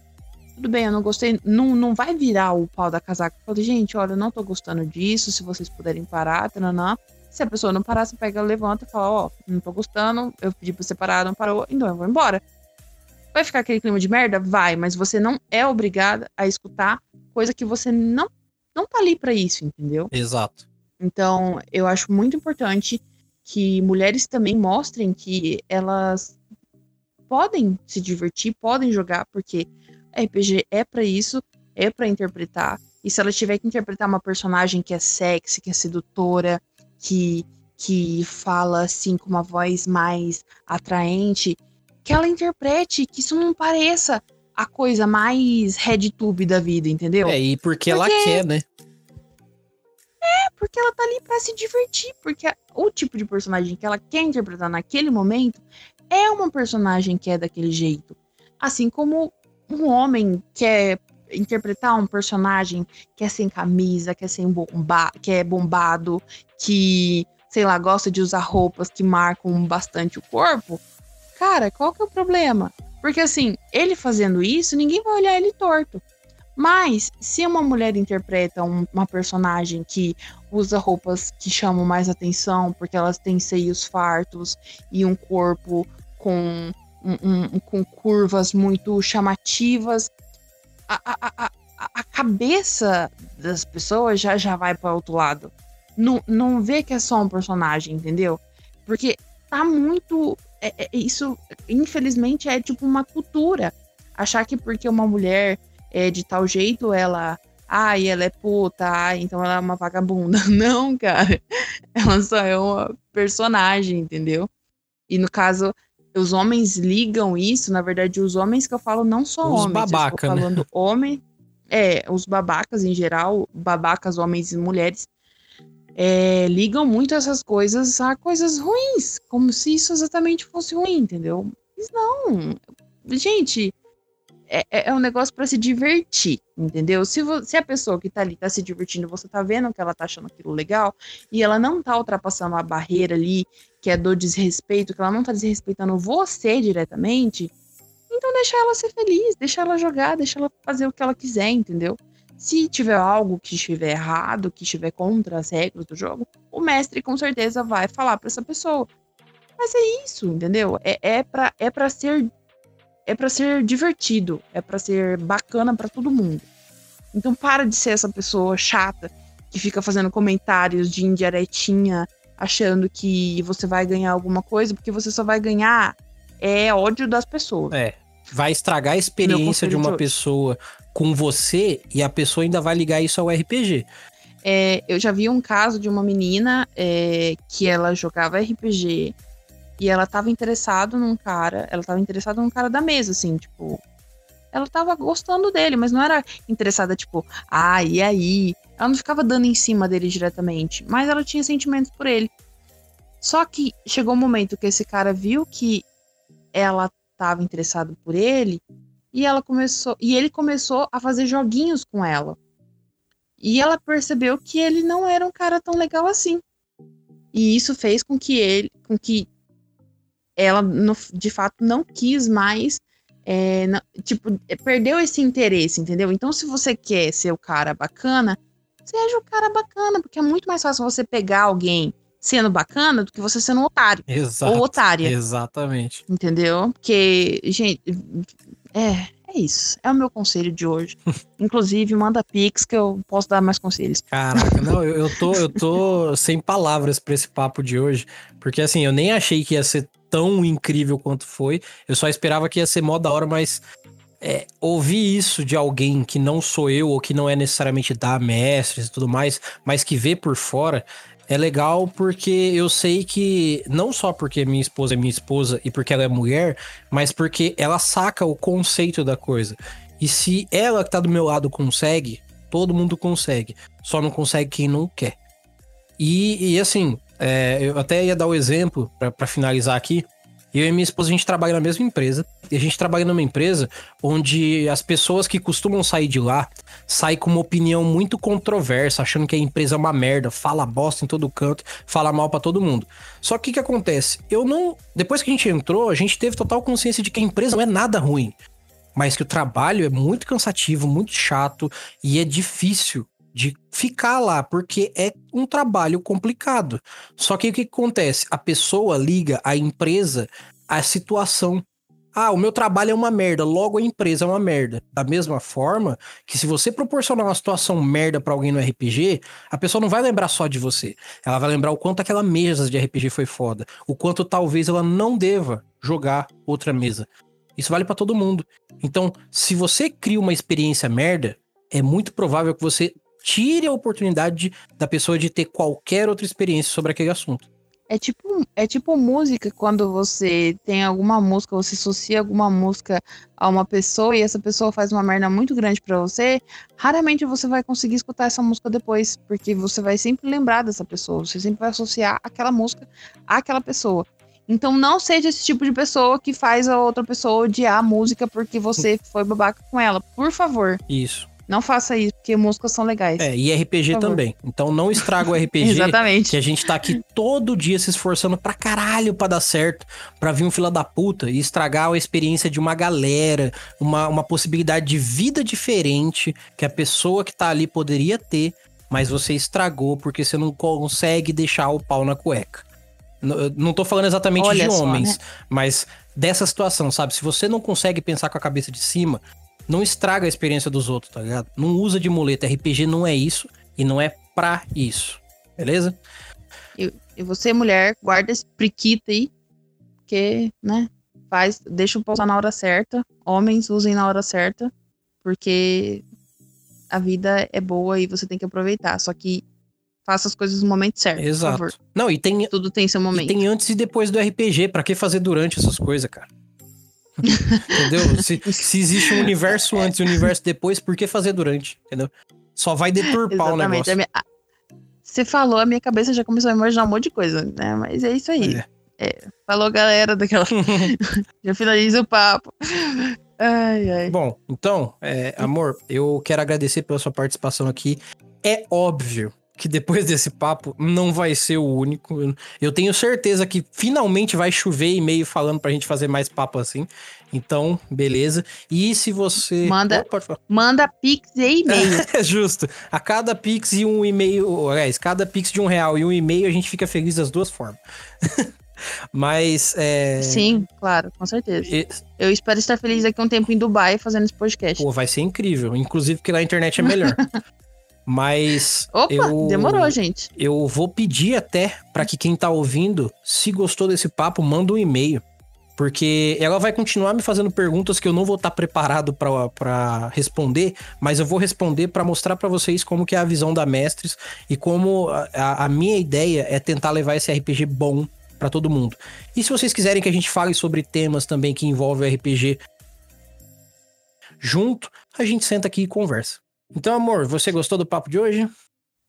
[SPEAKER 2] Tudo bem, eu não gostei. Não, não vai virar o pau da casaca. Falei, gente, olha, eu não tô gostando disso. Se vocês puderem parar, tananã. Se a pessoa não parar, você pega, levanta e fala, ó, oh, não tô gostando, eu pedi pra você parar, não parou, então eu vou embora. Vai ficar aquele clima de merda? Vai, mas você não é obrigada a escutar coisa que você não, não tá ali para isso, entendeu?
[SPEAKER 1] Exato.
[SPEAKER 2] Então, eu acho muito importante que mulheres também mostrem que elas podem se divertir, podem jogar, porque RPG é para isso, é para interpretar. E se ela tiver que interpretar uma personagem que é sexy, que é sedutora, que, que fala assim com uma voz mais atraente, que ela interprete, que isso não pareça a coisa mais RedTube da vida, entendeu?
[SPEAKER 1] É, e porque, porque, ela quer, né?
[SPEAKER 2] É, porque ela tá ali pra se divertir, porque o tipo de personagem que ela quer interpretar naquele momento é uma personagem que é daquele jeito. Assim como um homem quer interpretar um personagem que é sem camisa, que é sem bomba, que é bombado, que, sei lá, gosta de usar roupas que marcam bastante o corpo, Cara, qual que é o problema? Porque assim, ele fazendo isso, ninguém vai olhar ele torto. Mas, se uma mulher interpreta um, uma personagem que usa roupas que chamam mais atenção, porque elas têm seios fartos e um corpo com, um, um, com curvas muito chamativas, a, a, a, a cabeça das pessoas já, já vai para outro lado. Não, não vê que é só um personagem, entendeu? Porque tá muito é, é, isso, infelizmente, é tipo uma cultura. Achar que porque uma mulher é de tal jeito, ela. Ai, ela é puta, ai, então ela é uma vagabunda. Não, cara. Ela só é uma personagem, entendeu? E no caso, os homens ligam isso, na verdade, os homens que eu falo não são os homens.
[SPEAKER 1] Babaca,
[SPEAKER 2] eu
[SPEAKER 1] né?
[SPEAKER 2] falando homem. É, os babacas em geral, babacas, homens e mulheres, é, ligam muito essas coisas a coisas ruins, como se isso exatamente fosse ruim, entendeu? Mas não, gente, é, é, é um negócio para se divertir, entendeu? Se, se a pessoa que tá ali tá se divertindo, você tá vendo que ela tá achando aquilo legal, e ela não tá ultrapassando a barreira ali, que é do desrespeito, que ela não tá desrespeitando você diretamente, então deixa ela ser feliz, deixa ela jogar, deixa ela fazer o que ela quiser, entendeu? Se tiver algo que estiver errado, que estiver contra as regras do jogo, o mestre com certeza vai falar para essa pessoa. Mas é isso, entendeu? É, é para é pra ser é para ser divertido, é para ser bacana para todo mundo. Então para de ser essa pessoa chata que fica fazendo comentários de indiretinha, achando que você vai ganhar alguma coisa, porque você só vai ganhar é ódio das pessoas.
[SPEAKER 1] É. Vai estragar a experiência de uma de pessoa com você e a pessoa ainda vai ligar isso ao RPG.
[SPEAKER 2] É, eu já vi um caso de uma menina é, que ela jogava RPG e ela tava interessada num cara, ela tava interessada num cara da mesa, assim, tipo. Ela tava gostando dele, mas não era interessada, tipo, ah, e aí? Ela não ficava dando em cima dele diretamente, mas ela tinha sentimentos por ele. Só que chegou um momento que esse cara viu que ela tava interessada por ele e ela começou e ele começou a fazer joguinhos com ela. E ela percebeu que ele não era um cara tão legal assim. E isso fez com que ele, com que ela no, de fato não quis mais é, não, tipo, perdeu esse interesse, entendeu? Então, se você quer ser o cara bacana, seja o cara bacana, porque é muito mais fácil você pegar alguém sendo bacana do que você sendo um otário.
[SPEAKER 1] Exato,
[SPEAKER 2] ou otária.
[SPEAKER 1] Exatamente.
[SPEAKER 2] Entendeu? Porque, gente, é, é isso. É o meu conselho de hoje. Inclusive, manda pix que eu posso dar mais conselhos.
[SPEAKER 1] Caraca, não, eu, eu, tô, eu tô sem palavras para esse papo de hoje. Porque assim, eu nem achei que ia ser tão incrível quanto foi. Eu só esperava que ia ser mó da hora, mas é, ouvir isso de alguém que não sou eu, ou que não é necessariamente da mestres e tudo mais, mas que vê por fora, é legal porque eu sei que, não só porque minha esposa é minha esposa e porque ela é mulher, mas porque ela saca o conceito da coisa. E se ela que tá do meu lado consegue, todo mundo consegue. Só não consegue quem não quer. E, e assim, é, eu até ia dar o exemplo para finalizar aqui. Eu e minha esposa, a gente trabalha na mesma empresa. E a gente trabalha numa empresa onde as pessoas que costumam sair de lá saem com uma opinião muito controversa, achando que a empresa é uma merda, fala bosta em todo canto, fala mal para todo mundo. Só que o que acontece? Eu não. Depois que a gente entrou, a gente teve total consciência de que a empresa não é nada ruim. mas que o trabalho é muito cansativo, muito chato e é difícil de ficar lá, porque é um trabalho complicado. Só que o que acontece? A pessoa liga a empresa à situação. Ah, o meu trabalho é uma merda, logo a empresa é uma merda. Da mesma forma que se você proporcionar uma situação merda para alguém no RPG, a pessoa não vai lembrar só de você. Ela vai lembrar o quanto aquela mesa de RPG foi foda, o quanto talvez ela não deva jogar outra mesa. Isso vale para todo mundo. Então, se você cria uma experiência merda, é muito provável que você tire a oportunidade da pessoa de ter qualquer outra experiência sobre aquele assunto.
[SPEAKER 2] É tipo, é tipo música, quando você tem alguma música, você associa alguma música a uma pessoa e essa pessoa faz uma merda muito grande para você, raramente você vai conseguir escutar essa música depois, porque você vai sempre lembrar dessa pessoa, você sempre vai associar aquela música àquela pessoa. Então não seja esse tipo de pessoa que faz a outra pessoa odiar a música porque você foi babaca com ela, por favor.
[SPEAKER 1] Isso.
[SPEAKER 2] Não faça isso, porque músicas são legais.
[SPEAKER 1] É, e RPG também. Então não estraga o RPG.
[SPEAKER 2] Exatamente.
[SPEAKER 1] Que a gente tá aqui todo dia se esforçando pra caralho pra dar certo, pra vir um fila da puta e estragar a experiência de uma galera, uma, uma possibilidade de vida diferente que a pessoa que tá ali poderia ter, mas você estragou porque você não consegue deixar o pau na cueca. N não tô falando exatamente Olha de só, homens, né? mas dessa situação, sabe? Se você não consegue pensar com a cabeça de cima, não estraga a experiência dos outros, tá ligado? Não usa de muleta. RPG não é isso e não é pra isso. Beleza?
[SPEAKER 2] E, e você, mulher, guarda esse priquito aí, porque, né? Faz, deixa o pousar na hora certa. Homens usem na hora certa, porque a vida é boa e você tem que aproveitar. Só que faça as coisas no momento certo.
[SPEAKER 1] Exato. Não, e tem.
[SPEAKER 2] Tudo tem seu momento.
[SPEAKER 1] tem antes e depois do RPG. Para que fazer durante essas coisas, cara? Entendeu? Se, se existe um universo antes e um universo depois, por que fazer durante? Entendeu? Só vai deturpar o negócio.
[SPEAKER 2] Minha... Você falou, a minha cabeça já começou a imaginar um monte de coisa, né? Mas é isso aí. É. É, falou, galera, daquela. já finaliza o papo. Ai, ai.
[SPEAKER 1] Bom, então, é, amor, eu quero agradecer pela sua participação aqui. É óbvio que depois desse papo não vai ser o único. Eu tenho certeza que finalmente vai chover e-mail falando pra gente fazer mais papo assim. Então, beleza. E se você.
[SPEAKER 2] Manda, oh, manda pix e e-mail.
[SPEAKER 1] é justo. A cada pix e um e-mail. Aliás, cada pix de um real e um e-mail a gente fica feliz das duas formas. Mas. É...
[SPEAKER 2] Sim, claro, com certeza. E... Eu espero estar feliz daqui a um tempo em Dubai fazendo esse podcast.
[SPEAKER 1] Pô, vai ser incrível. Inclusive, porque lá a internet é melhor. Mas.
[SPEAKER 2] Opa, eu, demorou, gente.
[SPEAKER 1] Eu vou pedir até para que quem tá ouvindo, se gostou desse papo, manda um e-mail. Porque ela vai continuar me fazendo perguntas que eu não vou estar tá preparado para responder, mas eu vou responder para mostrar para vocês como que é a visão da Mestres e como a, a minha ideia é tentar levar esse RPG bom para todo mundo. E se vocês quiserem que a gente fale sobre temas também que envolvem o RPG junto, a gente senta aqui e conversa. Então, amor, você gostou do papo de hoje?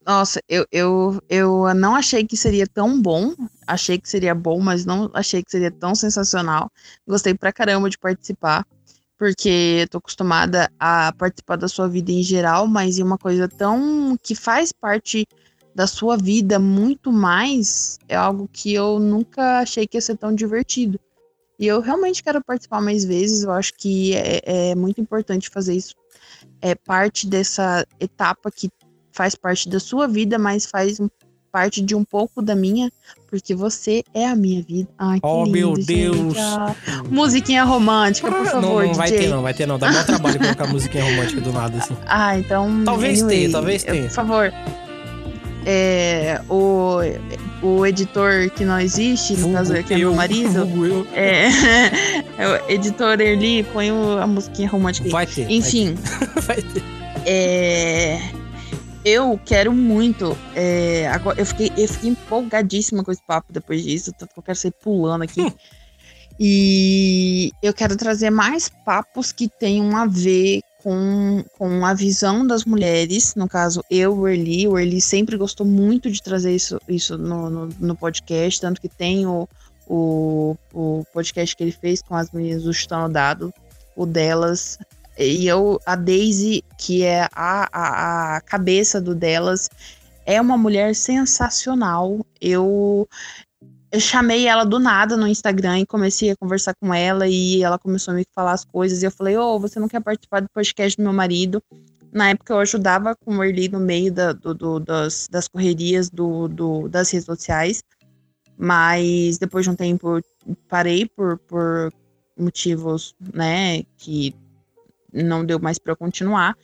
[SPEAKER 2] Nossa, eu, eu, eu não achei que seria tão bom. Achei que seria bom, mas não achei que seria tão sensacional. Gostei pra caramba de participar, porque eu tô acostumada a participar da sua vida em geral, mas em uma coisa tão. que faz parte da sua vida muito mais, é algo que eu nunca achei que ia ser tão divertido. E eu realmente quero participar mais vezes, eu acho que é, é muito importante fazer isso é parte dessa etapa que faz parte da sua vida, mas faz parte de um pouco da minha, porque você é a minha vida. Ai,
[SPEAKER 1] oh, lindo, meu Deus!
[SPEAKER 2] Ah, musiquinha romântica, por favor,
[SPEAKER 1] Não, não vai ter não, vai ter não. Dá maior trabalho colocar musiquinha romântica do nada, assim.
[SPEAKER 2] Ah, então...
[SPEAKER 1] Talvez anyway, tenha, talvez tenha.
[SPEAKER 2] Por favor. É, o, o editor que não existe, no caso aqui é meu marido. É, é, o editor Erli, põe a musiquinha romântica.
[SPEAKER 1] Vai ter.
[SPEAKER 2] Enfim.
[SPEAKER 1] Vai ter.
[SPEAKER 2] É, eu quero muito. É, agora, eu, fiquei, eu fiquei empolgadíssima com esse papo depois disso. Tanto que eu quero sair pulando aqui. Hum. E eu quero trazer mais papos que tenham a ver com, com a visão das mulheres, no caso eu, o Erli, o Erli sempre gostou muito de trazer isso, isso no, no, no podcast, tanto que tem o, o, o, podcast que ele fez com as meninas do Chutando Dado, o delas, e eu, a Daisy, que é a, a, a cabeça do delas, é uma mulher sensacional, eu eu chamei ela do nada no Instagram e comecei a conversar com ela e ela começou a me falar as coisas. E eu falei, ô, oh, você não quer participar do podcast do meu marido? Na época eu ajudava com o Erli no meio da, do, do, das, das correrias do, do, das redes sociais. Mas depois de um tempo eu parei por, por motivos, né, que não deu mais para continuar.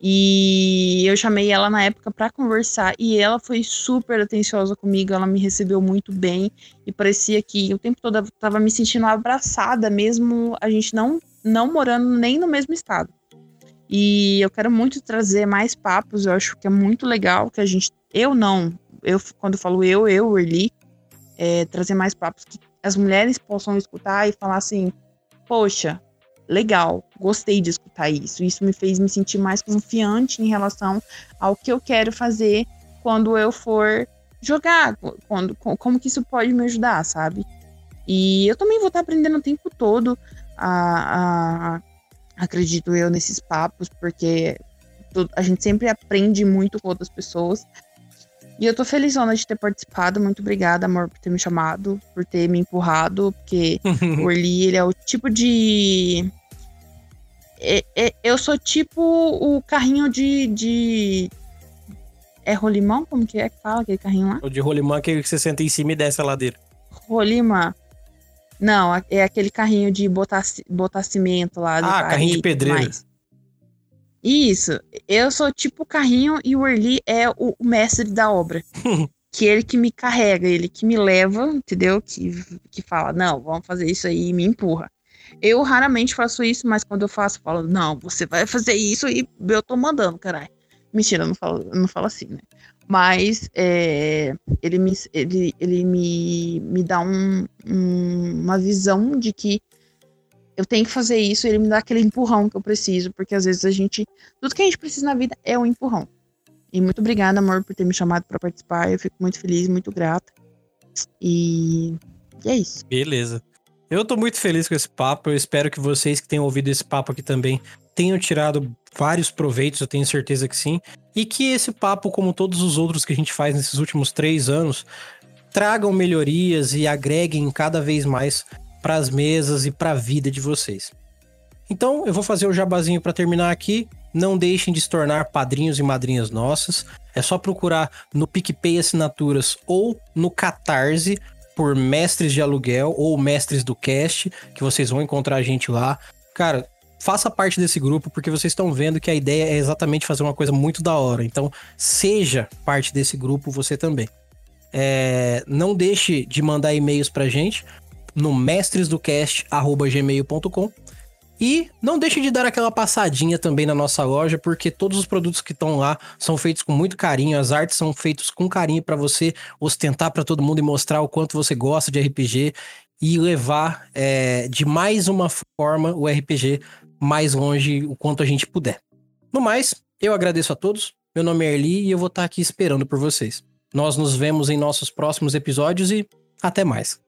[SPEAKER 2] E eu chamei ela na época para conversar e ela foi super atenciosa comigo, ela me recebeu muito bem e parecia que o tempo todo eu tava me sentindo abraçada, mesmo a gente não não morando nem no mesmo estado. E eu quero muito trazer mais papos, eu acho que é muito legal que a gente eu não, eu quando falo eu, eu, Erli, é, trazer mais papos que as mulheres possam escutar e falar assim: "Poxa, legal, gostei de isso. Isso me fez me sentir mais confiante em relação ao que eu quero fazer quando eu for jogar, quando, como que isso pode me ajudar, sabe? E eu também vou estar aprendendo o tempo todo, a, a acredito eu, nesses papos, porque a gente sempre aprende muito com outras pessoas. E eu tô felizona de ter participado. Muito obrigada, amor, por ter me chamado, por ter me empurrado, porque o Orly, ele é o tipo de eu sou tipo o carrinho de, de. É rolimão? Como que é que fala aquele carrinho lá?
[SPEAKER 1] O de rolimão é aquele que você senta em cima e desce a ladeira.
[SPEAKER 2] Rolimã. Não, é aquele carrinho de botar, botar cimento lá.
[SPEAKER 1] Ah, carrinho de pedreiro.
[SPEAKER 2] Isso. Eu sou tipo o carrinho e o Erli é o, o mestre da obra. que ele que me carrega, ele que me leva, entendeu? Que, que fala, não, vamos fazer isso aí e me empurra. Eu raramente faço isso, mas quando eu faço, eu falo, não, você vai fazer isso e eu tô mandando, caralho. Mentira, eu não falo, eu não falo assim, né? Mas é, ele, me, ele, ele me, me dá um, um, uma visão de que eu tenho que fazer isso, ele me dá aquele empurrão que eu preciso, porque às vezes a gente. Tudo que a gente precisa na vida é um empurrão. E muito obrigada, amor, por ter me chamado para participar. Eu fico muito feliz, muito grata. E, e é isso.
[SPEAKER 1] Beleza. Eu tô muito feliz com esse papo. Eu espero que vocês que tenham ouvido esse papo aqui também tenham tirado vários proveitos, eu tenho certeza que sim. E que esse papo, como todos os outros que a gente faz nesses últimos três anos, tragam melhorias e agreguem cada vez mais para as mesas e para a vida de vocês. Então, eu vou fazer o jabazinho para terminar aqui. Não deixem de se tornar padrinhos e madrinhas nossas. É só procurar no PicPay Assinaturas ou no Catarse por mestres de aluguel ou mestres do cast, que vocês vão encontrar a gente lá. Cara, faça parte desse grupo, porque vocês estão vendo que a ideia é exatamente fazer uma coisa muito da hora. Então, seja parte desse grupo você também. É, não deixe de mandar e-mails pra gente no mestresdocast.gmail.com e não deixe de dar aquela passadinha também na nossa loja, porque todos os produtos que estão lá são feitos com muito carinho, as artes são feitas com carinho para você ostentar para todo mundo e mostrar o quanto você gosta de RPG e levar é, de mais uma forma o RPG mais longe o quanto a gente puder. No mais, eu agradeço a todos. Meu nome é Erli e eu vou estar aqui esperando por vocês. Nós nos vemos em nossos próximos episódios e até mais.